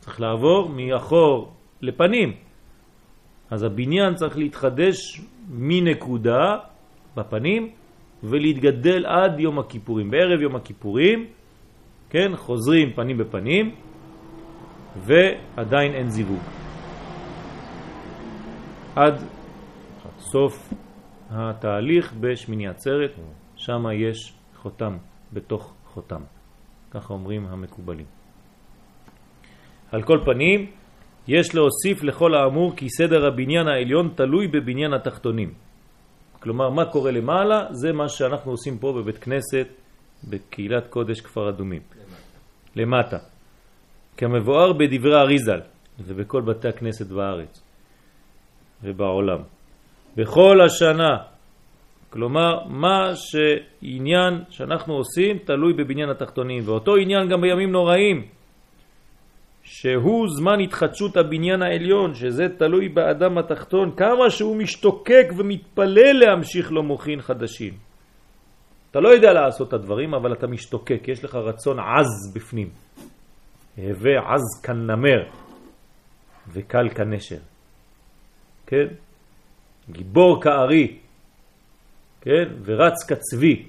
צריך לעבור מאחור לפנים. אז הבניין צריך להתחדש מנקודה בפנים ולהתגדל עד יום הכיפורים. בערב יום הכיפורים, כן, חוזרים פנים בפנים ועדיין אין זיווג. עד סוף התהליך בשמיני עצרת, שם יש חותם בתוך חותם. ככה אומרים המקובלים. על כל פנים, יש להוסיף לכל האמור כי סדר הבניין העליון תלוי בבניין התחתונים. כלומר, מה קורה למעלה? זה מה שאנחנו עושים פה בבית כנסת בקהילת קודש כפר אדומים. למטה. למטה. כמבואר בדברי אריזל ובכל בתי הכנסת בארץ ובעולם. בכל השנה, כלומר, מה שעניין שאנחנו עושים תלוי בבניין התחתונים, ואותו עניין גם בימים נוראים. שהוא זמן התחדשות הבניין העליון, שזה תלוי באדם התחתון, כמה שהוא משתוקק ומתפלל להמשיך לו מוכין חדשים. אתה לא יודע לעשות את הדברים, אבל אתה משתוקק, יש לך רצון עז בפנים. הווה עז כנמר וקל כנשר. כן? גיבור כארי, כן? ורץ כצבי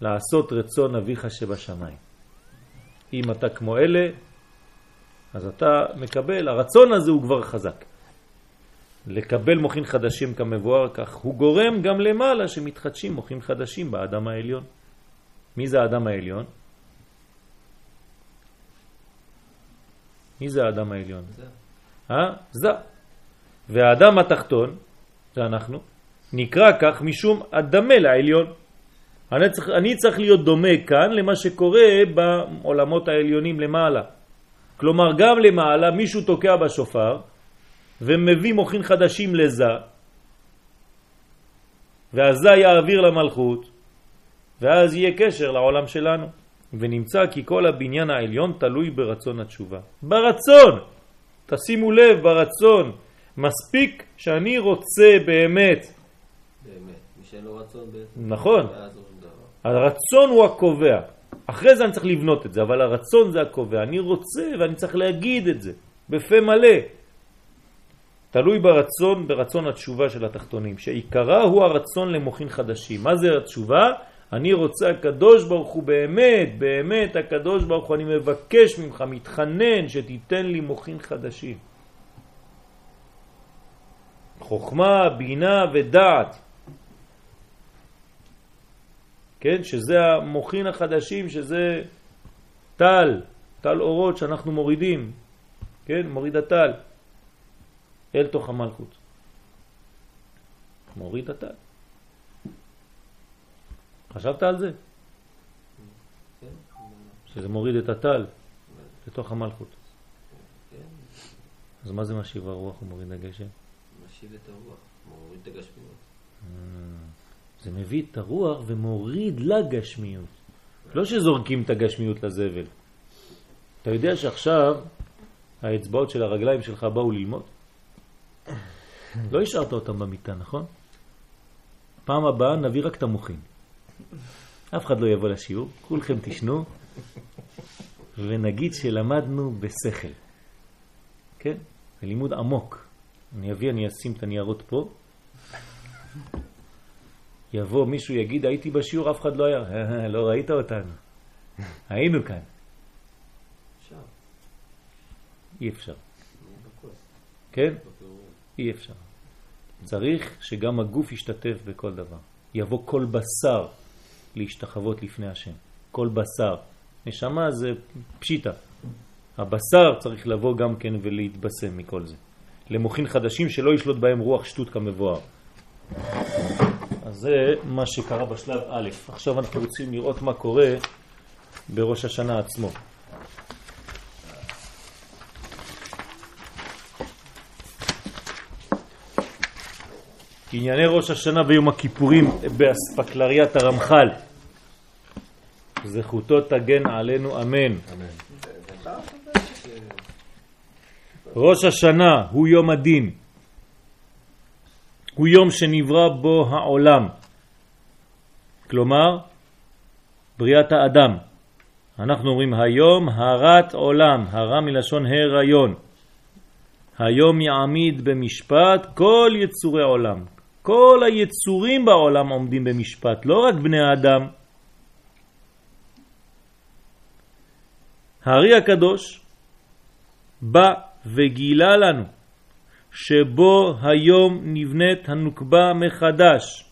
לעשות רצון אביך שבשמיים. אם אתה כמו אלה, אז אתה מקבל, הרצון הזה הוא כבר חזק. לקבל מוחין חדשים כמבואר כך, הוא גורם גם למעלה שמתחדשים מוחין חדשים באדם העליון. מי זה האדם העליון? מי זה האדם העליון? זה. אה? זה. והאדם התחתון, זה אנחנו, נקרא כך משום הדמה לעליון. אני צריך, אני צריך להיות דומה כאן למה שקורה בעולמות העליונים למעלה. כלומר, גם למעלה מישהו תוקע בשופר ומביא מוכין חדשים לזה, והזה יעביר למלכות, ואז יהיה קשר לעולם שלנו. ונמצא כי כל הבניין העליון תלוי ברצון התשובה. ברצון! תשימו לב, ברצון. מספיק שאני רוצה באמת. באמת. מי שאין לו רצון בעצם. נכון. לא. הרצון הוא הקובע. אחרי זה אני צריך לבנות את זה, אבל הרצון זה הקובע. אני רוצה ואני צריך להגיד את זה בפה מלא. תלוי ברצון, ברצון התשובה של התחתונים, שעיקרה הוא הרצון למוחין חדשים. מה זה התשובה? אני רוצה הקדוש ברוך הוא באמת, באמת הקדוש ברוך הוא, אני מבקש ממך, מתחנן שתיתן לי מוחין חדשים. חוכמה, בינה ודעת. כן, שזה המוחין החדשים, שזה טל, טל אורות שאנחנו מורידים, כן, מוריד הטל אל תוך המלכות. מוריד הטל. חשבת על זה? שזה מוריד את הטל לתוך המלכות. אז מה זה משיב הרוח ומוריד הגשם? משיב את הרוח. מוריד את הגשמיות. זה מביא את הרוח ומוריד לגשמיות. לא שזורקים את הגשמיות לזבל. אתה יודע שעכשיו האצבעות של הרגליים שלך באו ללמוד? לא השארת אותם במיטה, נכון? פעם הבאה נביא רק את המוחים. אף אחד לא יבוא לשיעור, כולכם תשנו ונגיד שלמדנו בשכל. כן? זה לימוד עמוק. אני אביא, אני אשים את הניירות פה. יבוא מישהו יגיד הייתי בשיעור אף אחד לא היה לא ראית אותנו היינו כאן אפשר. אי אפשר. כן. אי אפשר צריך שגם הגוף ישתתף בכל דבר יבוא כל בשר להשתחוות לפני השם. כל בשר. נשמה זה פשיטה. הבשר צריך לבוא גם כן ולהתבשם מכל זה. למוחין חדשים שלא ישלוט בהם רוח שטות כמבואר. אז זה מה שקרה בשלב א'. עכשיו אנחנו רוצים לראות מה קורה בראש השנה עצמו. ענייני ראש השנה ויום הכיפורים באספקלריית הרמח"ל. זכותו תגן עלינו אמן. ראש השנה הוא יום הדין. הוא יום שנברא בו העולם. כלומר, בריאת האדם. אנחנו אומרים היום הרת עולם, הרה מלשון הריון. היום יעמיד במשפט כל יצורי עולם. כל היצורים בעולם עומדים במשפט, לא רק בני האדם. הארי הקדוש בא וגילה לנו שבו היום נבנית הנוקבה מחדש.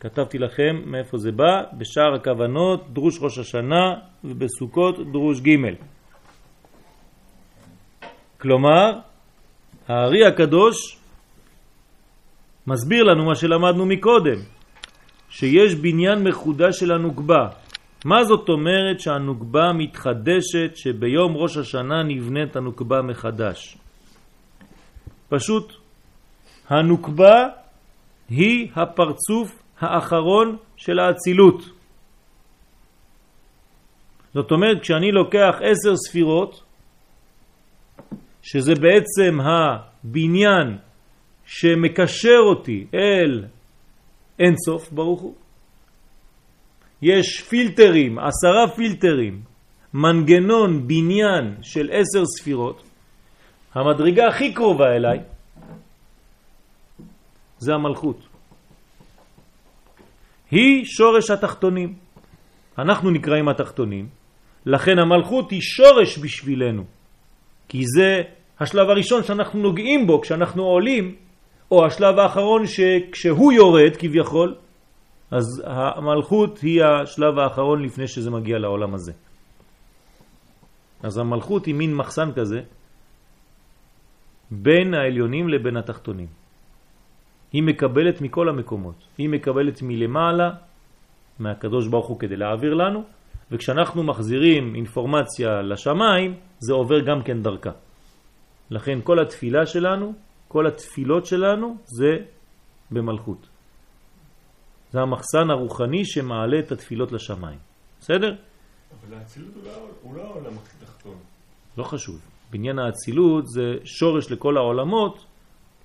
כתבתי לכם מאיפה זה בא, בשאר הכוונות, דרוש ראש השנה ובסוכות דרוש ג'. כלומר, הארי הקדוש מסביר לנו מה שלמדנו מקודם, שיש בניין מחודש של הנוקבה. מה זאת אומרת שהנוקבה מתחדשת, שביום ראש השנה נבנית הנוקבה מחדש? פשוט, הנוקבה היא הפרצוף האחרון של האצילות. זאת אומרת, כשאני לוקח עשר ספירות, שזה בעצם הבניין שמקשר אותי אל אינסוף ברוך הוא, יש פילטרים, עשרה פילטרים, מנגנון בניין של עשר ספירות, המדרגה הכי קרובה אליי זה המלכות. היא שורש התחתונים. אנחנו נקראים התחתונים, לכן המלכות היא שורש בשבילנו. כי זה השלב הראשון שאנחנו נוגעים בו כשאנחנו עולים, או השלב האחרון שכשהוא יורד כביכול, אז המלכות היא השלב האחרון לפני שזה מגיע לעולם הזה. אז המלכות היא מין מחסן כזה בין העליונים לבין התחתונים. היא מקבלת מכל המקומות. היא מקבלת מלמעלה, מהקדוש ברוך הוא כדי להעביר לנו, וכשאנחנו מחזירים אינפורמציה לשמיים, זה עובר גם כן דרכה. לכן כל התפילה שלנו, כל התפילות שלנו, זה במלכות. זה המחסן הרוחני שמעלה את התפילות לשמיים. בסדר? אבל האצילות הוא לא- הוא לא העולם התחתון. לא חשוב. בניין האצילות זה שורש לכל העולמות,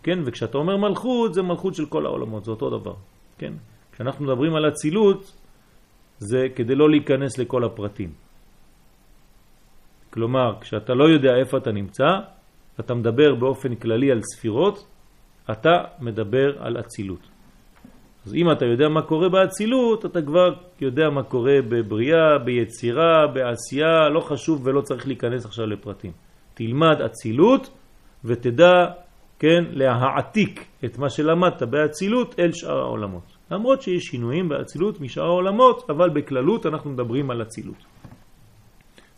כן? וכשאתה אומר מלכות, זה מלכות של כל העולמות, זה אותו דבר, כן? כשאנחנו מדברים על אצילות, זה כדי לא להיכנס לכל הפרטים. כלומר, כשאתה לא יודע איפה אתה נמצא, אתה מדבר באופן כללי על ספירות, אתה מדבר על אצילות. אז אם אתה יודע מה קורה באצילות, אתה כבר יודע מה קורה בבריאה, ביצירה, בעשייה, לא חשוב ולא צריך להיכנס עכשיו לפרטים. תלמד אצילות ותדע, כן, להעתיק את מה שלמדת באצילות אל שאר העולמות. למרות שיש שינויים באצילות משאר העולמות, אבל בכללות אנחנו מדברים על אצילות.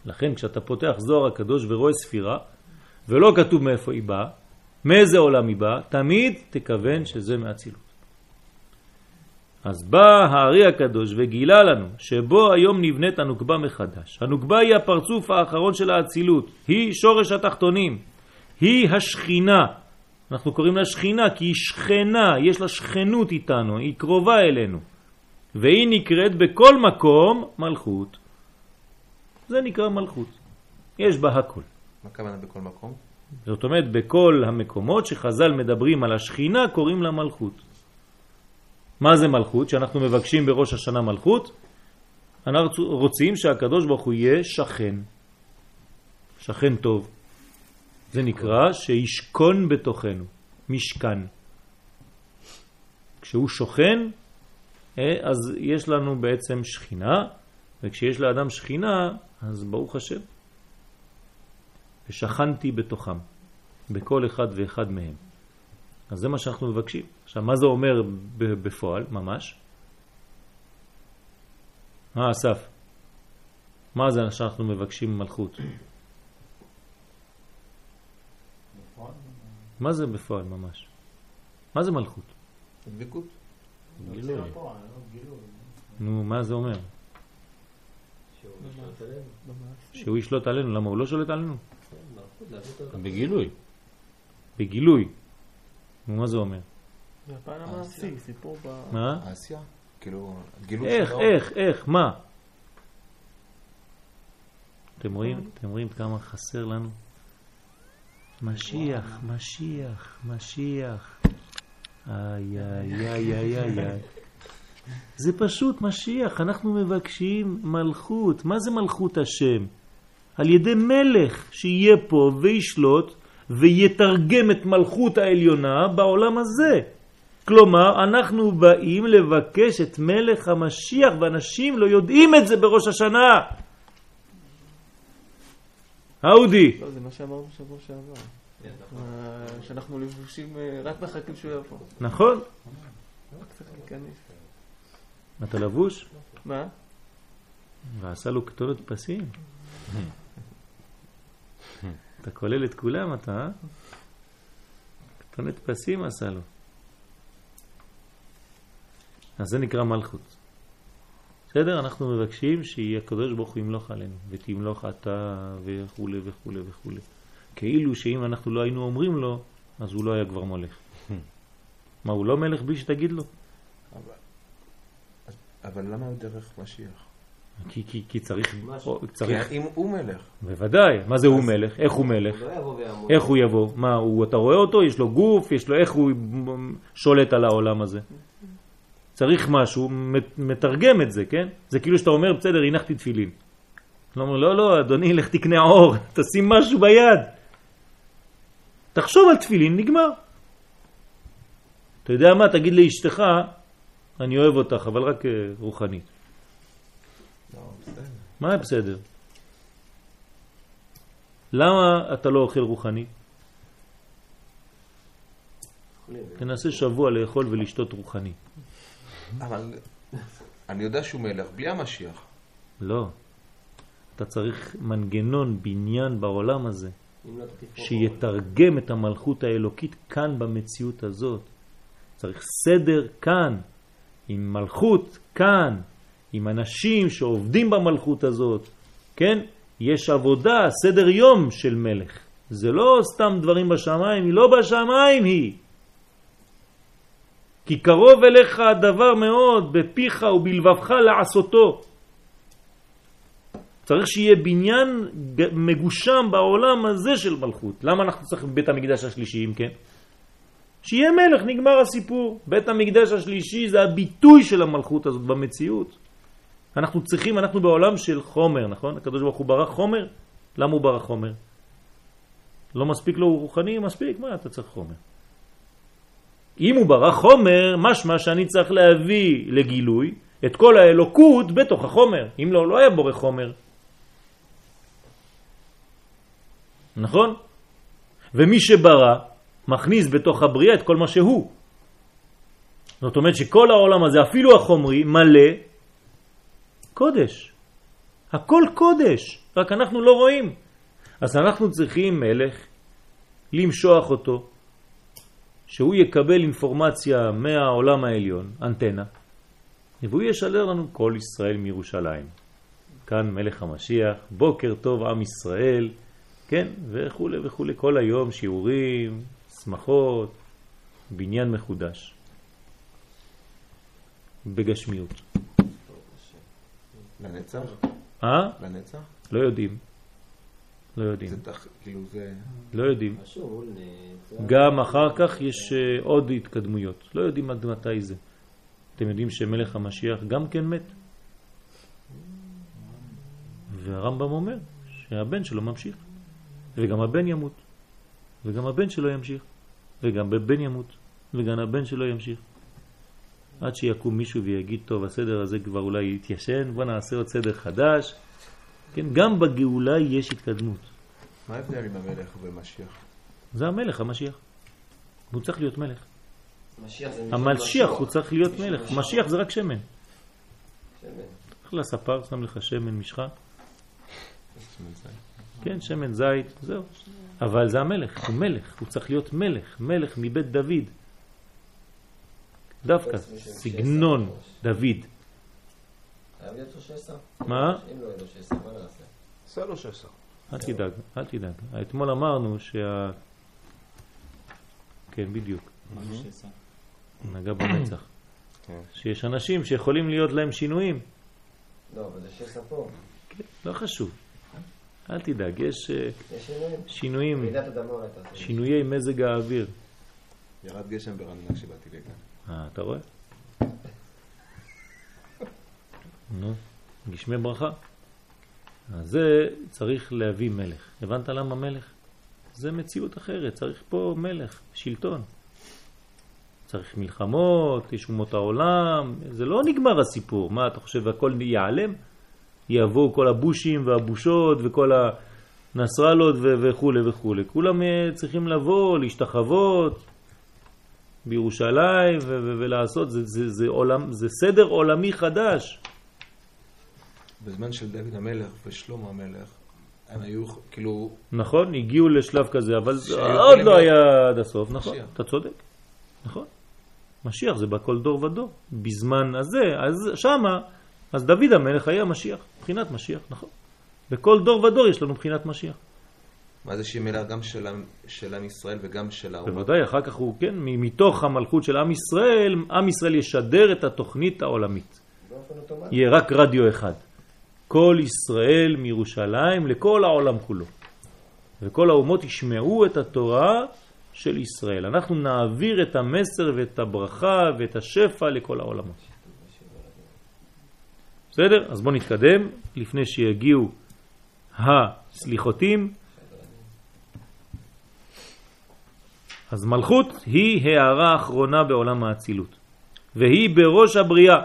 לכן כשאתה פותח זוהר הקדוש ורואה ספירה, ולא כתוב מאיפה היא באה, מאיזה עולם היא באה, תמיד תכוון שזה מאצילות. אז בא הארי הקדוש וגילה לנו שבו היום נבנית הנוקבה מחדש. הנוקבה היא הפרצוף האחרון של האצילות, היא שורש התחתונים, היא השכינה. אנחנו קוראים לה שכינה כי היא שכנה, יש לה שכנות איתנו, היא קרובה אלינו. והיא נקראת בכל מקום מלכות. זה נקרא מלכות. יש בה הכל. מה הכוונה בכל מקום? זאת אומרת, בכל המקומות שחז"ל מדברים על השכינה קוראים לה מלכות. מה זה מלכות? שאנחנו מבקשים בראש השנה מלכות, אנחנו רוצים שהקדוש ברוך הוא יהיה שכן, שכן טוב. זה נקרא שישכון בתוכנו, משכן. כשהוא שוכן, אה, אז יש לנו בעצם שכינה, וכשיש לאדם שכינה, אז ברוך השם. ושכנתי בתוכם, בכל אחד ואחד מהם. אז זה מה שאנחנו מבקשים. עכשיו, מה זה אומר בפועל, ממש? מה אסף? מה זה שאנחנו מבקשים מלכות? מה זה בפועל ממש? מה זה מלכות? דבקות. גילוי. נו, מה זה אומר? שהוא משלט עלינו. שהוא ישלוט עלינו, למה הוא לא שולט עלינו? אותו בגילוי. בגילוי. נו, מה זה אומר? זה הפן המעשי, סיפור ב... מה? העשייה. כאילו, גילוי איך. איך, איך, מה? אתם רואים? אתם רואים כמה חסר לנו? משיח, משיח, משיח. איי, איי, איי, איי, איי. זה פשוט משיח, אנחנו מבקשים מלכות. מה זה מלכות השם? על ידי מלך שיהיה פה וישלוט ויתרגם את מלכות העליונה בעולם הזה. כלומר, אנחנו באים לבקש את מלך המשיח, ואנשים לא יודעים את זה בראש השנה. אודי, לא, זה מה שאמרנו שבוע שעבר. נכון. שאנחנו לבושים, אה, רק מחכים שהוא יבוא. נכון? רק צריך להיכנס. אתה לבוש? מה? ועשה לו כתובת פסים. אתה כולל את כולם אתה, אה? כתובת פסים עשה לו. אז זה נקרא מלכות. בסדר? אנחנו מבקשים שיהיה הקדוש ברוך הוא ימלוך עלינו, ותמלוך אתה וכו' וכו' וכו'. כאילו שאם אנחנו לא היינו אומרים לו, אז הוא לא היה כבר מולך. מה, הוא לא מלך בלי שתגיד לו? אבל למה הוא דרך משיח? כי, כי, כי צריך, משהו. צריך, כי אם הוא מלך, בוודאי, מה זה הוא מלך? איך הוא מלך? לא. איך הוא יבוא? מה, הוא, אתה רואה אותו? יש לו גוף? יש לו, איך הוא שולט על העולם הזה? צריך משהו, מת- מתרגם את זה, כן? זה כאילו שאתה אומר, בסדר, הנחתי תפילין. לא אומר, לא, לא, אדוני, לך תקנה אור, תשים משהו ביד. תחשוב על תפילין, נגמר. אתה יודע מה? תגיד לאשתך, אני אוהב אותך, אבל רק אה, רוחנית. בסדר. מה בסדר? למה אתה לא אוכל רוחני? תנסה שבוע לאכול ולשתות רוחני. אבל אני יודע שהוא מלך בלי המשיח. לא. אתה צריך מנגנון, בניין בעולם הזה, לא שיתרגם את המלכות האלוקית כאן במציאות הזאת. צריך סדר כאן, עם מלכות כאן, עם אנשים שעובדים במלכות הזאת, כן? יש עבודה, סדר יום של מלך. זה לא סתם דברים בשמיים, היא לא בשמיים היא. כי קרוב אליך הדבר מאוד, בפיך ובלבבך לעשותו. צריך שיהיה בניין מגושם בעולם הזה של מלכות. למה אנחנו צריכים בית המקדש השלישי, אם כן? שיהיה מלך, נגמר הסיפור. בית המקדש השלישי זה הביטוי של המלכות הזאת במציאות. אנחנו צריכים, אנחנו בעולם של חומר, נכון? הקדוש ברוך הוא ברא חומר? למה הוא ברא חומר? לא מספיק לו רוחני? מספיק, מה אתה צריך חומר? אם הוא ברא חומר, משמע שאני צריך להביא לגילוי את כל האלוקות בתוך החומר. אם לא, לא היה בורא חומר. נכון? ומי שברא מכניס בתוך הבריאה את כל מה שהוא. זאת אומרת שכל העולם הזה, אפילו החומרי, מלא קודש. הכל קודש, רק אנחנו לא רואים. אז אנחנו צריכים מלך למשוח אותו, שהוא יקבל אינפורמציה מהעולם העליון, אנטנה, והוא ישדר לנו כל ישראל מירושלים. כאן מלך המשיח, בוקר טוב עם ישראל, כן, וכו' וכו', כל היום שיעורים, שמחות, בניין מחודש. בגשמיות. לנצח? אה? לנצח? לא יודעים. לא יודעים. זה תח... כאילו זה... לא יודעים. גם אחר כך יש אה, עוד התקדמויות. לא יודעים עד מתי זה. אתם יודעים שמלך המשיח גם כן מת? והרמב"ם אומר שהבן שלו ממשיך. וגם הבן ימות. וגם הבן שלו ימשיך. וגם הבן ימות. וגם הבן שלו ימשיך. עד שיקום מישהו ויגיד, טוב, הסדר הזה כבר אולי יתיישן, בוא נעשה עוד סדר חדש. כן, גם בגאולה יש התקדמות. מה ההבדל עם המלך ומשיח? זה המלך, המשיח. הוא צריך להיות מלך. המשיח. הוא צריך להיות מלך. משיח זה רק שמן. שמן. הולך לספר, שם לך שמן משחה. כן, שמן זית, זהו. אבל זה המלך, הוא מלך, הוא צריך להיות מלך, מלך מבית דוד. דווקא, סגנון דוד. חייב להיות לו שסע? מה? אם לא יהיה לו שסע, מה נעשה? עשה לו שסע. אל תדאג, אל תדאג. אתמול אמרנו שה... כן, בדיוק. נגע במצח. כן. שיש אנשים שיכולים להיות להם שינויים. לא, אבל זה שסע פה. לא חשוב. אל תדאג, יש אה, שינויים. שינויי מזג האוויר. ירד גשם ברעננה כשבאתי לכאן. אה, אתה רואה? נו, גשמי ברכה. אז זה צריך להביא מלך. הבנת למה מלך? זה מציאות אחרת, צריך פה מלך, שלטון. צריך מלחמות, יש אומות העולם, זה לא נגמר הסיפור. מה, אתה חושב הכל ייעלם? יבואו כל הבושים והבושות וכל הנסרלות וכו' וכו'. כולם אה, צריכים לבוא, להשתחוות, בירושלים ו- ו- ולעשות, זה, זה, זה, עולם, זה סדר עולמי חדש. בזמן של דוד המלך ושלמה המלך, הם היו כאילו... נכון, הגיעו לשלב כזה, אבל עוד לא היה עד הסוף, נכון, משיח. אתה צודק, נכון. משיח זה בכל דור ודור. בזמן הזה, אז שמה, אז דוד המלך היה משיח, מבחינת משיח, נכון. בכל דור ודור יש לנו מבחינת משיח. מה זה שהיא מלאה גם של עם- של עם ישראל וגם של האומה? בוודאי, אחר כך הוא, כן, מתוך המלכות של עם ישראל, עם ישראל ישדר את התוכנית העולמית. יהיה רק רדיו אחד. כל ישראל מירושלים לכל העולם כולו. וכל האומות ישמעו את התורה של ישראל. אנחנו נעביר את המסר ואת הברכה ואת השפע לכל העולמות. בסדר? אז בואו נתקדם לפני שיגיעו הסליחותים. אז מלכות היא הערה האחרונה בעולם האצילות, והיא בראש הבריאה.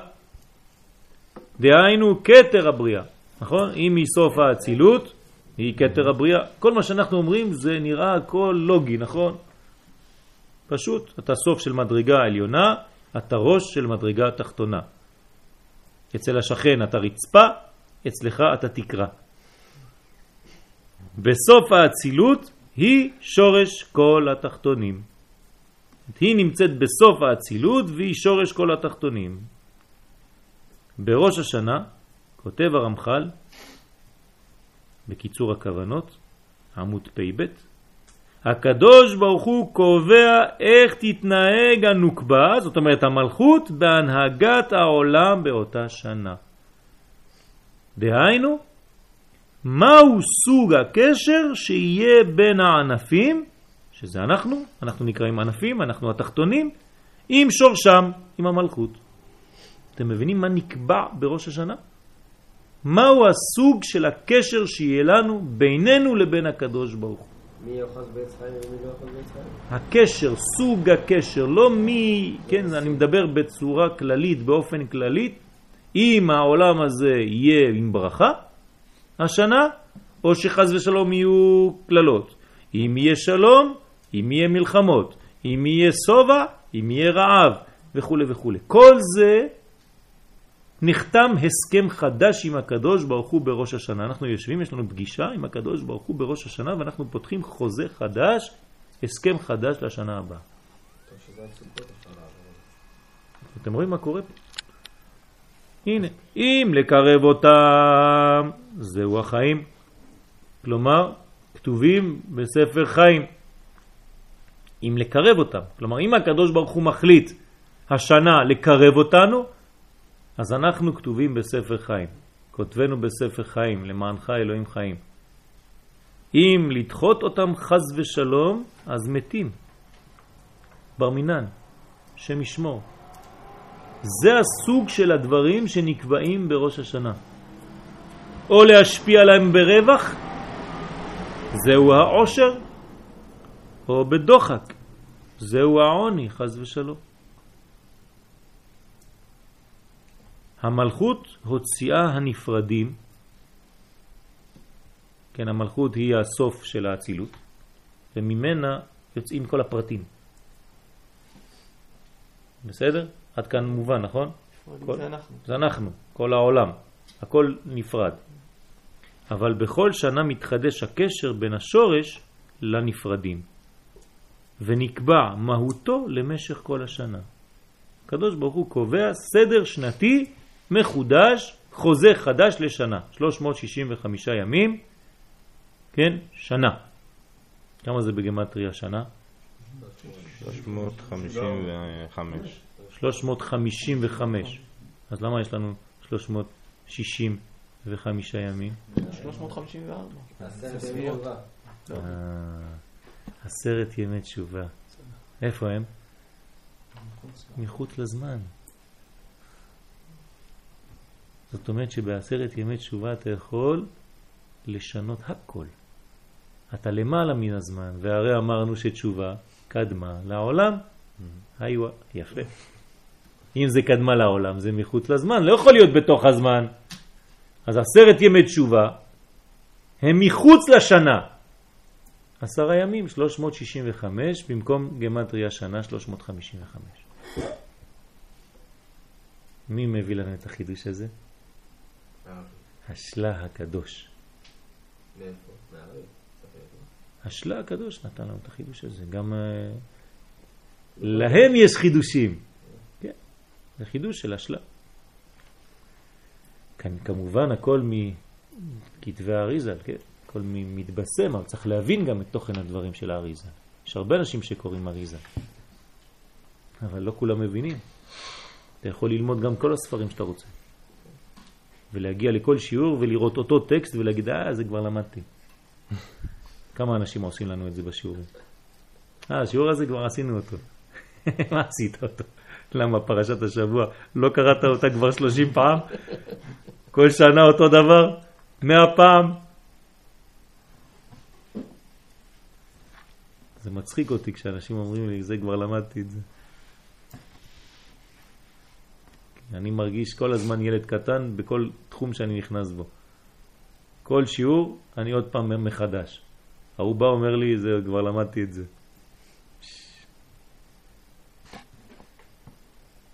דהיינו כתר הבריאה, נכון? אם מסוף האצילות, היא כתר הבריאה. כל מה שאנחנו אומרים זה נראה הכל לוגי, נכון? פשוט, אתה סוף של מדרגה עליונה, אתה ראש של מדרגה תחתונה. אצל השכן אתה רצפה, אצלך אתה תקרה. בסוף האצילות היא שורש כל התחתונים. היא נמצאת בסוף האצילות והיא שורש כל התחתונים. בראש השנה, כותב הרמח"ל, בקיצור הכוונות, עמוד פ"ב, הקדוש ברוך הוא קובע איך תתנהג הנוקבה, זאת אומרת המלכות, בהנהגת העולם באותה שנה. דהיינו, מהו סוג הקשר שיהיה בין הענפים, שזה אנחנו, אנחנו נקראים ענפים, אנחנו התחתונים, עם שורשם, עם המלכות. אתם מבינים מה נקבע בראש השנה? מהו הסוג של הקשר שיהיה לנו בינינו לבין הקדוש ברוך הוא? מי יאחז בעץ חיים ומי לא יאחז בעץ חיים? הקשר, סוג הקשר, לא מי, כן, אני מדבר בצורה כללית, באופן כללית, אם העולם הזה יהיה עם ברכה, השנה, או שחז ושלום יהיו כללות. אם יהיה שלום, אם יהיה מלחמות, אם יהיה סובה, אם יהיה רעב, וכו' וכו'. כל זה נחתם הסכם חדש עם הקדוש ברוך הוא בראש השנה. אנחנו יושבים, יש לנו פגישה עם הקדוש ברוך הוא בראש השנה, ואנחנו פותחים חוזה חדש, הסכם חדש לשנה הבאה. אתם רואים מה קורה פה? הנה, אם לקרב אותם, זהו החיים. כלומר, כתובים בספר חיים. אם לקרב אותם, כלומר, אם הקדוש ברוך הוא מחליט השנה לקרב אותנו, אז אנחנו כתובים בספר חיים. כותבנו בספר חיים, למענך אלוהים חיים. אם לדחות אותם חז ושלום, אז מתים. בר מינן, שם ישמור. זה הסוג של הדברים שנקבעים בראש השנה. או להשפיע עליהם ברווח, זהו העושר, או בדוחק, זהו העוני, חז ושלום. המלכות הוציאה הנפרדים, כן, המלכות היא הסוף של האצילות, וממנה יוצאים כל הפרטים. בסדר? עד כאן מובן, נכון? כל- זה אנחנו. זה אנחנו, כל העולם, הכל נפרד. אבל בכל שנה מתחדש הקשר בין השורש לנפרדים, ונקבע מהותו למשך כל השנה. הקדוש ברוך הוא קובע סדר שנתי מחודש, חוזה חדש לשנה, 365 ימים, כן, שנה. כמה זה בגמטריה שנה? 355. 355. אז למה יש לנו 365 ימים? 354. הסרט ימי תשובה. אה, עשרת ימי תשובה. איפה הם? מחוץ לזמן. זאת אומרת שבעשרת ימי תשובה אתה יכול לשנות הכל. אתה למעלה מן הזמן, והרי אמרנו שתשובה קדמה לעולם. היו, יפה. אם זה קדמה לעולם, זה מחוץ לזמן, לא יכול להיות בתוך הזמן. אז עשרת ימי תשובה הם מחוץ לשנה. עשרה ימים, 365, במקום גמטריה שנה, 355. מי מביא לנו את החידוש הזה? השלה הקדוש. השלה הקדוש נתן לנו את החידוש הזה. גם uh, להם יש חידושים. כן, זה חידוש של השלה. כאן כמובן הכל מכתבי האריזה, כן? הכל מתבשם, אבל צריך להבין גם את תוכן הדברים של האריזה. יש הרבה אנשים שקוראים אריזה, אבל לא כולם מבינים. אתה יכול ללמוד גם כל הספרים שאתה רוצה. ולהגיע לכל שיעור ולראות אותו טקסט ולהגיד, אה, זה כבר למדתי. כמה אנשים עושים לנו את זה בשיעורים? אה, השיעור הזה כבר עשינו אותו. מה עשית אותו? למה פרשת השבוע לא קראת אותה כבר 30 פעם? כל שנה אותו דבר? 100 פעם? זה מצחיק אותי כשאנשים אומרים לי, זה כבר למדתי את זה. אני מרגיש כל הזמן ילד קטן בכל תחום שאני נכנס בו. כל שיעור אני עוד פעם מחדש. ההוא בא אומר לי, זה כבר למדתי את זה.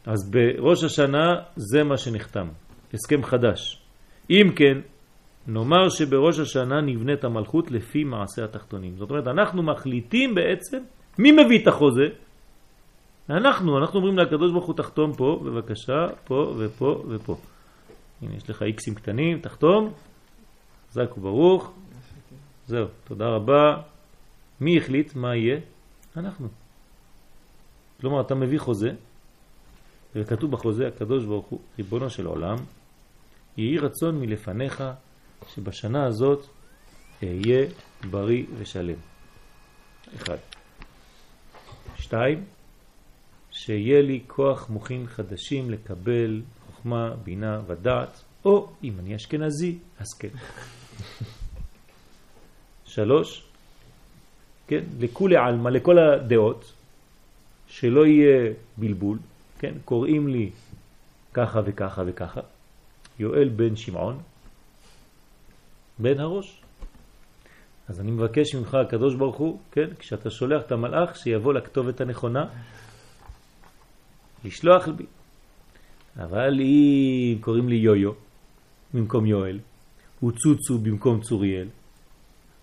אז בראש השנה זה מה שנחתם, הסכם חדש. אם כן, נאמר שבראש השנה נבנית המלכות לפי מעשה התחתונים. זאת אומרת, אנחנו מחליטים בעצם מי מביא את החוזה? אנחנו, אנחנו אומרים לקדוש ברוך הוא תחתום פה, בבקשה, פה ופה ופה. הנה, יש לך איקסים קטנים, תחתום, חזק וברוך, זהו, תודה רבה. מי החליט מה יהיה? אנחנו. כלומר, אתה מביא חוזה, וכתוב בחוזה הקדוש ברוך הוא, ריבונו של עולם, יהי רצון מלפניך שבשנה הזאת אהיה בריא ושלם. אחד. שתיים, שיהיה לי כוח מוחין חדשים לקבל חוכמה, בינה ודעת, או אם אני אשכנזי, אז כן. שלוש, כן, לכולי עלמא, לכל הדעות, שלא יהיה בלבול, כן, קוראים לי ככה וככה וככה, יואל בן שמעון, בן הראש. אז אני מבקש ממך, הקדוש ברוך הוא, כן, כשאתה שולח את המלאך, שיבוא לכתובת הנכונה, לשלוח בי. אבל אם קוראים לי יויו במקום יואל, וצוצו במקום צוריאל,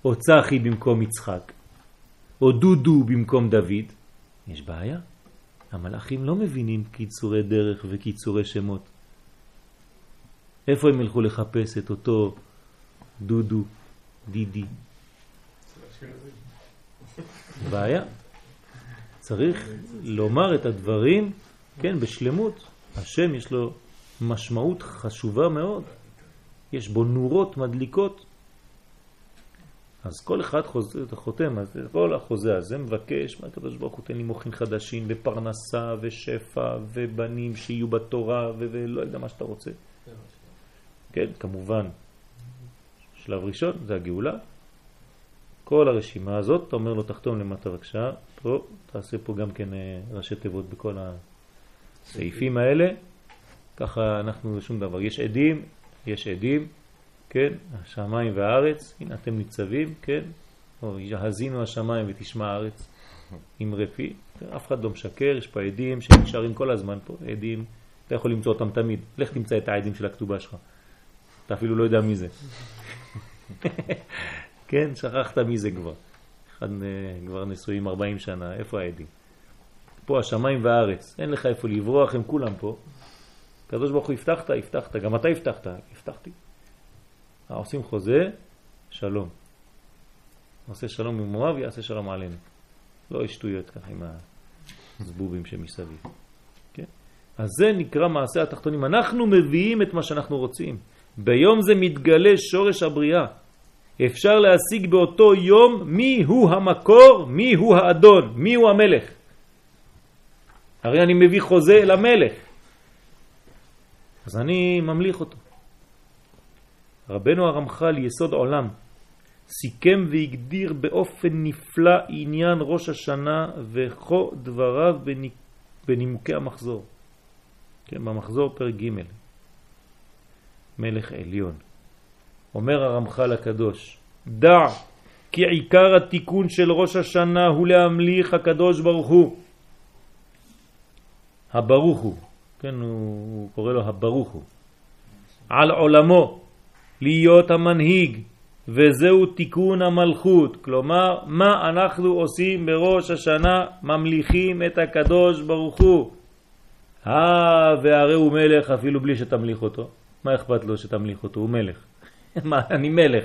או צחי במקום יצחק, או דודו במקום דוד, יש בעיה. המלאכים לא מבינים קיצורי דרך וקיצורי שמות. איפה הם ילכו לחפש את אותו דודו, דידי? בעיה. צריך לומר את הדברים, כן, בשלמות. השם יש לו משמעות חשובה מאוד. יש בו נורות מדליקות. אז כל אחד חוזה, חותם, אז כל החוזה הזה מבקש מהקדוש ברוך הוא תן לי מוחין חדשים ופרנסה ושפע ובנים שיהיו בתורה ולא יודע מה שאתה רוצה. כן, כמובן, שלב ראשון זה הגאולה. כל הרשימה הזאת, אתה אומר לו תחתום למטה בבקשה, פה, תעשה פה גם כן אה, ראשי תיבות בכל הסעיפים האלה, ככה אנחנו שום דבר. יש עדים, יש עדים, כן, השמיים והארץ, הנה אתם ניצבים, כן, או יהזינו השמיים ותשמע הארץ, עם רפי, אף אחד לא משקר, יש פה עדים שנשארים כל הזמן פה, עדים, אתה יכול למצוא אותם תמיד, לך תמצא את העדים של הכתובה שלך, אתה אפילו לא יודע מי זה. כן, שכחת מי זה כבר. אחד כבר נשואים 40 שנה, איפה העדים? פה השמיים והארץ, אין לך איפה לברוח, הם כולם פה. הקדוש ברוך הוא הבטחת, הבטחת, גם אתה הבטחת, הבטחתי. עושים חוזה, שלום. עושה שלום עם מואב, יעשה שלום עלינו. לא יש שטויות ככה עם הזבובים שמסביב. כן? אז זה נקרא מעשה התחתונים. אנחנו מביאים את מה שאנחנו רוצים. ביום זה מתגלה שורש הבריאה. אפשר להשיג באותו יום מי הוא המקור, מי הוא האדון, מי הוא המלך. הרי אני מביא חוזה למלך. אז אני ממליך אותו. רבנו הרמח"ל, יסוד עולם, סיכם והגדיר באופן נפלא עניין ראש השנה וכה דבריו בנימוקי המחזור. כן, במחזור פרק ג' מלך עליון. אומר הרמח"ל הקדוש, דע כי עיקר התיקון של ראש השנה הוא להמליך הקדוש ברוך הוא. הברוך הוא, כן, הוא, הוא קורא לו הברוך הוא, על עולמו, להיות המנהיג, וזהו תיקון המלכות. כלומר, מה אנחנו עושים בראש השנה? ממליכים את הקדוש ברוך הוא. אה, והרי הוא מלך אפילו בלי שתמליך אותו. מה אכפת לו שתמליך אותו? הוא מלך. מה, אני מלך.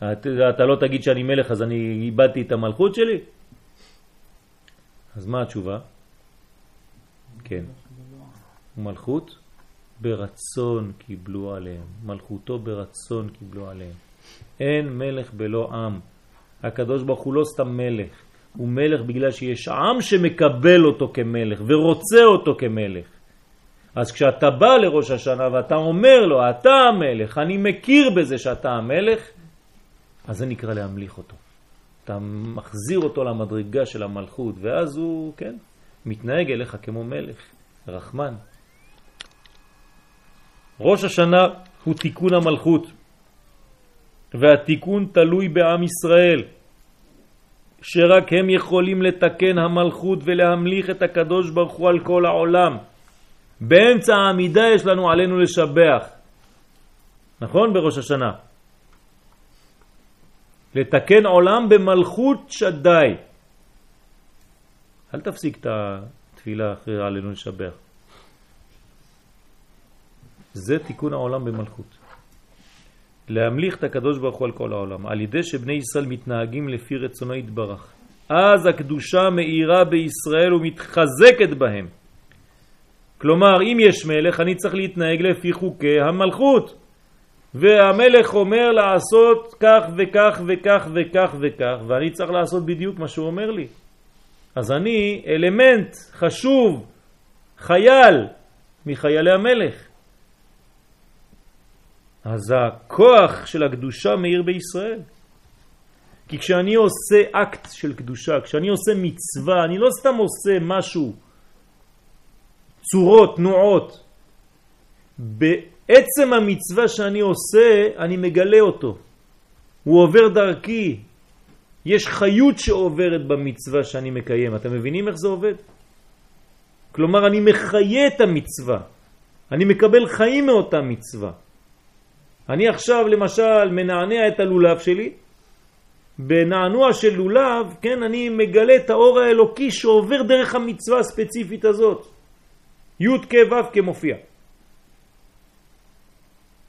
אתה, אתה לא תגיד שאני מלך אז אני איבדתי את המלכות שלי? אז מה התשובה? כן. מלכות ברצון קיבלו עליהם, מלכותו ברצון קיבלו עליהם. אין מלך בלא עם. הקדוש ברוך הוא לא סתם מלך, הוא מלך בגלל שיש עם שמקבל אותו כמלך ורוצה אותו כמלך. אז כשאתה בא לראש השנה ואתה אומר לו, אתה המלך, אני מכיר בזה שאתה המלך, אז זה נקרא להמליך אותו. אתה מחזיר אותו למדרגה של המלכות, ואז הוא, כן, מתנהג אליך כמו מלך, רחמן. ראש השנה הוא תיקון המלכות. והתיקון תלוי בעם ישראל, שרק הם יכולים לתקן המלכות ולהמליך את הקדוש ברוך הוא על כל העולם. באמצע העמידה יש לנו עלינו לשבח. נכון? בראש השנה. לתקן עולם במלכות שדי. אל תפסיק את התפילה אחרי עלינו לשבח. זה תיקון העולם במלכות. להמליך את הקדוש ברוך הוא על כל העולם, על ידי שבני ישראל מתנהגים לפי רצונו יתברך. אז הקדושה מאירה בישראל ומתחזקת בהם. כלומר, אם יש מלך, אני צריך להתנהג לפי חוקי המלכות. והמלך אומר לעשות כך וכך וכך וכך וכך, ואני צריך לעשות בדיוק מה שהוא אומר לי. אז אני אלמנט חשוב, חייל מחיילי המלך. אז הכוח של הקדושה מאיר בישראל. כי כשאני עושה אקט של קדושה, כשאני עושה מצווה, אני לא סתם עושה משהו, צורות, תנועות. בעצם המצווה שאני עושה, אני מגלה אותו. הוא עובר דרכי. יש חיות שעוברת במצווה שאני מקיים. אתם מבינים איך זה עובד? כלומר, אני מחיה את המצווה. אני מקבל חיים מאותה מצווה. אני עכשיו למשל מנענע את הלולב שלי, בנענוע של לולב, כן, אני מגלה את האור האלוקי שעובר דרך המצווה הספציפית הזאת. י' כ' ו' כמופיע.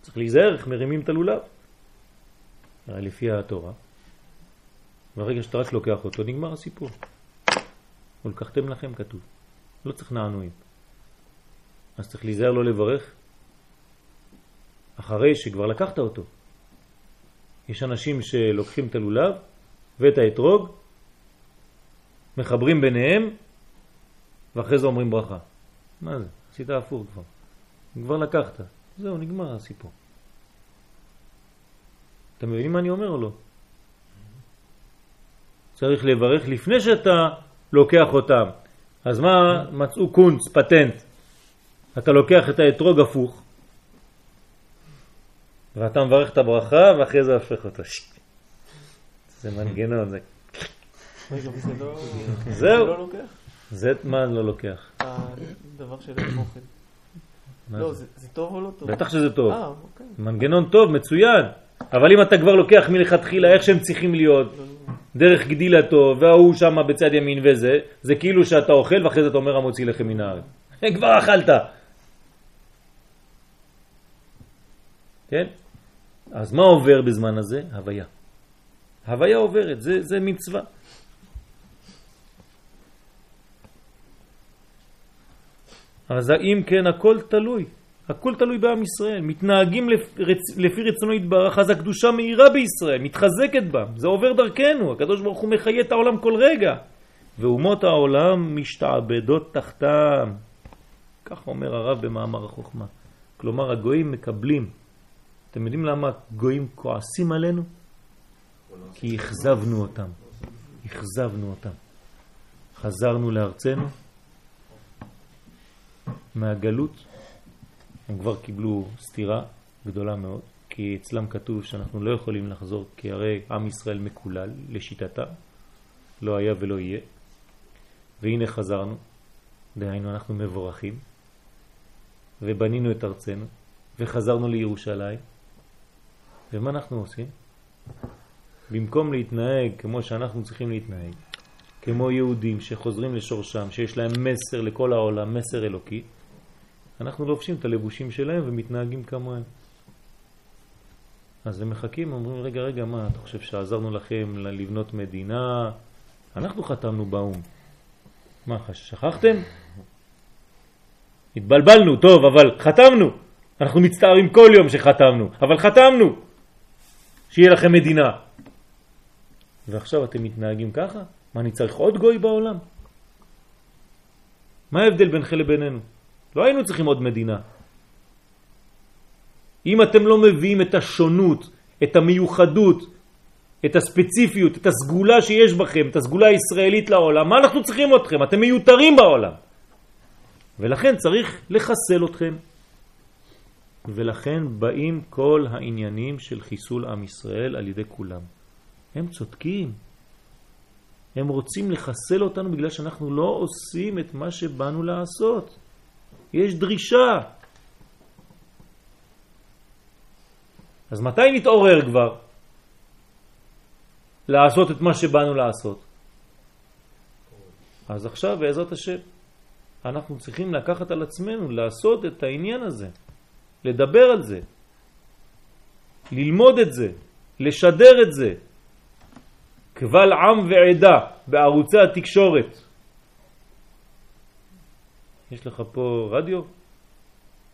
צריך להיזהר איך מרימים את הלולב. לפי התורה. ברגע שאתה רק לוקח אותו, נגמר הסיפור. ולקחתם לכם כתוב. לא צריך נענועים. אז צריך להיזהר לא לברך אחרי שכבר לקחת אותו. יש אנשים שלוקחים את הלולב ואת האתרוג, מחברים ביניהם, ואחרי זה אומרים ברכה. מה זה? עשית הפוך כבר. כבר לקחת. זהו, נגמר הסיפור. אתם מבינים מה אני אומר או לא? צריך לברך לפני שאתה לוקח אותם. אז מה מצאו קונץ, פטנט? אתה לוקח את האתרוג הפוך, ואתה מברך את הברכה, ואחרי זה הופך אותו. זה מנגנון, זה... רגע, וזה לא... זהו. זה לא? זה מה לא לוקח? הדבר של אוכל. לא, זה? טוב או לא טוב? בטח שזה טוב. אה, אוקיי. מנגנון טוב, מצוין. אבל אם אתה כבר לוקח מלכתחילה איך שהם צריכים להיות, דרך גדילתו, וההוא שם בצד ימין וזה, זה כאילו שאתה אוכל ואחרי זה אתה אומר המוציא לחם מן הארץ. כבר אכלת. כן? אז מה עובר בזמן הזה? הוויה. הוויה עוברת, זה, זה מצווה. אז אם כן, הכל תלוי. הכל תלוי בעם ישראל. מתנהגים לפי רצונו יתברך, אז הקדושה מהירה בישראל, מתחזקת בה. זה עובר דרכנו, הקדוש ברוך הוא מחיה את העולם כל רגע. ואומות העולם משתעבדות תחתם. כך אומר הרב במאמר החוכמה. כלומר, הגויים מקבלים. אתם יודעים למה גויים כועסים עלינו? כי הכזבנו אותם. הכזבנו אותם. חזרנו לארצנו מהגלות, הם כבר קיבלו סתירה גדולה מאוד, כי אצלם כתוב שאנחנו לא יכולים לחזור, כי הרי עם ישראל מקולל לשיטתם, לא היה ולא יהיה. והנה חזרנו, דהיינו אנחנו מבורכים, ובנינו את ארצנו, וחזרנו לירושלים, ומה אנחנו עושים? במקום להתנהג כמו שאנחנו צריכים להתנהג, כמו יהודים שחוזרים לשורשם, שיש להם מסר לכל העולם, מסר אלוקי, אנחנו לובשים את הלבושים שלהם ומתנהגים כמוהם. אז הם מחכים, אומרים, רגע, רגע, מה, אתה חושב שעזרנו לכם לבנות מדינה? אנחנו חתמנו באו"ם. מה, שכחתם? התבלבלנו, טוב, אבל חתמנו. אנחנו מצטערים כל יום שחתמנו, אבל חתמנו. שיהיה לכם מדינה. ועכשיו אתם מתנהגים ככה? מה, אני צריך עוד גוי בעולם? מה ההבדל בינכם לבינינו? לא היינו צריכים עוד מדינה. אם אתם לא מביאים את השונות, את המיוחדות, את הספציפיות, את הסגולה שיש בכם, את הסגולה הישראלית לעולם, מה אנחנו צריכים אתכם? אתם מיותרים בעולם. ולכן צריך לחסל אתכם. ולכן באים כל העניינים של חיסול עם ישראל על ידי כולם. הם צודקים. הם רוצים לחסל אותנו בגלל שאנחנו לא עושים את מה שבאנו לעשות. יש דרישה. אז מתי נתעורר כבר? לעשות את מה שבאנו לעשות. אז עכשיו, בעזרת השם, אנחנו צריכים לקחת על עצמנו, לעשות את העניין הזה, לדבר על זה, ללמוד את זה, לשדר את זה, קבל עם ועדה בערוצי התקשורת. יש לך פה רדיו?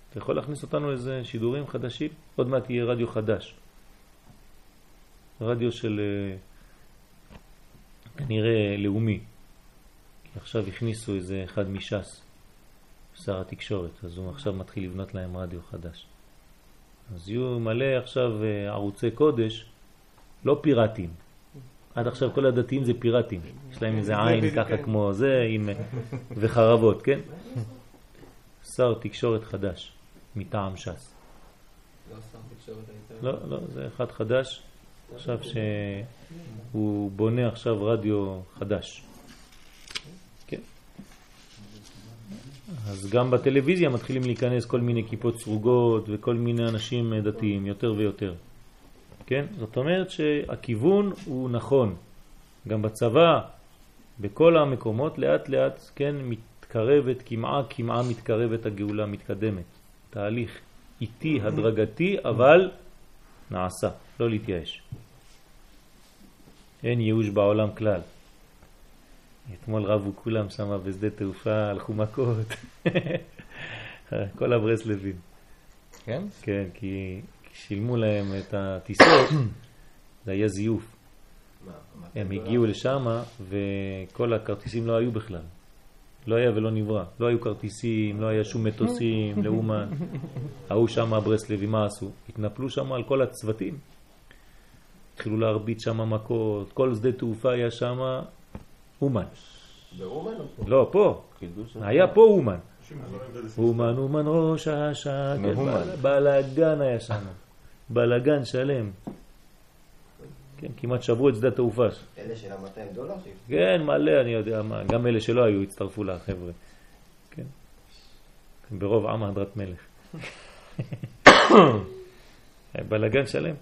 אתה יכול להכניס אותנו איזה שידורים חדשים? עוד מעט יהיה רדיו חדש. רדיו של אה, כנראה לאומי. עכשיו הכניסו איזה אחד מש"ס, שר התקשורת, אז הוא עכשיו מתחיל לבנות להם רדיו חדש. אז יהיו מלא עכשיו אה, ערוצי קודש, לא פיראטים. עד עכשיו כל הדתיים זה פיראטים. יש להם איזה עין ככה כמו זה, עם... וחרבות, כן? שר תקשורת חדש, מטעם ש"ס. לא. לא, לא, זה אחד חדש, עכשיו שהוא בונה עכשיו רדיו חדש. אז גם בטלוויזיה מתחילים להיכנס כל מיני כיפות סרוגות וכל מיני אנשים דתיים, יותר ויותר. כן? זאת אומרת שהכיוון הוא נכון. גם בצבא, בכל המקומות, לאט לאט, כן, מתקרבת, כמעה כמעה מתקרבת הגאולה, מתקדמת. תהליך איטי, הדרגתי, אבל נעשה, לא להתייאש. אין ייאוש בעולם כלל. אתמול רבו כולם שם בשדה תעופה, הלכו מכות. כל הברסלבים. כן? כן, כי שילמו להם את הטיסות, זה היה זיוף. הם הגיעו לשם וכל הכרטיסים לא היו בכלל. לא היה ולא נברא. לא היו כרטיסים, לא היה שום מטוסים לאומן. ההוא שם הברסלבים, מה עשו? התנפלו שם על כל הצוותים. התחילו להרביץ שם מכות, כל שדה תעופה היה שם אומן. באומן או פה? לא, פה. היה פה אומן. אומן, אומן ראש השעה, מאומן. בל- בלגן היה שם. בלגן שלם. כן, כמעט שברו את שדה התעופה. אלה של ה-200 דולר? כן, מלא, אני יודע מה. גם אלה שלא היו הצטרפו לחבר'ה. כן. ברוב עם הדרת מלך. בלגן שלם.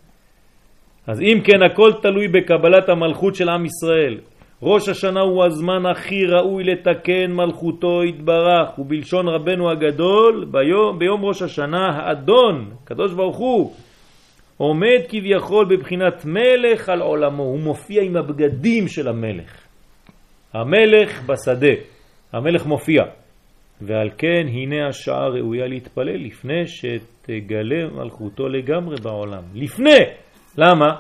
אז אם כן, הכל תלוי בקבלת המלכות של עם ישראל. ראש השנה הוא הזמן הכי ראוי לתקן מלכותו יתברך, ובלשון רבנו הגדול, ביום, ביום ראש השנה האדון, קדוש ברוך הוא, עומד כביכול בבחינת מלך על עולמו, הוא מופיע עם הבגדים של המלך. המלך בשדה, המלך מופיע. ועל כן הנה השעה ראויה להתפלל לפני שתגלה מלכותו לגמרי בעולם. לפני! למה?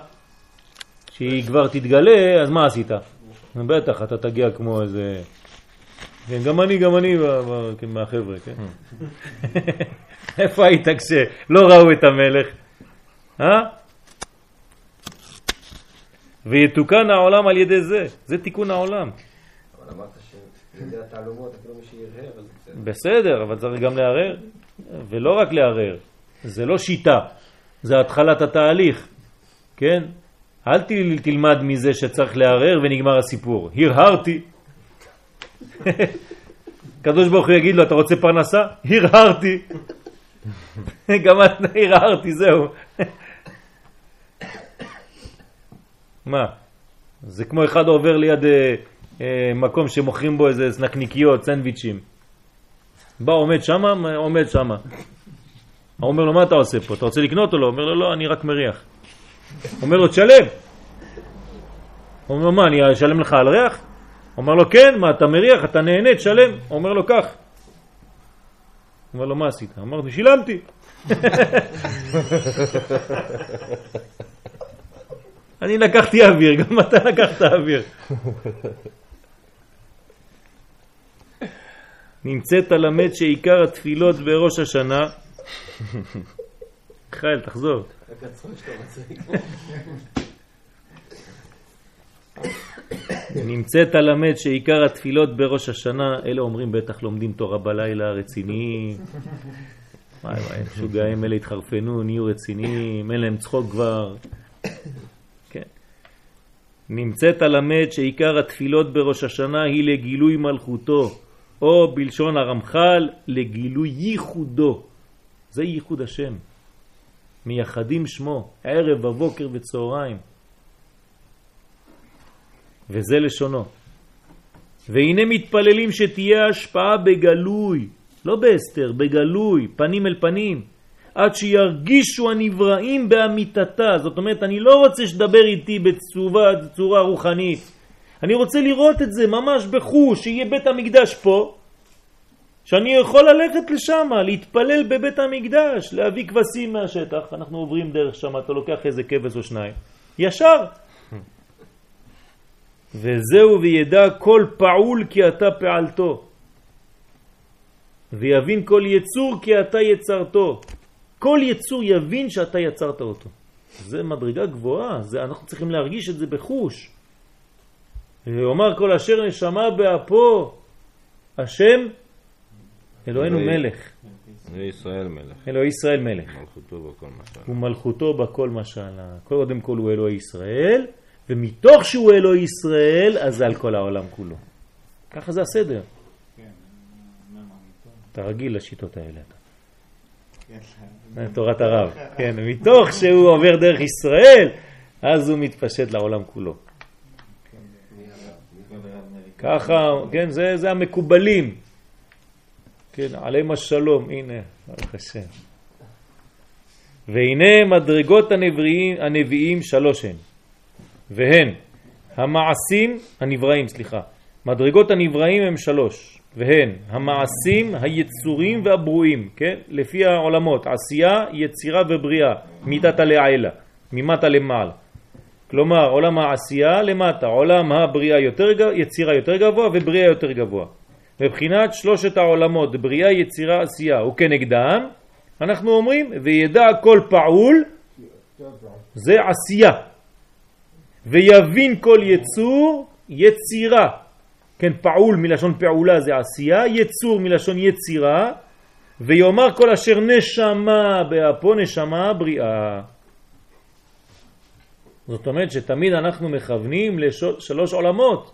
שהיא כבר תתגלה, אז מה עשית? בטח, אתה תגיע כמו איזה... כן, גם אני, גם אני כן, מהחבר'ה, כן? איפה היית כשלא ראו את המלך? אה? ויתוקן העולם על ידי זה, זה תיקון העולם. אבל אמרת שיודע תעלומות, אפילו מי שירהר, אז בסדר. בסדר, אבל צריך גם לערער, ולא רק לערער, זה לא שיטה, זה התחלת התהליך, כן? אל תלמד מזה שצריך לערער ונגמר הסיפור. הרהרתי. קדוש ברוך הוא יגיד לו, אתה רוצה פרנסה? הרהרתי. גם את הרהרתי, זהו. מה? זה כמו אחד עובר ליד אה, אה, מקום שמוכרים בו איזה נקניקיות, סנדוויצ'ים. בא, עומד שמה, עומד שמה. אומר לו, מה אתה עושה פה? אתה רוצה לקנות או לא? אומר לו, לא, אני רק מריח. אומר לו, תשלם. אומר לו, מה, אני אשלם לך על ריח? אומר לו, כן, מה, אתה מריח, אתה נהנה, תשלם. אומר לו, כך. אומר לו, מה עשית? אמר לו, שילמתי. אני לקחתי אוויר, גם אתה לקחת אוויר. נמצאת למד שעיקר התפילות בראש השנה מיכאל, תחזור. הצחוק שאתה מצחיק. נמצאת למד שעיקר התפילות בראש השנה, אלה אומרים בטח לומדים תורה בלילה, רציניים. וואי וואי, משוגעים אלה התחרפנו, נהיו רציניים, אין להם צחוק כבר. כן. נמצאת הלמד שעיקר התפילות בראש השנה היא לגילוי מלכותו, או בלשון הרמח"ל, לגילוי ייחודו. זה ייחוד השם. מייחדים שמו, ערב, בבוקר וצהריים. וזה לשונו. והנה מתפללים שתהיה השפעה בגלוי, לא בהסתר, בגלוי, פנים אל פנים, עד שירגישו הנבראים באמיתתה. זאת אומרת, אני לא רוצה שתדבר איתי בצורה, בצורה רוחנית. אני רוצה לראות את זה ממש בחוש, שיהיה בית המקדש פה, שאני יכול ללכת לשם, להתפלל בבית המקדש, להביא כבשים מהשטח. אנחנו עוברים דרך שם, אתה לוקח איזה כבש או שניים. ישר. וזהו וידע כל פעול כי אתה פעלתו. ויבין כל יצור כי אתה יצרתו. כל יצור יבין שאתה יצרת אותו. זה מדרגה גבוהה, זה, אנחנו צריכים להרגיש את זה בחוש. ואומר כל אשר נשמה באפו, השם אלוהינו אלוהי- מלך, זה ישראל מלך. אלוהי ישראל מלך. מלכותו בכל משל. ומלכותו בכל משלה. קודם כל הוא אלוהי ישראל, ומתוך שהוא אלוהי ישראל, אז זה על כל העולם כולו. ככה זה הסדר. כן. אתה רגיל לשיטות האלה. אתה. כן, זה תורת הרב. כן, מתוך שהוא עובר דרך ישראל, אז הוא מתפשט לעולם כולו. ככה, כן, זה, זה המקובלים. כן, עליהם השלום, הנה, ברוך השם. והנה מדרגות הנביאים, הנביאים שלוש הן, והן המעשים, הנבראים, סליחה, מדרגות הנבראים הם שלוש, והן המעשים, היצורים והברואים, כן? לפי העולמות, עשייה, יצירה ובריאה, מידת לעילה, ממטה למעלה. כלומר, עולם העשייה למטה, עולם הבריאה יותר, יצירה יותר גבוה ובריאה יותר גבוה. מבחינת שלושת העולמות, בריאה, יצירה, עשייה, וכנגדם, אנחנו אומרים, וידע כל פעול, זה עשייה. ויבין כל יצור, יצירה. כן, פעול מלשון פעולה זה עשייה, יצור מלשון יצירה, ויאמר כל אשר נשמה באפו נשמה בריאה. זאת אומרת שתמיד אנחנו מכוונים לשלוש עולמות.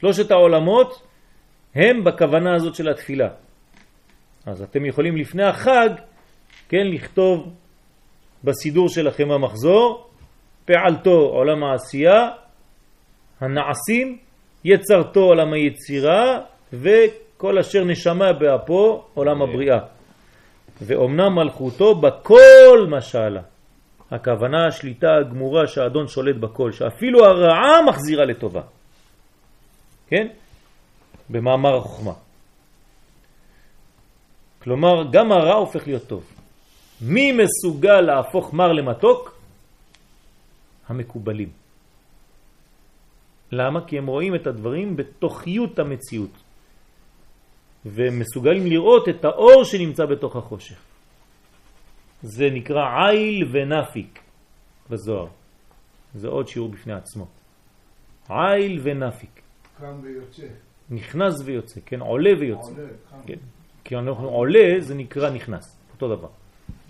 שלושת העולמות הם בכוונה הזאת של התפילה. אז אתם יכולים לפני החג, כן, לכתוב בסידור שלכם המחזור, פעלתו עולם העשייה, הנעשים, יצרתו עולם היצירה, וכל אשר נשמה באפו עולם הבריאה. ואומנם מלכותו בכל משלה. הכוונה השליטה הגמורה שהאדון שולט בכל, שאפילו הרעה מחזירה לטובה. כן? במאמר החוכמה. כלומר, גם הרע הופך להיות טוב. מי מסוגל להפוך מר למתוק? המקובלים. למה? כי הם רואים את הדברים בתוכיות המציאות. והם מסוגלים לראות את האור שנמצא בתוך החושך. זה נקרא עיל ונפיק בזוהר. זה עוד שיעור בפני עצמו. עיל ונפיק. קם ויוצא, נכנס ויוצא, כן? עולה ויוצא. עולה. כן. כי אנחנו עולה זה נקרא נכנס, אותו דבר.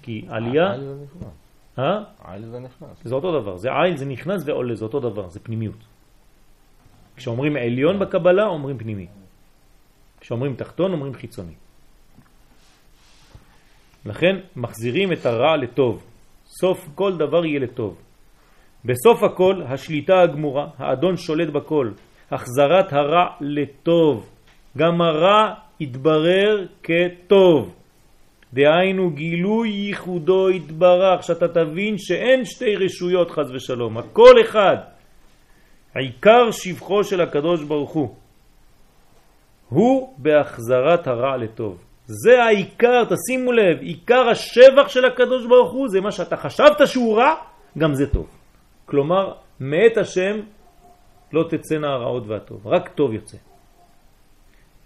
כי עלייה, עיל זה נכנס. אה? עיל זה נכנס. זה אותו דבר. זה עיל, זה נכנס ועולה, זה אותו דבר, זה פנימיות. כשאומרים עליון בקבלה, אומרים פנימי. כשאומרים תחתון, אומרים חיצוני. לכן מחזירים את הרע לטוב. סוף כל דבר יהיה לטוב. בסוף הכל, השליטה הגמורה, האדון שולט בכל. החזרת הרע לטוב. גם הרע יתברר כטוב. דהיינו גילוי ייחודו יתברך, שאתה תבין שאין שתי רשויות חז ושלום, הכל אחד. עיקר שבחו של הקדוש ברוך הוא הוא בהחזרת הרע לטוב. זה העיקר, תשימו לב, עיקר השבח של הקדוש ברוך הוא זה מה שאתה חשבת שהוא רע, גם זה טוב. כלומר, מאת השם לא תצאנה הרעות והטוב, רק טוב יוצא.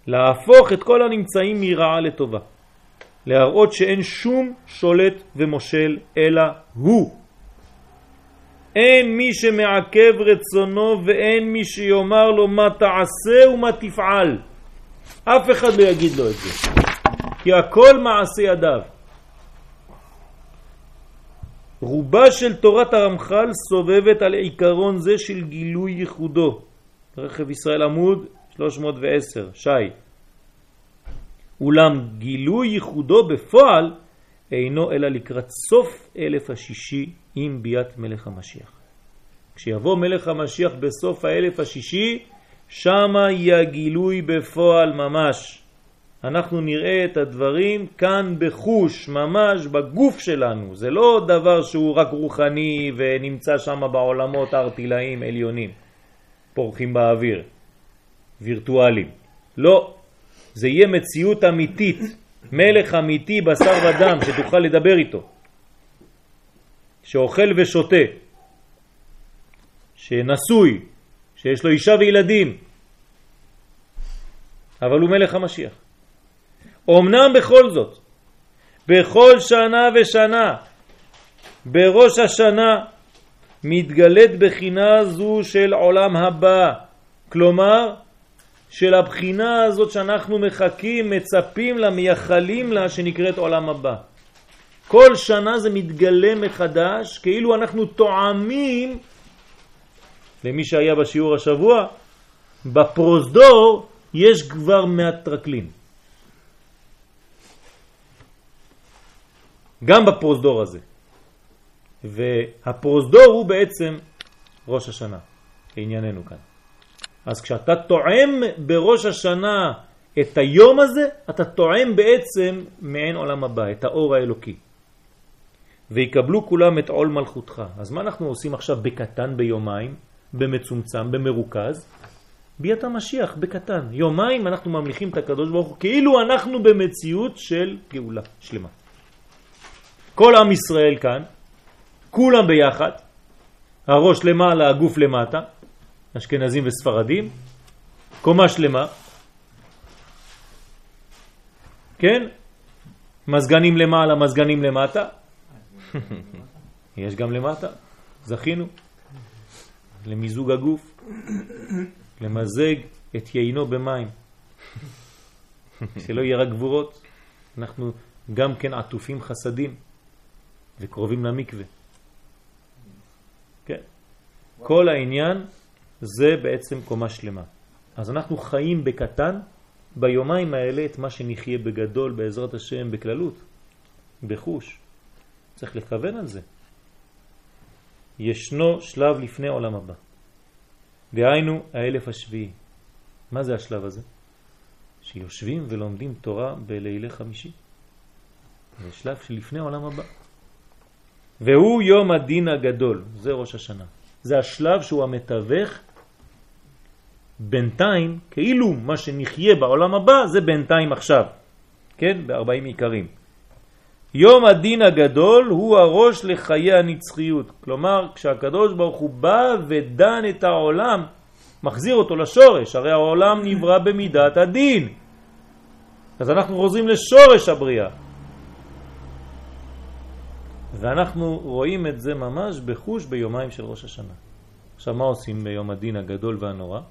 להפוך את כל הנמצאים מרעה לטובה. להראות שאין שום שולט ומושל אלא הוא. אין מי שמעכב רצונו ואין מי שיאמר לו מה תעשה ומה תפעל. אף אחד לא יגיד לו את זה. כי הכל מעשה ידיו. רובה של תורת הרמח"ל סובבת על עיקרון זה של גילוי ייחודו. רכב ישראל עמוד 310, שי. אולם גילוי ייחודו בפועל אינו אלא לקראת סוף אלף השישי עם ביאת מלך המשיח. כשיבוא מלך המשיח בסוף האלף השישי, שמה יהיה גילוי בפועל ממש. אנחנו נראה את הדברים כאן בחוש, ממש בגוף שלנו. זה לא דבר שהוא רק רוחני ונמצא שם בעולמות הארטילאיים עליונים, פורחים באוויר, וירטואלים. לא, זה יהיה מציאות אמיתית, מלך אמיתי בשר ודם שתוכל לדבר איתו, שאוכל ושותה, שנשוי, שיש לו אישה וילדים, אבל הוא מלך המשיח. אמנם בכל זאת, בכל שנה ושנה, בראש השנה, מתגלית בחינה זו של עולם הבא, כלומר של הבחינה הזאת שאנחנו מחכים, מצפים לה, מייחלים לה, שנקראת עולם הבא. כל שנה זה מתגלה מחדש, כאילו אנחנו תואמים, למי שהיה בשיעור השבוע, בפרוזדור יש כבר מהטרקלין. גם בפרוזדור הזה. והפרוזדור הוא בעצם ראש השנה, לענייננו כאן. אז כשאתה טועם בראש השנה את היום הזה, אתה טועם בעצם מעין עולם הבא, את האור האלוקי. ויקבלו כולם את עול מלכותך. אז מה אנחנו עושים עכשיו בקטן ביומיים, במצומצם, במרוכז? ביאת המשיח, בקטן. יומיים אנחנו ממליכים את הקדוש ברוך הוא, כאילו אנחנו במציאות של גאולה שלמה. כל עם ישראל כאן, כולם ביחד, הראש למעלה, הגוף למטה, אשכנזים וספרדים, קומה שלמה, כן? מזגנים למעלה, מזגנים למטה. יש גם למטה, זכינו למיזוג הגוף, למזג את יינו במים, שלא יהיה רק גבורות. אנחנו גם כן עטופים חסדים וקרובים למקווה. כן. כל העניין זה בעצם קומה שלמה. אז אנחנו חיים בקטן ביומיים האלה את מה שנחיה בגדול בעזרת השם בכללות, בחוש. צריך לכוון על זה. ישנו שלב לפני עולם הבא. דהיינו האלף השביעי. מה זה השלב הזה? שיושבים ולומדים תורה בלילי חמישי. זה שלב שלפני עולם הבא. והוא יום הדין הגדול, זה ראש השנה. זה השלב שהוא המתווך בינתיים, כאילו מה שנחיה בעולם הבא זה בינתיים עכשיו, כן? ב-40 עיקרים. יום הדין הגדול הוא הראש לחיי הנצחיות. כלומר, כשהקדוש ברוך הוא בא ודן את העולם, מחזיר אותו לשורש, הרי העולם נברא במידת הדין. אז אנחנו חוזרים לשורש הבריאה. ואנחנו רואים את זה ממש בחוש ביומיים של ראש השנה. עכשיו, מה עושים ביום הדין הגדול והנורא?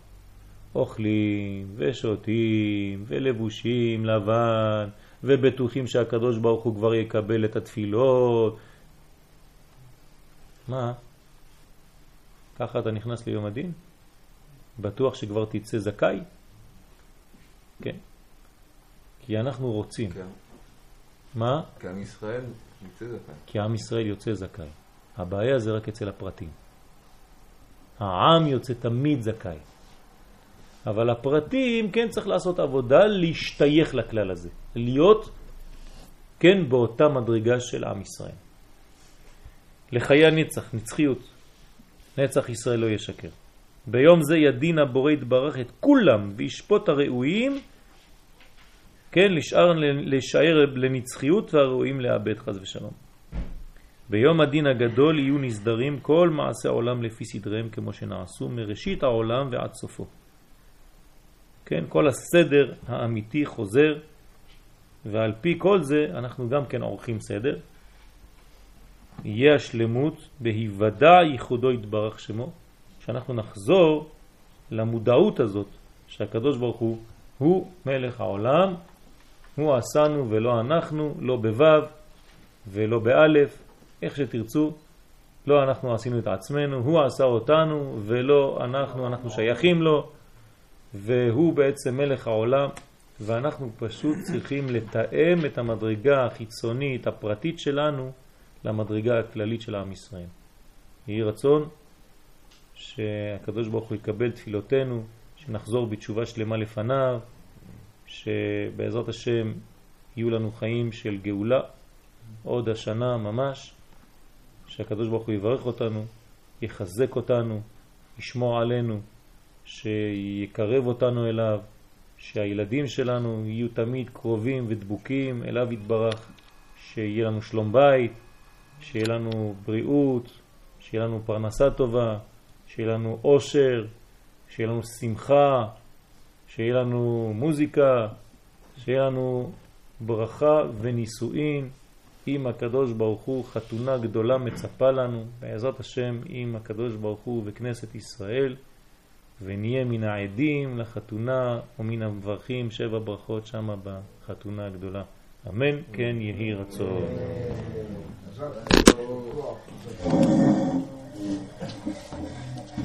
אוכלים ושותים ולבושים לבן ובטוחים שהקדוש ברוך הוא כבר יקבל את התפילות. מה? ככה אתה נכנס ליום הדין? בטוח שכבר תצא זכאי? כן. כי אנחנו רוצים. כן. מה? כי עם ישראל. כי עם ישראל יוצא זכאי. הבעיה זה רק אצל הפרטים. העם יוצא תמיד זכאי. אבל הפרטים כן צריך לעשות עבודה להשתייך לכלל הזה, להיות כן באותה מדרגה של עם ישראל. לחיי הנצח, נצחיות, נצח ישראל לא ישקר. ביום זה ידין הבורא יתברך את כולם וישפוט הראויים, כן, לשאר, לשאר לנצחיות והראויים לאבד חז ושלום. ביום הדין הגדול יהיו נסדרים כל מעשי העולם לפי סדריהם כמו שנעשו מראשית העולם ועד סופו. כן, כל הסדר האמיתי חוזר, ועל פי כל זה אנחנו גם כן עורכים סדר. יהיה השלמות בהיוודע ייחודו יתברך שמו, שאנחנו נחזור למודעות הזאת שהקדוש ברוך הוא הוא מלך העולם, הוא עשנו ולא אנחנו, לא בו' ולא באלף, איך שתרצו, לא אנחנו עשינו את עצמנו, הוא עשה אותנו ולא אנחנו, אנחנו שייכים לו, והוא בעצם מלך העולם, ואנחנו פשוט צריכים לתאם את המדרגה החיצונית, הפרטית שלנו, למדרגה הכללית של עם ישראל. יהי רצון שהקדוש ברוך הוא יקבל תפילותינו, שנחזור בתשובה שלמה לפניו, שבעזרת השם יהיו לנו חיים של גאולה עוד השנה ממש, שהקדוש ברוך הוא יברך אותנו, יחזק אותנו, ישמור עלינו, שיקרב אותנו אליו, שהילדים שלנו יהיו תמיד קרובים ודבוקים אליו יתברך, שיהיה לנו שלום בית, שיהיה לנו בריאות, שיהיה לנו פרנסה טובה, שיהיה לנו אושר, שיהיה לנו שמחה, שיהיה לנו מוזיקה, שיהיה לנו ברכה ונישואין עם הקדוש ברוך הוא, חתונה גדולה מצפה לנו, בעזרת השם עם הקדוש ברוך הוא וכנסת ישראל, ונהיה מן העדים לחתונה ומן המברכים שבע ברכות שמה בחתונה הגדולה. אמן כן יהי רצון.